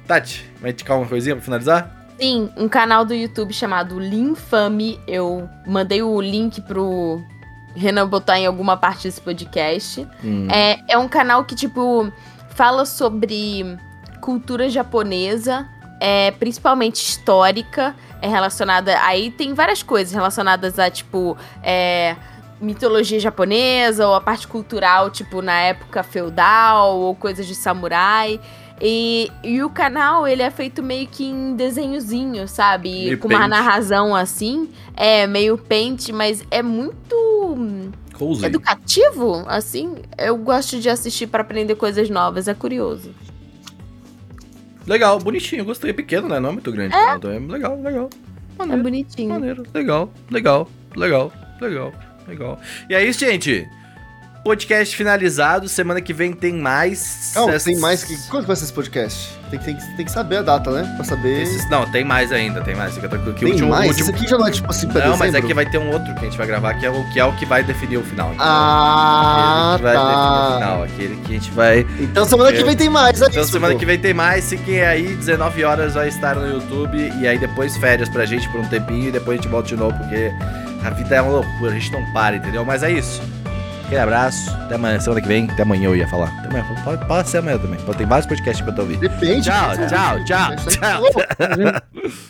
Tati, vai indicar uma coisinha pra finalizar? Sim, um canal do YouTube chamado Linfame. Eu mandei o link pro Renan botar em alguma parte desse podcast. Hum. É, é um canal que, tipo, fala sobre cultura japonesa, é, principalmente histórica, é relacionada. Aí tem várias coisas relacionadas a, tipo, é, mitologia japonesa, ou a parte cultural, tipo, na época feudal, ou coisas de samurai. E, e o canal, ele é feito meio que em desenhozinho, sabe? Meio Com uma narração assim. É meio pente, mas é muito Cozy. educativo, assim. Eu gosto de assistir pra aprender coisas novas, é curioso. Legal, bonitinho, gostei. Pequeno, né? Não é muito grande. É, é legal, legal. É Maneiro, bonitinho. maneiro. Legal, legal, legal, legal, legal. E é isso, gente. Podcast finalizado. Semana que vem tem mais. Calma, Essas- tem mais que. Quando vai ser esse podcast? Tem, que- tem, tem que saber a data, né? Pra saber. Esses- não, tem mais ainda, tem mais. Fica tranquilo. Que tem último, mais? último- Esse aqui já não é tipo assim pra Não, mas dezembro? aqui vai ter um outro que a gente vai gravar, que é o que, é o que vai definir o final. entendeu? Ah, aquele que vai definir o tá. final. Aquele que a gente vai. Então semana que vem tem mais, é Então isso, semana pô. que vem tem mais. Fiquem aí, 19 horas vai estar no YouTube. E aí depois férias pra gente por um tempinho. E depois a gente volta de novo, porque a vida é uma loucura, a gente não para, entendeu? Mas é isso. Aquele abraço. Até amanhã, semana que vem. Até amanhã eu ia falar. Até amanhã. Pode, pode ser amanhã também. Tem vários podcasts pra tu ouvir. Depende. Tchau, tchau, tchau, aí- tchau. Gente-